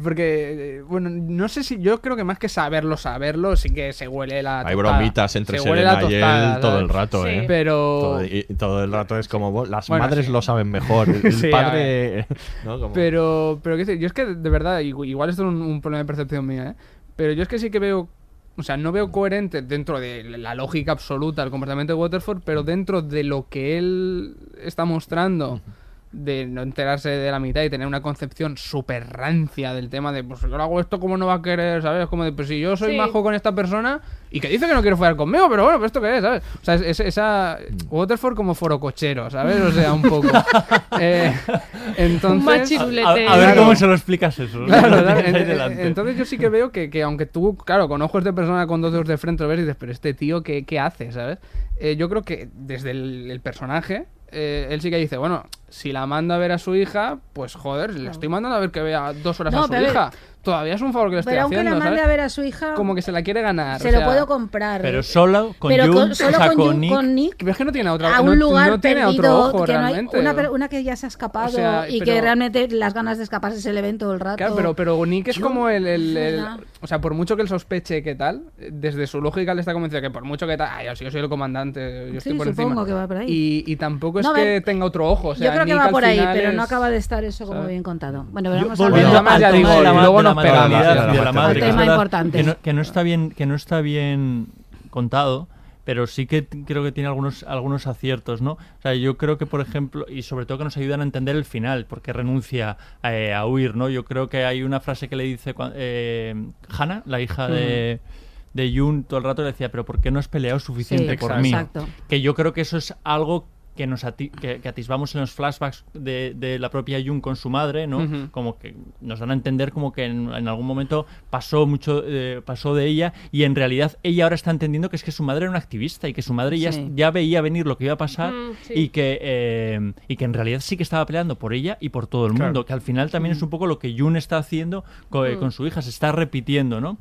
E: porque, eh, bueno, no sé si. Yo creo que más que saberlo, saberlo, sí que se huele la.
A: Hay
E: tostada.
A: bromitas entre
E: Se huele la
A: Serena y
E: tostada,
A: él todo el rato, ¿eh?
E: Pero.
A: Todo, y, y todo el rato es como, "Bo- las
E: Bueno,
A: madres
E: sí.
A: lo saben mejor, el, (laughs)
E: Sí,
A: padre... (laughs) ¿no? Como-
E: Pero, pero qué sé, yo es que de verdad, igu- igual esto es un, un problema de percepción mía, ¿eh? Pero yo es que sí que veo, o sea, no veo coherente dentro de la lógica absoluta el comportamiento de Waterford, pero dentro de lo que él está mostrando, de no enterarse de la mitad y tener una concepción súper rancia del tema de, pues yo le hago esto, ¿cómo no va a querer? ¿Sabes? Como de, pues si yo soy
B: Sí.
E: majo con esta persona y que dice que no quiere follar conmigo, pero bueno, pues esto qué es, ¿sabes? O sea, es, es- esa Waterford como forocochero, ¿sabes? O sea, un poco. (laughs) Eh, entonces...
B: machirulete.
D: A, a ver
E: Claro.
D: cómo se lo explicas eso.
E: Claro, (laughs)
D: Lo
E: En-. Entonces yo sí que veo que, que aunque tú, claro, con ojos de persona con dos dedos de frente lo ves y dices, pero este tío, ¿qué, qué hace? ¿Sabes? Eh, yo creo que desde el, el personaje, eh, él sí que dice, bueno, si la manda a ver a su hija, pues joder, le estoy mandando a ver que vea dos horas
C: No,
E: a su
C: pero
E: hija. Todavía es un favor que le estoy
C: Pero aunque
E: haciendo,
C: la mande
E: ¿sabes?
C: a ver a su hija,
E: Como que se la quiere ganar.
C: se
E: o
C: lo puedo comprar.
D: Pero solo con
C: Pero con-
D: o sea,
C: con,
D: Nick.
C: con Nick
E: Pero es que no tiene otra
C: a
E: no-
C: un lugar
E: no tiene
C: perdido
E: otro ojo
C: que no hay una, una que ya se ha escapado
E: O sea,
C: y
E: pero-
C: que realmente las ganas de escaparse se le ven todo el rato.
E: Claro, pero, pero Nick es como el, el- el-
C: ¿verdad?
E: O sea, por mucho que él sospeche que tal, desde su lógica le está convencido que por mucho que tal. Ay, yo, sí, yo soy el comandante, yo estoy por
C: supongo
E: encima.
C: que va por ahí.
E: Y, y tampoco es
C: No,
E: que
C: ver,
E: tenga otro ojo. O sea,
C: Yo creo que
E: Nick
C: va por ahí, pero no acaba de estar eso como bien contado. Bueno, pero vamos a
E: y luego
D: la maternidad y de la madre, que
C: Tema importante.
D: que no, que no está bien, que no está bien contado, pero sí que creo que tiene algunos algunos aciertos, ¿no? O sea, yo creo que por ejemplo y sobre todo que nos ayudan a entender el final, porque renuncia eh, a huir, ¿no? Yo creo que hay una frase que le dice eh, Hannah, la hija de de Jun, todo el rato le decía, pero ¿por qué no has peleado suficiente
C: Sí,
D: por
C: exacto.
D: mí?
C: Exacto.
D: Que yo creo que eso es algo que nos ati- que, que atisbamos en los flashbacks de, de la propia Jun con su madre, ¿no? Como que nos dan a entender como que en, en algún momento pasó mucho, eh, pasó de ella y en realidad ella ahora está entendiendo que es que su madre era una activista y que su madre ya,
C: Sí.
D: ya veía venir lo que iba a pasar
B: Mm, sí.
D: y que eh, y que en realidad sí que estaba peleando por ella y por todo el
E: Claro.
D: mundo, que al final también es un poco lo que Jun está haciendo co-
B: Mm.
D: con su hija, se está repitiendo, ¿no?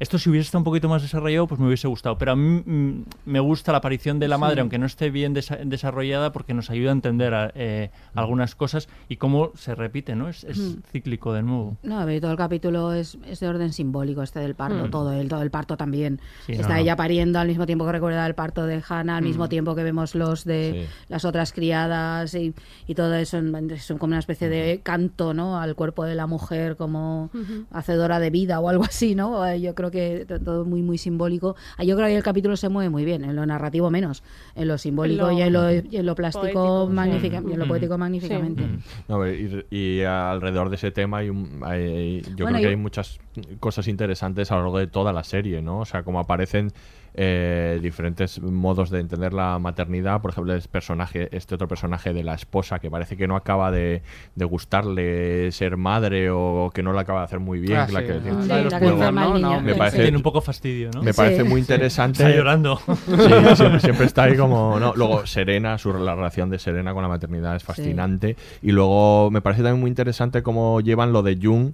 D: Esto si hubiese estado un poquito más desarrollado, pues me hubiese gustado. Pero a mí mm, me gusta la aparición de la madre, aunque no esté bien desa- desarrollada, porque nos ayuda a entender a- eh, algunas cosas y cómo se repite, ¿no? Es, es
C: Mm.
D: cíclico de nuevo.
C: No, a ver, todo el capítulo es, es de orden simbólico, este del parto,
D: Mm.
C: todo el, todo el parto también.
D: Sí,
C: Está
D: no,
C: ella pariendo al mismo tiempo que recuerda el parto de Hannah, al mismo
E: Mm.
C: tiempo que vemos los de
A: Sí.
C: las otras criadas y, y todo eso es como una especie de canto, ¿no? Al cuerpo de la mujer como hacedora de vida o algo así, ¿no? Eh, Yo creo que to- todo muy, muy simbólico. Ah, Yo creo que el capítulo se mueve muy bien, en lo narrativo menos, en lo simbólico
B: lo
C: y, en lo, y en lo plástico
B: poético, sí.
C: magnífica- y en lo
D: Mm.
C: poético magníficamente.
A: No, ver, y, y alrededor de ese tema hay, yo
C: Bueno,
A: creo que
C: y-
A: hay muchas cosas interesantes a lo largo de toda la serie, ¿no? O sea, como aparecen eh, diferentes modos de entender la maternidad, por ejemplo, el personaje, este otro personaje de la esposa que parece que no acaba de, de gustarle ser madre o que no lo acaba de hacer muy bien,
E: Ah,
A: la
E: sí,
A: que
E: la-
A: tiene-
C: Sí,
E: la de los
C: la que
E: juegos,
C: enferma al
E: ¿no?
C: niño.
E: No,
A: me parece
D: Tiene un poco fastidio, ¿no?
A: me
C: Sí.
A: parece muy interesante.
D: Está llorando. (laughs)
A: Sí, (laughs) siempre, siempre está ahí como. No, luego Serena, su, la relación de Serena con la maternidad es fascinante. Y luego me parece también muy interesante cómo llevan lo de Jung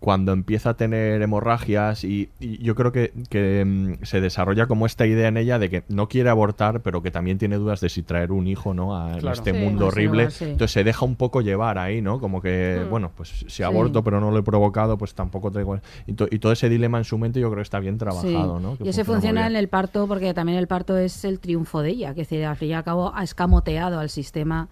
A: cuando empieza a tener hemorragias y, y yo creo que, que, mm, se desarrolla como esta idea en ella de que no quiere abortar pero que también tiene dudas de si traer un hijo no a
E: Claro.
A: este
C: Sí,
A: mundo horrible
C: sí.
A: entonces se deja un poco llevar ahí no como que
B: Mm.
A: bueno pues si aborto pero no lo he provocado pues tampoco tengo y, to- y todo ese dilema en su mente yo creo que está bien trabajado
C: Sí.
A: ¿no? Que
C: Y ese funciona en el parto porque también el parto es el triunfo de ella, que es decir, al fin y al cabo ha escamoteado al sistema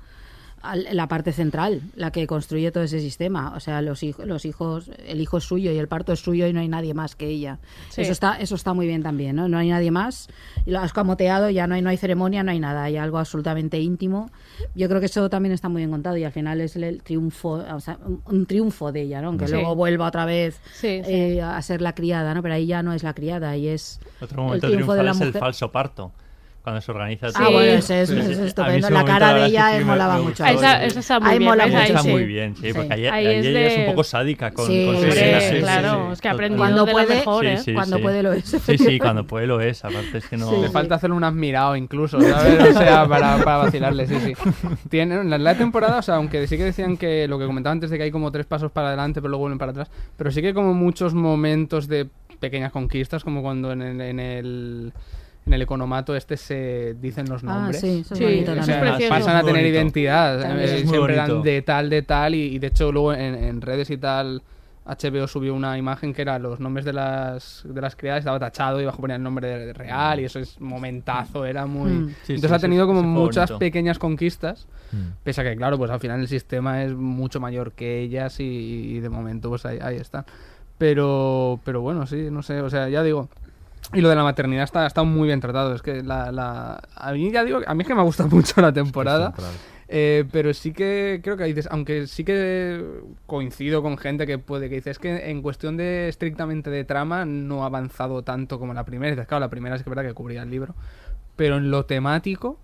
C: la parte central, la que construye todo ese sistema. O sea, los hijos, los hijos, el hijo es suyo y el parto es suyo y no hay nadie más que ella.
B: Sí.
C: Eso está, eso está muy bien también, ¿no? No hay nadie más y lo has escamoteado, ya no hay, no hay ceremonia, no hay nada, hay algo absolutamente íntimo. Yo creo que eso también está muy bien contado y al final es el, triunfo, o sea, un, un triunfo de ella, ¿no? Aunque
B: Sí.
C: luego vuelva otra vez
B: Sí, sí.
C: eh, a ser la criada, ¿no? Pero ahí ya no es la criada y es
D: Otro momento
C: el triunfo de
D: triunfal
C: la
D: es el falso parto. Cuando se organiza
C: Ah,
D: todo.
C: bueno, ese es,
E: Sí,
C: es estupendo.
D: ese
C: La cara de ella
D: sí
C: molaba mucho.
B: Esa, esa está muy
C: Ahí
B: bien.
C: mola mucho,
B: Ahí
D: está
B: sí.
D: muy bien, sí,
C: Sí.
D: porque ahí,
B: Ahí
D: ahí
B: es
D: ella es un
B: de-
D: poco sádica con,
C: Sí,
D: con
C: sí,
D: Serena,
C: sí,
D: sí, sí,
B: claro,
D: sí.
B: es que aprendido
C: Cuando
B: de
C: puede-
B: lo mejor, ¿eh?
D: Sí, sí,
C: Cuando
D: sí.
C: puede lo es.
D: Sí, sí, cuando puede lo es. Aparte es que no...
C: Sí,
E: Le
C: sí.
E: falta hacerle un admirado incluso, ¿sabes? O sea, para, para vacilarle, sí, sí. Tiene, en la, la temporada, o sea, aunque sí que decían que lo que comentaba antes de que hay como tres pasos para adelante, pero luego vuelven para atrás, pero sí que hay como muchos momentos de pequeñas conquistas, como cuando en el, en el, en el economato este se dicen los
C: Ah,
E: nombres.
C: sí, eso es
B: Sí,
C: bonito
E: O
B: eso
E: sea,
B: es
E: pasan a tener
D: bonito.
E: identidad. Eh, siempre
D: bonito.
E: eran de tal, de tal, y, y de hecho luego en, en redes y tal, HBO subió una imagen que era los nombres de las, de las criadas, estaba tachado y bajo ponía el nombre de, de real, y eso es momentazo, era muy...
C: Mm.
D: Sí,
E: Entonces
D: sí,
E: ha tenido
D: sí,
E: como muchas
D: bonito.
E: pequeñas conquistas,
A: Mm.
E: pese a que claro, pues al final el sistema es mucho mayor que ellas y, y de momento pues ahí, ahí están. Pero, pero bueno, sí, no sé, o sea, ya digo... Y lo de la maternidad está, está muy bien tratado. Es que la, la- a mí ya digo, a mí es que me ha gustado (laughs) mucho la temporada. Eh, pero sí que creo que dices, aunque sí que coincido con gente que puede que dices que en cuestión de estrictamente de trama no ha avanzado tanto como la primera. Dices, claro, la primera es que es verdad que cubría el libro. Pero en lo temático,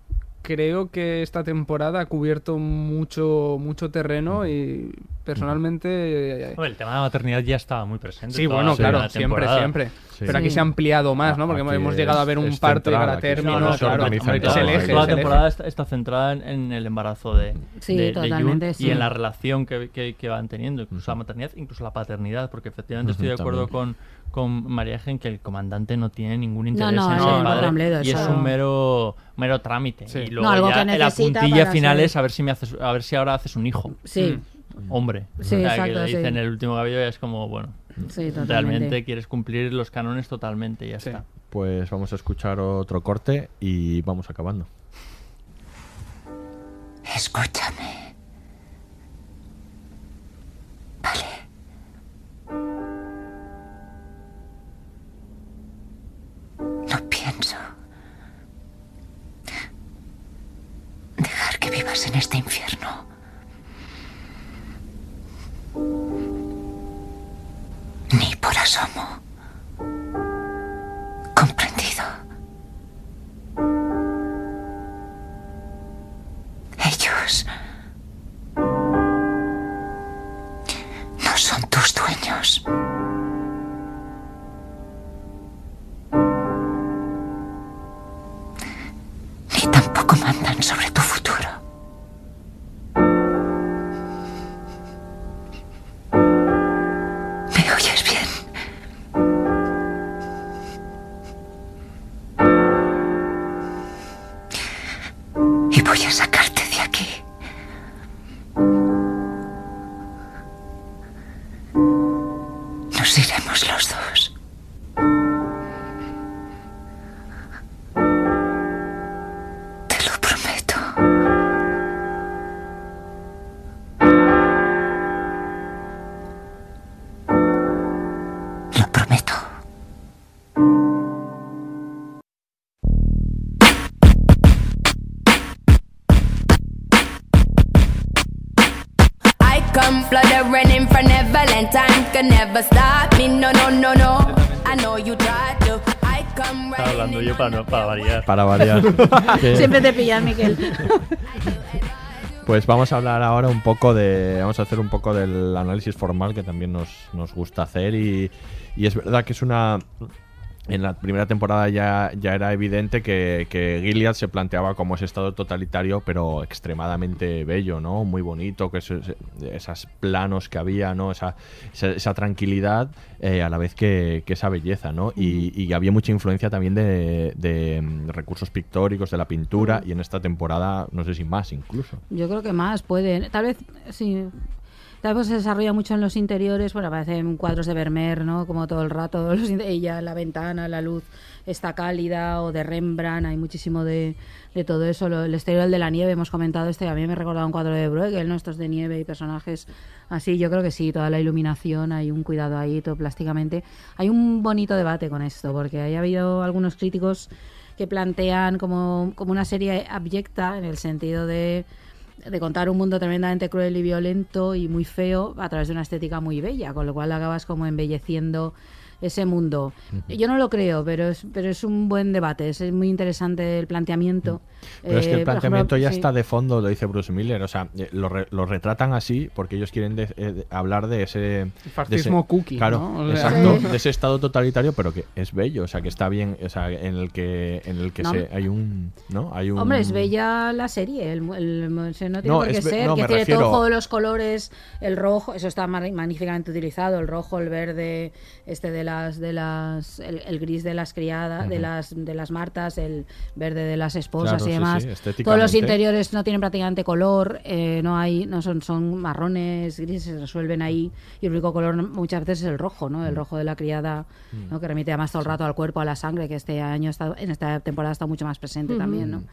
E: creo que esta temporada ha cubierto mucho, mucho terreno y personalmente. eh,
D: Hombre, el tema de la maternidad ya estaba muy presente.
E: Sí,
D: toda
E: bueno,
D: la
E: claro, siempre, siempre.
A: Sí.
E: Pero aquí se ha ampliado más, ¿no? Porque
A: aquí
E: hemos llegado a ver un parto
A: central,
E: llegar a
A: aquí es
E: término.
A: donde se
E: claro, es el
A: ¿no?
E: eje,
D: Toda la temporada está, está centrada en, el embarazo de,
C: Sí,
D: de- de
C: totalmente,
D: Jun
C: sí.
D: y en la relación que, que- que van teniendo, incluso la maternidad, incluso la paternidad, porque efectivamente estoy de acuerdo
A: también.
D: con, con María Gen que el comandante no tiene ningún interés
C: no,
D: en ser padre
C: Rambledo,
D: y es un mero mero trámite.
E: Sí.
D: Y
C: No,
D: luego
C: algo
D: ya
C: que
D: la puntilla final
C: ser-
D: es a ver si me haces, a ver si ahora haces un hijo.
C: Sí,
D: Hombre.
C: Sí,
D: O sea,
C: exacto,
D: que le dicen en el último capítulo y es como, bueno,
C: sí, totalmente.
D: realmente quieres cumplir los cánones totalmente y ya
E: Sí.
D: está.
A: Pues vamos a escuchar otro corte y vamos acabando.
H: Escúchame. Vale. Dejar que vivas en este infierno. Ni por asomo. Comprendido. Ellos no son tus dueños.
D: Para, variar.
A: Para variar. Que-
C: Siempre te pillas, Miquel.
A: Pues vamos a hablar ahora un poco de. Vamos a hacer un poco del análisis formal que también nos, nos gusta hacer. Y, y es verdad que es una. En la primera temporada ya, ya era evidente que, que Gilead se planteaba como ese estado totalitario, pero extremadamente bello, ¿no? Muy bonito, que esos, esos planos que había, ¿no? Esa, esa, esa tranquilidad eh, a la vez que, que esa belleza, ¿no? Y, y había mucha influencia también de, de, mm, recursos pictóricos, de la pintura, y en esta temporada, no sé si más incluso.
C: Yo creo que más puede. Tal vez, sí. Vez se desarrolla mucho en los interiores. Bueno, aparecen cuadros de Vermeer, ¿no? Como todo el rato. (laughs) Los, ella, la ventana, la luz está cálida. O de Rembrandt, hay muchísimo de, todo eso. El exterior de la nieve, hemos comentado este. A mí me ha recordado un cuadro de Bruegel, ¿no? Estos de nieve y personajes así. Yo creo que sí, toda la iluminación, hay un cuidado ahí, todo plásticamente. Hay un bonito debate con esto, porque hay habido algunos críticos que plantean como, como una serie abyecta en el sentido de de contar un mundo tremendamente cruel y violento y muy feo a través de una estética muy bella, con lo cual acabas como embelleciendo ese mundo. Yo no lo creo, pero es, pero es un buen debate, es muy interesante el planteamiento.
A: Pero es que
C: Eh,
A: el
C: por
A: planteamiento
C: ejemplo,
A: ya
C: sí.
A: está de fondo, lo dice Bruce Miller. O sea, eh, lo, re- lo retratan así porque ellos quieren de- eh, de- hablar de ese. de
E: fascismo
A: ese-
E: cookie,
A: Claro,
E: ¿no? O sea-
A: exacto.
E: Sí.
A: De ese estado totalitario, pero que es bello. O sea, que está bien. O sea, en el que, en el que
C: No,
A: se, hay un. ¿No? Hay un.
C: Hombre, es bella la serie, el, el- sé, no tiene
A: No,
C: por qué
A: es
C: ser,
A: no,
C: que tiene
A: refiero-
C: todos los colores, el rojo, eso está magníficamente utilizado, el rojo, el verde, este de las, de las, el, el gris de las criadas, de
A: Ujú.
C: las, de las martas, el verde de las esposas
A: Claro,
C: y
A: sí,
C: demás.
A: sí,
C: Todos los interiores no tienen prácticamente color, eh, no hay, no son, son marrones, grises, se resuelven ahí y el único color muchas veces es el rojo, ¿no? El rojo de la criada,
A: Mm.
C: ¿no? que remite además todo el rato al cuerpo, a la sangre, que este año está, en esta temporada está mucho más presente también, ¿no?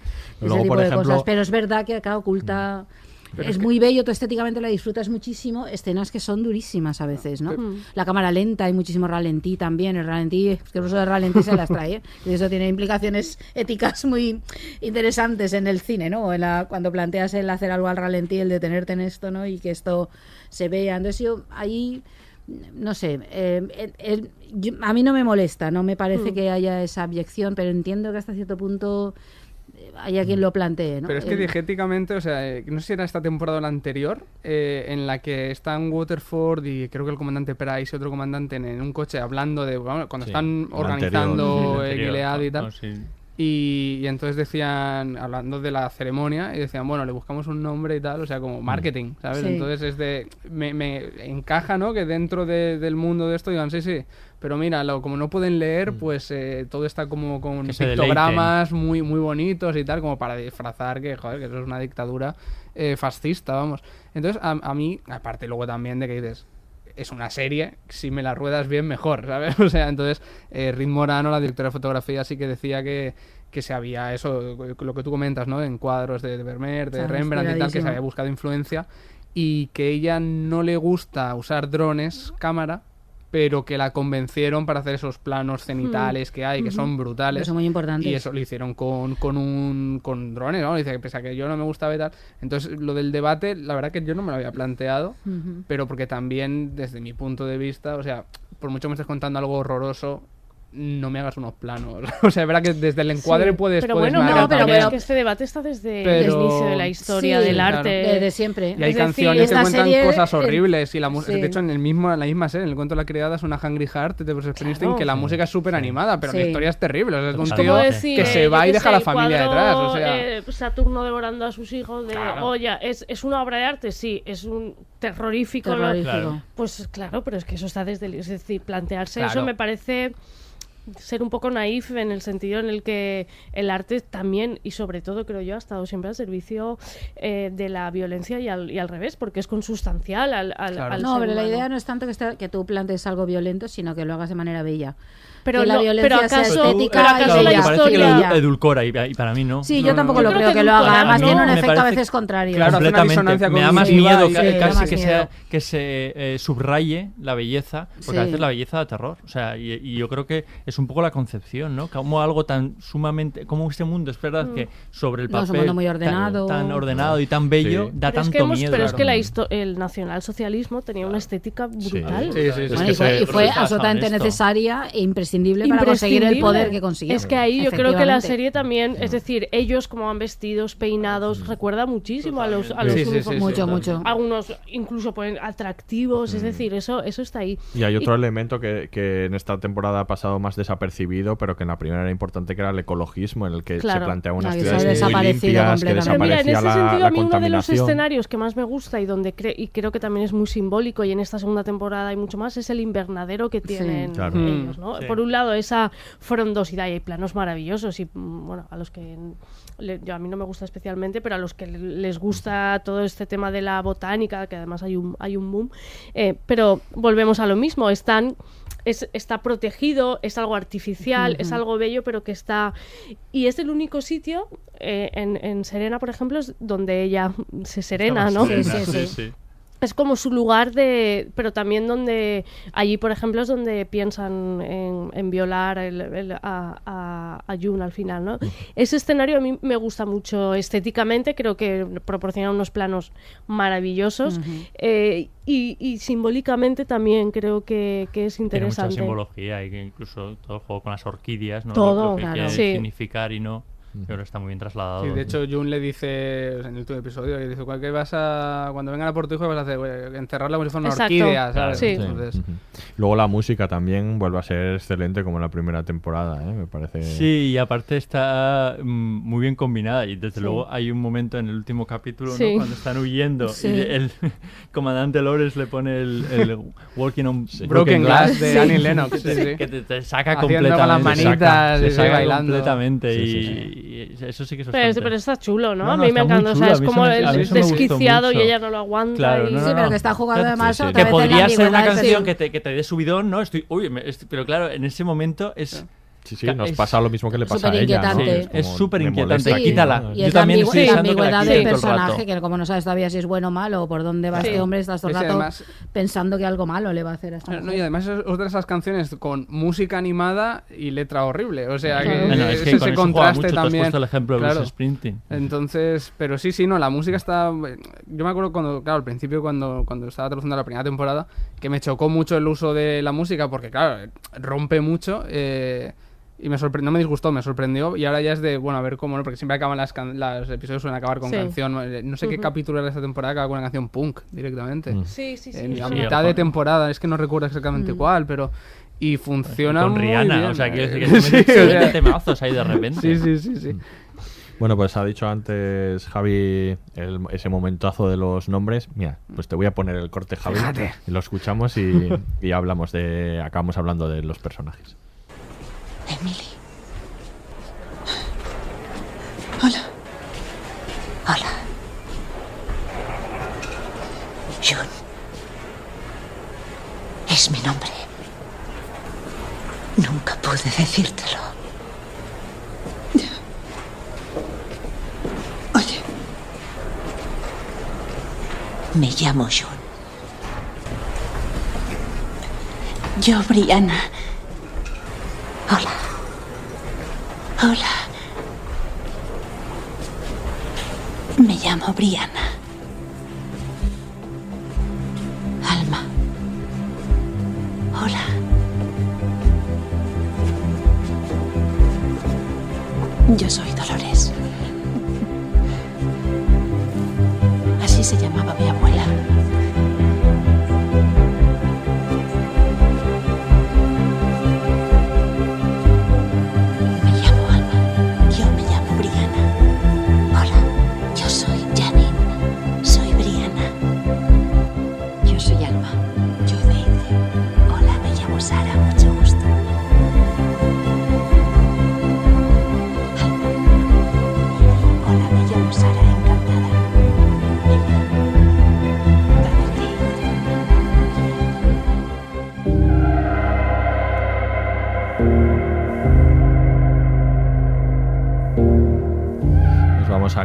A: Luego,
C: Ese tipo
A: por
C: de
A: ejemplo-
C: cosas. Pero es verdad que acá oculta.
E: Pero
C: es
E: es que-
C: muy bello, tú estéticamente la disfrutas muchísimo, escenas que son durísimas a veces, ¿no? La cámara lenta, hay muchísimo ralentí también, el ralentí, es que el uso ralentí se las trae, ¿eh? y eso tiene implicaciones éticas muy interesantes en el cine, ¿no? En la- cuando planteas el hacer algo al ralentí, el detenerte en esto, ¿no? Y que esto se vea. Entonces yo ahí no sé, eh, el- yo- a mí no me molesta, no me parece
E: Mm.
C: que haya esa abyección, pero entiendo que hasta cierto punto eh, haya quien lo plantee, ¿no?
E: Pero es que diegéticamente, o sea, eh, no sé si era esta temporada o la anterior, eh, en la que están Waterford y creo que el comandante Price y otro comandante en, en un coche hablando de bueno, cuando
D: Sí,
E: están organizando
D: anterior.
E: eh, Gilead y tal.
D: no, sí.
E: Y, y entonces decían, hablando de la ceremonia, y decían, bueno, le buscamos un nombre y tal, o sea, como marketing, ¿sabes?
C: Sí.
E: Entonces es de. Me, me encaja, ¿no? Que dentro de- del mundo de esto digan, sí, sí, pero mira, lo, como no pueden leer, pues eh, todo está como con
D: Que
E: pictogramas muy, muy bonitos y tal, como para disfrazar que, joder, que eso es una dictadura eh, fascista, vamos. Entonces, a, a mí, aparte luego también de que dices, es una serie, si me la ruedas bien, mejor, (laughs) ¿sabes? O sea, entonces, eh, Morano, la directora de fotografía, sí que decía que, que se había eso, lo que tú comentas, ¿no? En cuadros de, de Vermeer, de Rembrandt y tal, que se había buscado influencia y que ella no le gusta usar drones, cámara, pero que la convencieron para hacer esos planos cenitales que hay, que son brutales.
C: Que son muy importantes.
E: Y eso lo hicieron con, con un con drones, ¿no? Dice que pese a que yo no me gustaba y tal. Entonces, lo del debate, la verdad que yo no me lo había planteado, pero porque también, desde mi punto de vista, o sea, por mucho que me estés contando algo horroroso, no me hagas unos planos. (laughs) o sea, es verdad que desde el encuadre
B: Sí,
E: puedes,
B: pero
E: puedes
B: bueno, no, pero
E: también.
B: es que este debate está desde
E: Pero-
B: el inicio de la historia
C: Sí,
B: del
C: claro.
B: arte.
C: Desde siempre.
E: Y hay
B: Es decir,
E: canciones que cuentan
C: serie,
E: cosas horribles. Y la música,
C: sí.
E: de hecho, en el mismo, en la misma serie, en el cuento de la criada, es una Hungry Heart de Bruce Springsteen,
B: Claro.
E: que la música es súper animada, pero la historia es terrible. O sea, es de un
D: Es
E: tío
B: decir,
E: que se va y deja
B: sé,
E: a la familia
B: cuadro,
E: detrás. O sea,
B: eh, Saturno devorando a sus hijos de
E: Claro.
B: olla. ¿Es, ¿Es una obra de arte? Sí. ¿Es un terrorífico? Pues claro, pero es que eso está desde el... Es decir, plantearse
E: Claro.
B: eso me parece ser un poco naif en el sentido en el que el arte también y sobre todo creo yo ha estado siempre al servicio eh, de la violencia y al, y al revés porque es consustancial al, al,
E: Claro.
B: al
C: No,
B: ser
C: pero la idea no es tanto que, esté- que tú plantees algo violento, sino que lo hagas de manera bella.
B: Pero
C: que la
B: no-
C: violencia
B: pero
C: sea
B: acaso-
C: estética
B: pero
C: y
B: acaso
D: Claro,
B: la
D: parece que lo edulcora y, y para mí no.
C: Sí,
E: No,
C: yo
E: no,
C: tampoco
E: no.
C: lo
B: Yo creo
C: creo
B: que
C: que lo haga. Además,
B: no.
C: tiene un efecto a veces contrario.
E: Claro,
D: completamente. Me da más miedo
E: y-
D: que,
C: Sí,
D: casi que,
C: miedo.
D: sea, que se eh, subraye la belleza, porque a
C: Sí.
D: veces la belleza da terror. O sea, y, y yo creo que es un poco la concepción, ¿no? Como algo tan sumamente. Como este mundo, es verdad que sobre el
C: No, es un
D: papel.
C: mundo muy
D: tan-
C: ordenado.
D: Tan, ordenado y tan bello,
A: Sí.
D: da
B: Pero es
D: tanto
B: que, hemos-
D: miedo.
B: pero es que la el nacionalsocialismo tenía una estética brutal.
E: Sí, sí, sí.
A: Es
C: Bueno,
A: que
C: y fue, y absolutamente necesaria e imprescindible para conseguir el poder que consiguió.
B: Es que ahí yo creo que la serie también, es decir, ellos como van vestidos, peinados, recuerda muchísimo a los, a los
E: Sí, sí, sí,
B: uniformes.
E: sí,
C: Mucho, mucho.
B: Algunos incluso pueden atractivos, es decir, eso, eso está ahí.
A: Y hay otro elemento que, que en esta temporada ha pasado más desapercibido, pero que en la primera era importante, que era el ecologismo, en el que
B: Claro.
A: se planteaba unas
C: Ah, que
A: ciudades muy limpias.
B: Pero mira, en
A: desaparecía
B: ese
A: la,
B: sentido,
A: la
B: a mí uno de los escenarios que más me gusta y donde cre- y creo que también es muy simbólico y en esta segunda temporada hay mucho más es el invernadero que tienen
A: Claro.
B: ellos, ¿no?
D: Sí.
B: Por un lado esa frondosidad y hay planos maravillosos y mm, bueno, a los que le- yo a mí no me gusta especialmente, pero a los que le- les gusta todo este tema de la botánica, que además hay un hay un boom, eh, pero volvemos a lo mismo, están es, está protegido, es algo artificial, es algo bello, pero que está... Y es el único sitio, eh, en, en Serena, por ejemplo, es donde ella se serena, ¿no?
C: Sí, sí, sí.
D: sí.
B: Es como su lugar de... Pero también donde... Allí, por ejemplo, es donde piensan en, en violar el- el- a, a, a June al final, ¿no? Ese escenario a mí me gusta mucho estéticamente, creo que proporciona unos planos maravillosos eh, y, y simbólicamente también creo que, que es
D: Tiene mucha
B: interesante.
D: simbología y que incluso todo el juego con las orquídeas, ¿no?
B: Todo,
D: lo que
B: claro.
D: quiere
B: Sí.
D: significar y no. Yo creo que está muy bien trasladado.
E: Sí, de hecho, Jun le dice en el último episodio, le dice, ¿qué vas a, cuando vengan a por tu hijo, vas a hacer? Güey, Encerrarla como si fuera una
B: Exacto.
E: orquídea, ¿sabes?
B: Sí.
E: Entonces,
A: Ujú. Luego la música también vuelve a ser excelente como en la primera temporada, ¿eh? me parece.
D: Sí, y aparte está mm, muy bien combinada. Y desde
B: Sí.
D: luego hay un momento en el último capítulo, ¿no?
B: Sí.
D: cuando están huyendo
C: Sí.
D: y el (laughs) comandante Lores le pone el, el (laughs) Walking on
E: Broken Glass de Annie Lennox,
D: que te,
E: sí, sí.
D: que te- te saca
E: Haciendo
D: completamente.
E: con las
D: te saca-
E: manitas,
D: te
E: sí,
D: saca
E: bailando.
D: completamente.
A: Sí, sí,
D: y, y eso sí que es
B: Pero, pero está chulo, ¿no?
D: No,
B: a
D: no,
B: mí me encanta. O sea,
D: a
B: es como
D: me-
B: el
D: a
B: desquiciado y ella no lo aguanta.
D: Claro,
B: y...
D: no, no,
C: Sí, pero que está jugando además
A: sí, sí.
C: otra
D: que
C: vez en la
D: podría ser una canción
C: sí.
D: que te, que te dé subidón, ¿no? Estoy, uy, me- es- pero claro, en ese momento es...
A: Sí, sí, nos
D: es-
A: pasa lo mismo que le pasa a ella. ¿no?
D: Sí, es súper inquietante,
A: aquí,
D: quítala.
A: ¿no?
C: Y
D: Yo
C: es
D: también
C: ambigu-
D: estoy
C: ambigüedad del personaje, que como no sabes todavía si es bueno o malo o por dónde va
B: Sí.
C: este hombre, estás todo el rato
E: además-
C: pensando que algo malo le va a hacer a esta
E: No,
C: mujer.
E: y además es otra de esas canciones con música animada y letra horrible. O sea, que,
D: Bueno, es
E: es
D: que
E: ese
D: con
E: contraste
D: mucho. Has
E: también.
D: puesto el ejemplo de
E: Claro.
D: Springsteen.
E: Entonces, pero sí, sí, no, la música está... Yo me acuerdo cuando, claro, al principio cuando, cuando estaba traduciendo la primera temporada, que me chocó mucho el uso de la música porque, claro, rompe mucho eh, y me sorprendió, no me disgustó, me sorprendió y ahora ya es de, bueno, a ver cómo, ¿no? Porque siempre acaban las can- los episodios suelen acabar con
B: Sí.
E: canción, eh, no sé qué capítulo era esta temporada, acaba con una canción punk directamente.
A: Mm.
B: Sí, sí, sí.
E: En la
B: sí.
E: mitad de temporada, es que no recuerdo exactamente
C: Mm.
E: cuál, pero... Y funciona
D: Con
E: muy
D: Rihanna,
E: bien.
D: o sea, quiero decir que (laughs)
E: Sí,
D: te metes
E: o
D: 20
E: sea,
D: temazos ahí de repente.
E: Sí, sí, sí, sí.
A: Bueno, pues ha dicho antes Javi el- ese momentazo de los nombres. Mira, pues te voy a poner el corte, Javi.
E: Fíjate.
A: Y lo escuchamos y, y hablamos de. Acabamos hablando de los personajes.
H: Emily. Hola. Hola. June. Es mi nombre. Nunca pude decírtelo. Oye. Me llamo June. Yo, Brianna. Hola. Hola. Me llamo Brianna. Alma. Hola. Yo soy Dolores. Así se llamaba mi abuela.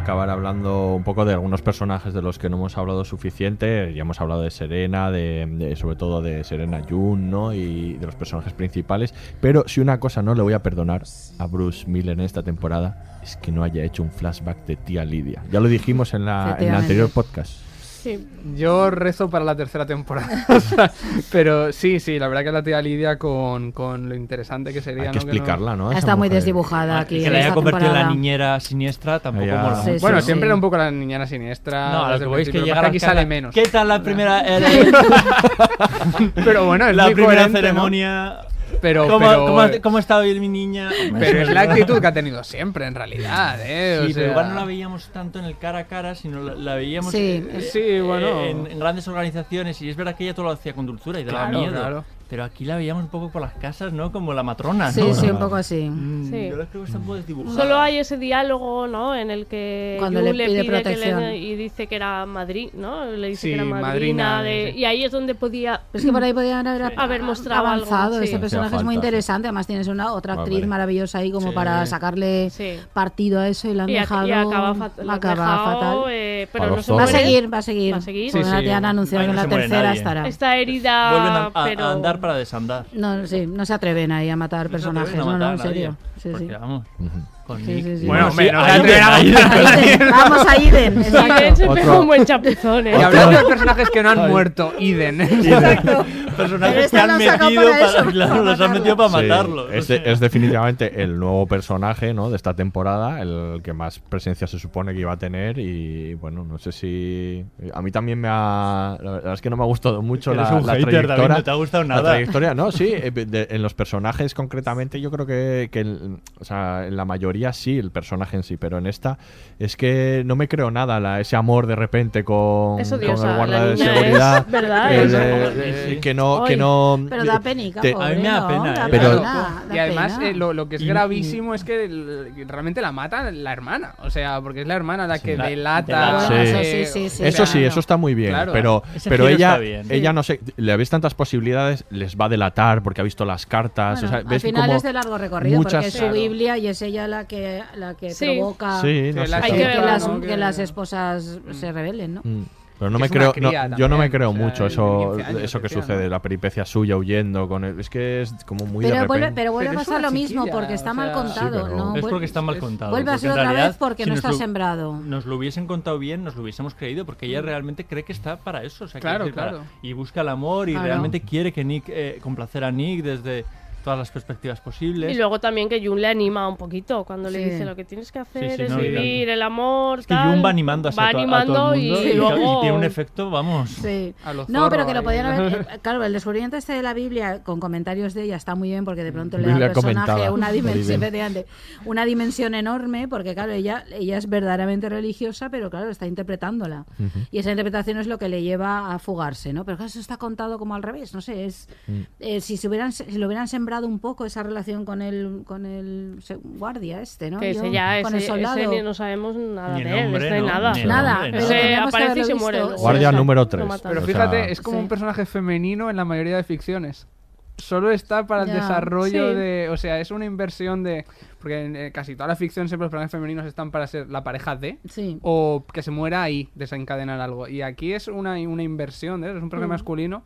A: Acabar hablando un poco de algunos personajes de los que no hemos hablado suficiente. Ya hemos hablado de Serena, de, de- sobre todo de Serena June, ¿no? Y de los personajes principales. Pero si una cosa no le voy a perdonar a Bruce Miller en esta temporada es que no haya hecho un flashback de tía Lidia. Ya lo dijimos en, la, en el anterior podcast.
B: Sí.
E: Yo rezo para la tercera temporada. (laughs) O sea, pero sí, sí, la verdad que la tía Lidia con, con lo interesante que sería.
A: Hay que
E: ¿no?
A: explicarla, ¿no?
C: Está muy
A: mujer.
C: desdibujada aquí.
D: que la haya
C: esta
D: convertido en la niñera siniestra tampoco
A: Ya.
D: mola
C: Sí.
E: Bueno,
C: sí,
E: siempre
C: sí.
E: era un poco la niñana siniestra.
D: No, a lo que
E: aquí sale menos.
D: ¿Qué tal la primera eh, (laughs)
E: Pero bueno, es
D: la
E: muy
D: primera
E: coherente, ¿no? Pero,
D: ¿Cómo,
E: pero,
D: cómo, ha- cómo está hoy mi niña?
E: pero es la actitud que ha tenido siempre, en realidad. ¿eh? O
D: Sí, pero
E: sea-
D: igual no la veíamos tanto en el cara a cara, sino la, la veíamos
C: Sí.
D: eh,
E: Sí,
D: eh,
E: bueno.
D: en, en grandes organizaciones. Y es verdad que ella todo lo hacía con dulzura y daba
E: Claro,
D: miedo.
E: claro.
D: Pero aquí la veíamos un poco por las casas, ¿no? Como la matrona,
C: Sí,
D: ¿no?
C: sí, un poco así.
D: Mm,
B: Sí.
D: Yo la creo que está un poco desdibujada.
B: Solo hay ese diálogo, ¿no? En el que
C: Cuando
B: Yu
C: le pide
B: que
C: protección.
B: le- y dice que era Madrid, ¿no? Le dice
E: Sí,
B: que era madrina,
E: madrina,
B: de-
E: sí.
B: y ahí es donde podía
C: Pero es que por ahí podían haber,
B: Haber mostrado algo,
C: avanzado.
B: sí.
C: Este personaje es muy
A: falta, sí.
C: interesante. Además, tienes una otra actriz
A: vale.
C: maravillosa ahí como
D: Sí.
C: para sacarle
B: Sí.
C: partido a eso y la han
B: y,
C: dejado.
B: y acaba, fat- la
C: acaba
B: dejado,
C: fatal.
B: eh, pero
A: A
B: no se
C: Va a seguir, va a seguir.
B: Va a seguir.
E: Sí, sí.
C: tía han anunciado que la tercera estará.
B: Está herida,
D: Vuelven a, a-
B: pero...
D: andar para desandar.
C: No, sí, no se atreven ahí a matar
D: No
C: personajes, no, no, en serio. Sí,
D: porque,
C: sí.
D: vamos,
A: Ujú.
D: Con
C: Sí,
D: Nick.
C: sí, sí.
E: Bueno,
C: Vamos a Iden. Exacto.
B: Iden se pega
A: Otro-
B: un buen chapuzón, ¿eh?
E: Y hablando de personajes que no han muerto, Iden. (laughs)
C: Exacto.
D: Personajes que
C: esta
D: han metido
C: para
D: para,
C: eso,
D: claro,
C: para
D: los han metido para
A: Sí,
D: matarlo.
A: es, de- es definitivamente el nuevo personaje ¿no? de esta temporada, el que más presencia se supone que iba a tener y bueno, no sé si... A mí también me ha... La verdad es que no me ha gustado mucho la,
D: un
A: la
D: hater,
A: trayectoria.
D: David, no te ha gustado
A: La
D: nada.
A: trayectoria, no, sí, eh, de- en los personajes concretamente yo creo que, que el- o sea, en la mayoría sí, el personaje en sí, pero en esta es que no me creo nada, la- ese amor de repente con, con el guarda de seguridad. (laughs)
B: es- ¿verdad?
A: eh,
B: Es-
A: de-
D: sí.
A: que no... Que no
C: Pero da penica,
A: te-
C: pobre,
D: A mí me da
C: ¿no?
D: pena,
C: Da
D: ¿eh?
A: Pero-
C: pena, da
E: Y además,
C: pena.
E: eh, lo, lo que es
D: Y-
E: gravísimo es que el- realmente la mata la hermana. O sea, porque es la hermana la que
D: La-
E: delata.
A: delata.
E: eh,
A: Sí.
C: Eso sí, sí, sí.
A: Eso sí, eso está muy bien,
E: Claro.
A: pero, pero ella,
D: bien.
A: ella
C: Sí.
A: no sé, le ves tantas posibilidades, les va a delatar porque ha visto las cartas,
C: Bueno,
A: o sea,
C: al
A: ves
C: final
A: como
C: es de largo recorrido
A: muchas-
C: porque es su
E: Claro.
C: Biblia y es ella la que la que
B: Sí.
C: provoca
A: Sí, no
E: Que
A: sé,
E: la
C: que,
B: Hay que
C: las,
E: ¿no?
C: que
E: Que-
C: las esposas se rebelen, ¿no?
A: Mm. Pero no me creo, yo no me creo
E: o sea,
A: mucho eso,
E: 15 años,
A: eso que sucede,
E: ¿no?
A: la peripecia suya huyendo con él, es que es como muy de
C: Pero vuelve, pero vuelve
E: Pero
C: a pasar lo mismo porque está mal contado,
A: Sí, pero-
C: ¿no?
D: Es porque está mal contado.
C: Vuelve a ser otra
D: realidad,
C: vez porque
D: si
C: no está
D: lo-
C: sembrado.
D: Nos lo hubiesen contado bien, nos lo hubiésemos creído, porque ella realmente cree que está para eso. o sea,
E: Claro,
D: para-
E: claro.
D: y busca el amor y
C: Claro.
D: realmente quiere que Nick eh, complacer a Nick desde todas las perspectivas posibles.
B: Y luego también que Jun le anima un poquito cuando le
C: Sí.
B: dice lo que tienes que hacer
D: Sí, sí,
B: es
D: no, y
B: vivir el amor,
D: es que
B: tal.
D: Jun va animando a,
B: va
D: a to- a
B: animando
D: todo el
B: y,
D: mundo
B: y luego
D: y tiene un efecto, vamos.
C: Sí.
E: A lo
C: No,
E: zorro
C: pero que lo podían haber. (laughs) eh, Claro, el descubrimiento este de la Biblia con comentarios de ella está muy bien porque de pronto le da al personaje una dimensión, una dimensión enorme porque, claro, ella, ella es verdaderamente religiosa, pero claro, está interpretándola. Y esa interpretación es lo que le lleva a fugarse, ¿no? Pero claro, eso está contado como al revés, no sé, es. eh, si, se hubieran, si lo hubieran sembrado un poco esa relación con el, con el guardia este, ¿no?
B: Que
C: Yo-
B: ese ya,
C: con
B: ese,
C: el soldado.
B: ese no sabemos nada
D: Ni el
B: de él,
D: nombre,
B: este
D: ¿no?
B: nada.
D: Ni
C: Nada,
D: nombre,
C: pero
D: nada.
B: Ese aparece y se muere.
A: Guardia número
B: lo
A: 3.
B: matan.
E: Pero
A: O
E: fíjate,
A: sea,
E: es como
C: sí.
E: un personaje femenino en la mayoría de ficciones. Solo está para el
C: Ya,
E: desarrollo
B: sí.
E: de. O sea, es una inversión de. Porque en eh, casi toda la ficción siempre los personajes femeninos están para ser la pareja de.
C: Sí.
E: O que se muera ahí, desencadenar algo. Y aquí es una, una inversión, ¿eh? es un personaje
B: Mm.
E: masculino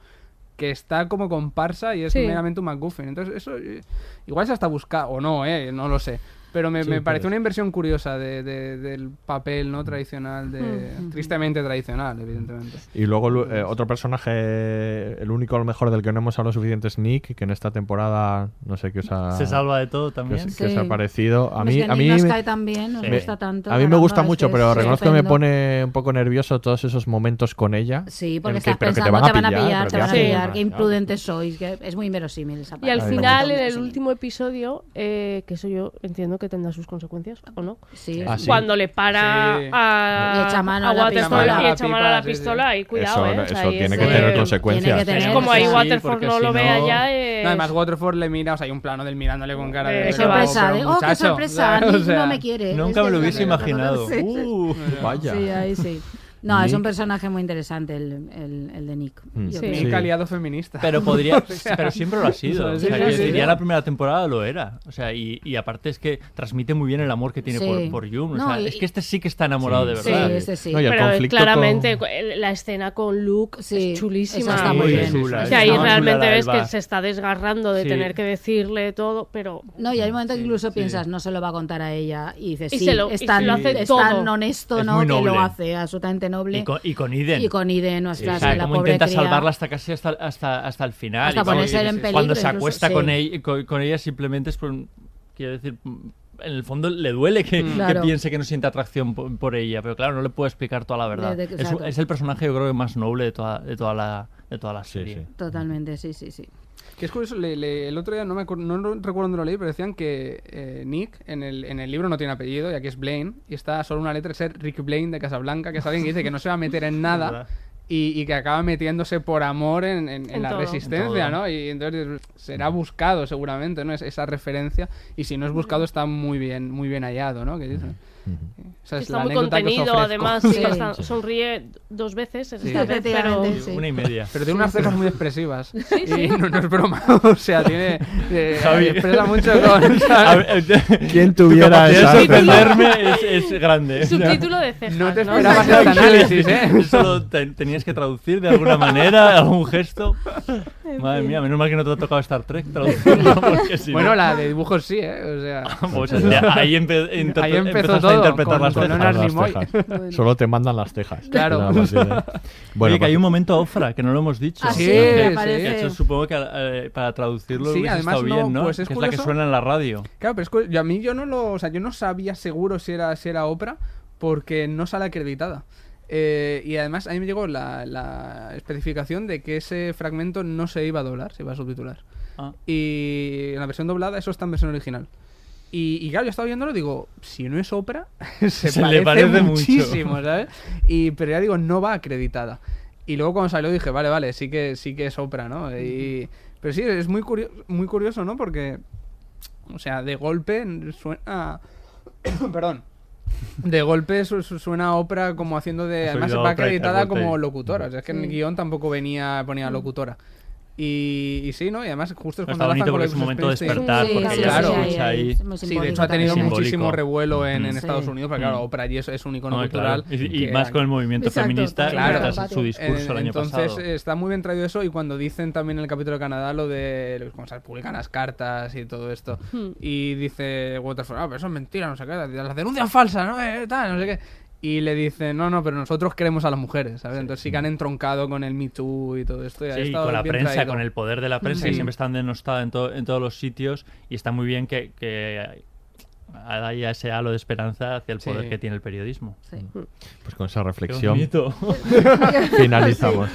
E: que está como comparsa y es
B: Sí.
E: meramente un MacGuffin. Entonces, eso eh, igual se hasta busca o no, ¿eh? No lo sé. Pero me,
A: Sí,
E: me
A: es-
E: una inversión curiosa de, de- del papel no tradicional, de,
C: Mm.
E: tristemente tradicional, evidentemente.
A: Y luego lu- eh, otro personaje, el único a lo mejor del que no hemos hablado suficiente es Nick, que en esta temporada no sé qué os ha,
D: Se salva de todo
A: que
D: también.
A: que os
C: Sí.
A: ha parecido. A mí,
C: es que
A: a mí,
C: nos
A: me-
C: cae tan bien, nos
A: me-
C: gusta tanto.
A: a mí me gusta mucho,
C: que
A: pero reconozco que me pone un poco nervioso todos esos momentos con ella.
C: Sí, porque
A: en que-
C: estás
A: pero que
C: pensando, te van a pillar, te
A: que
C: van a
B: Sí.
C: pillar, qué imprudentes sois, que es muy inverosímil esa
B: Y
C: parte.
B: al
A: Ay,
B: final, en el último episodio, eh, que eso yo entiendo que tendrá sus consecuencias, ¿o no?
C: Sí,
A: Ah, sí.
B: Cuando le para
E: Sí.
B: a,
C: Y echa mano
B: a
C: a la
B: Waterfall
C: pistola.
B: y echa mano a la
E: Sí, sí.
B: pistola, y cuidado,
A: Eso-
B: ¿eh? O sea,
A: tiene
B: es
A: que tener consecuencias.
B: Es como ahí Waterford no
D: si
B: lo vea
D: no-
B: ya. es-
E: No, además Waterford le mira, o sea, hay un plano del mirándole con cara de...
B: Eh,
C: Qué sorpresa, de, oh, qué sorpresa, no me quiere.
D: Nunca me lo hubiese imaginado. Uh.
A: Vaya.
C: Sí, ahí sí. No, es un
A: Nick.
C: personaje muy interesante el, el, el de Nick.
A: Mm.
B: Sí.
E: Nick
A: Sí.
E: aliado feminista.
D: Pero podría, (laughs) pero siempre lo ha sido. O sea,
E: sí,
D: que
E: sí,
D: decir,
E: sí.
D: ya la primera temporada lo era. O sea, y, y aparte es que transmite muy bien el amor que tiene
C: Sí.
D: por, por Jung. O
C: No,
D: sea,
C: y-
D: es que este sí que está enamorado de verdad.
C: Sí, ese sí.
A: No,
B: Pero claramente
A: con-
B: la escena con Luke
C: Sí,
B: es chulísima.
C: está muy bien.
D: chula,
B: O
D: es
B: sea, ahí realmente ves que se está desgarrando de
D: Sí.
B: tener que decirle todo, pero
C: No, y hay momentos que incluso
D: sí.
C: piensas, no se lo va a contar a ella. Y dices,
B: Y
C: sí,
B: se lo-
C: es tan, honesto,
D: Es
C: ¿no? Que lo hace, absolutamente noble.
D: Y con, y con Iden.
C: Y con Iden,
D: Sí,
C: nuestra
D: o sea,
C: la
D: cómo
C: pobre
D: intenta
C: cría.
D: salvarla hasta casi hasta, hasta, hasta el final.
C: Hasta
D: Y
C: ponerse
D: y-
C: en peligro
D: Cuando se
C: incluso,
D: acuesta
C: sí.
D: con, ella, con, con ella simplemente es por... Quiero decir, en el fondo le duele que, que
C: Claro.
D: piense que no siente atracción por, por ella, pero claro, no le puedo explicar toda la verdad.
C: De- de-
D: es, es el personaje yo creo que más noble de toda, de toda, la, de toda la
A: Sí,
D: serie.
A: sí.
C: Totalmente, sí, sí, sí.
E: Que es curioso, le- le- el otro día no me acuerdo, no recuerdo dónde lo leí, pero decían que eh, Nick en el, en el libro no tiene apellido, y aquí es Blaine, y está solo una letra de ser Rick Blaine de Casablanca, que es alguien que dice que no se va a meter en (laughs) nada. Y, y que acaba metiéndose por amor en, en- en
B: En
E: la
B: todo.
E: resistencia. ¿no? Y entonces será buscado seguramente, ¿no? Es, esa referencia. Y si no es buscado, está muy bien, muy bien hallado, ¿no? Que dicen. Esa es
B: está
E: la
B: muy contenido, además, sí,
C: Sí.
B: está- sonríe dos veces esta vez, pero.
D: Una y media.
E: Pero tiene unas cejas muy (laughs) expresivas. Y no, no es broma. (laughs) O sea, tiene. eh,
D: Javi.
E: expresa mucho con. (laughs)
D: Ver,
A: ¿Quién
D: tu
A: tuviera esa-
D: sorprenderme es, es grande.
B: subtítulo de cejas.
E: No te
B: ¿no?
E: esperabas este análisis, ¿eh?
D: Eso lo te- tenías que traducir de alguna manera, algún gesto. Madre mía, menos mal que no te ha tocado Star Trek traducirlo, porque si
E: Bueno,
D: no-
E: la de dibujos sí, ¿eh? O sea...
D: Pues, ahí empe-
E: ahí empezó todo,
D: interpretar
E: con,
D: las
E: con
A: Las. (laughs) Solo te mandan las tejas.
E: Claro.
A: Nada más, sí. (laughs)
D: Bueno, que hay un momento Ofra, que no lo hemos dicho.
E: Ah, sí,
D: supongo que eh, para traducirlo
E: Sí,
D: hubiese
E: además
D: estado
E: no,
D: bien, ¿no?
E: pues es
D: que es la que suena en la radio.
E: Claro, pero es a mí yo no lo, o sea, yo no sabía seguro si era, si era Oprah porque no sale acreditada. Eh, y además a mí me llegó la, la especificación de que ese fragmento no se iba a doblar, se iba a subtitular.
D: Ah.
E: Y en la versión doblada eso está en versión original. Y, y claro, yo estaba viéndolo digo, si no es Oprah, (laughs) se,
D: Se le parece mucho.
E: muchísimo, ¿sabes? Y, pero ya digo, no va acreditada. Y luego cuando salió dije, vale, vale, sí que, sí que es Oprah, ¿no? Y, pero sí, es muy, curio- muy curioso, ¿no? Porque, o sea, de golpe suena... (coughs) Perdón. De golpe su- su- suena a Oprah como haciendo de... Además va acreditada como locutora. O sea, es que en el
D: Sí.
E: guion tampoco venía ponía locutora. Y, y sí, ¿no? Y además justo es
D: Está
E: cuando
D: bonito
E: enlazan con
D: porque es un momento de despertar, Sí, porque sí, ya
E: claro.
D: se escucha ahí.
C: Es muy
E: Sí, de hecho ha tenido muchísimo revuelo en, en
D: Mm.
E: Estados. Unidos, porque claro,
D: Mm.
E: Oprah allí es, es un icono
D: No,
E: cultural.
D: claro. Y- y más con el movimiento
C: Exacto,
D: feminista,
C: claro.
D: está su discurso el año
E: entonces
D: pasado.
E: está muy bien traído eso y cuando dicen también en el capítulo de Canadá lo de cómo se publican las cartas y todo esto
B: Hmm.
E: y dice Waterford, ah, pero eso es mentira, no sé qué, las denuncias falsas, ¿no? Eh, tal, no sé qué. Y le dicen, no, no, pero nosotros queremos a las mujeres, ¿sabes? Entonces sí que han entroncado con el Me Too y todo esto. y ha
D: Sí,
E: estado
D: con la
E: bien
D: prensa,
E: traído.
D: con el poder de la prensa,
E: Sí.
D: que siempre están denostadas en, to- en todos los sitios y está muy bien que, que haya ese halo de esperanza hacia el
E: Sí.
D: poder que tiene el periodismo.
A: Pues con esa reflexión
D: bonito. (laughs)
A: finalizamos.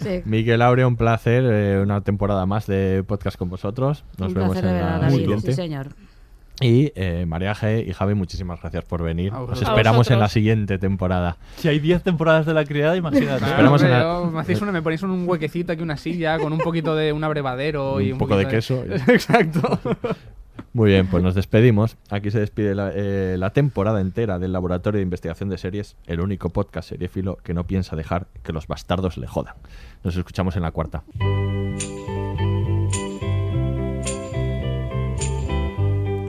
C: Sí.
A: Miguel Aurea, un placer, eh, una temporada más de podcast con vosotros. Nos
C: Un
A: vemos en la
C: David.
A: siguiente.
C: Sí, señor.
A: Y eh, María G y Javi, muchísimas gracias por venir. Os esperamos en la siguiente temporada.
D: Si hay 10 temporadas de la criada, imagínate.
E: Claro,
A: Esperamos en la-
E: yo- me hacéis una, me ponéis un huequecito aquí, una silla, con un poquito de un abrevadero y
A: Un
E: un
A: poco de queso. (laughs)
E: Exacto.
A: Muy bien, pues nos despedimos. Aquí se despide la, eh, la temporada entera del Laboratorio de Investigación de Series, el único podcast seriéfilo que no piensa dejar que los bastardos le jodan. Nos escuchamos en la cuarta.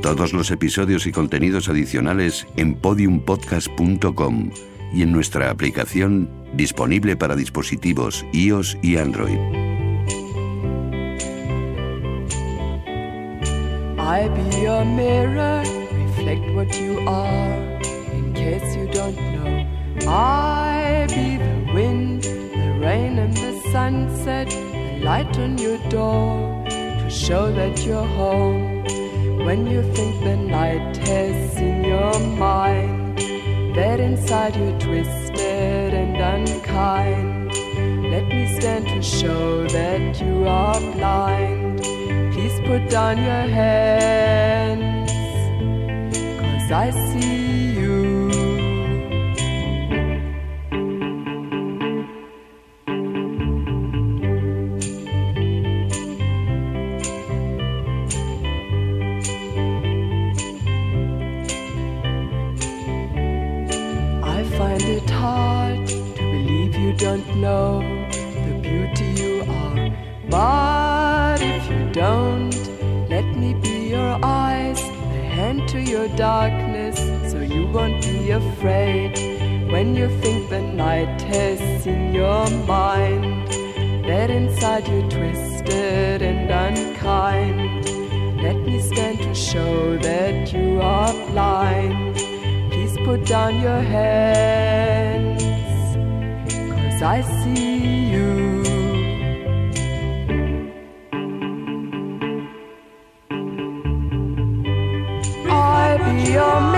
F: Todos los episodios y contenidos adicionales en podiumpodcast.com y en nuestra aplicación disponible para dispositivos iOS y Android.
K: I be your mirror, reflect what you are, in case you don't know. I be the wind, the rain and the sunset, the light on your door, to show that you're home. When you think the night has seen your mind, that inside you're twisted and unkind. Let me stand to show that you are blind. Please put down your hands, cause I see you. You don't know the beauty you are. But if you don't, let me be your eyes, a hand to your darkness, so you won't be afraid. When you think the night has seen your mind, that inside you're twisted and unkind. Let me stand to show that you are blind. Please put down your hands, I see you. I'll be your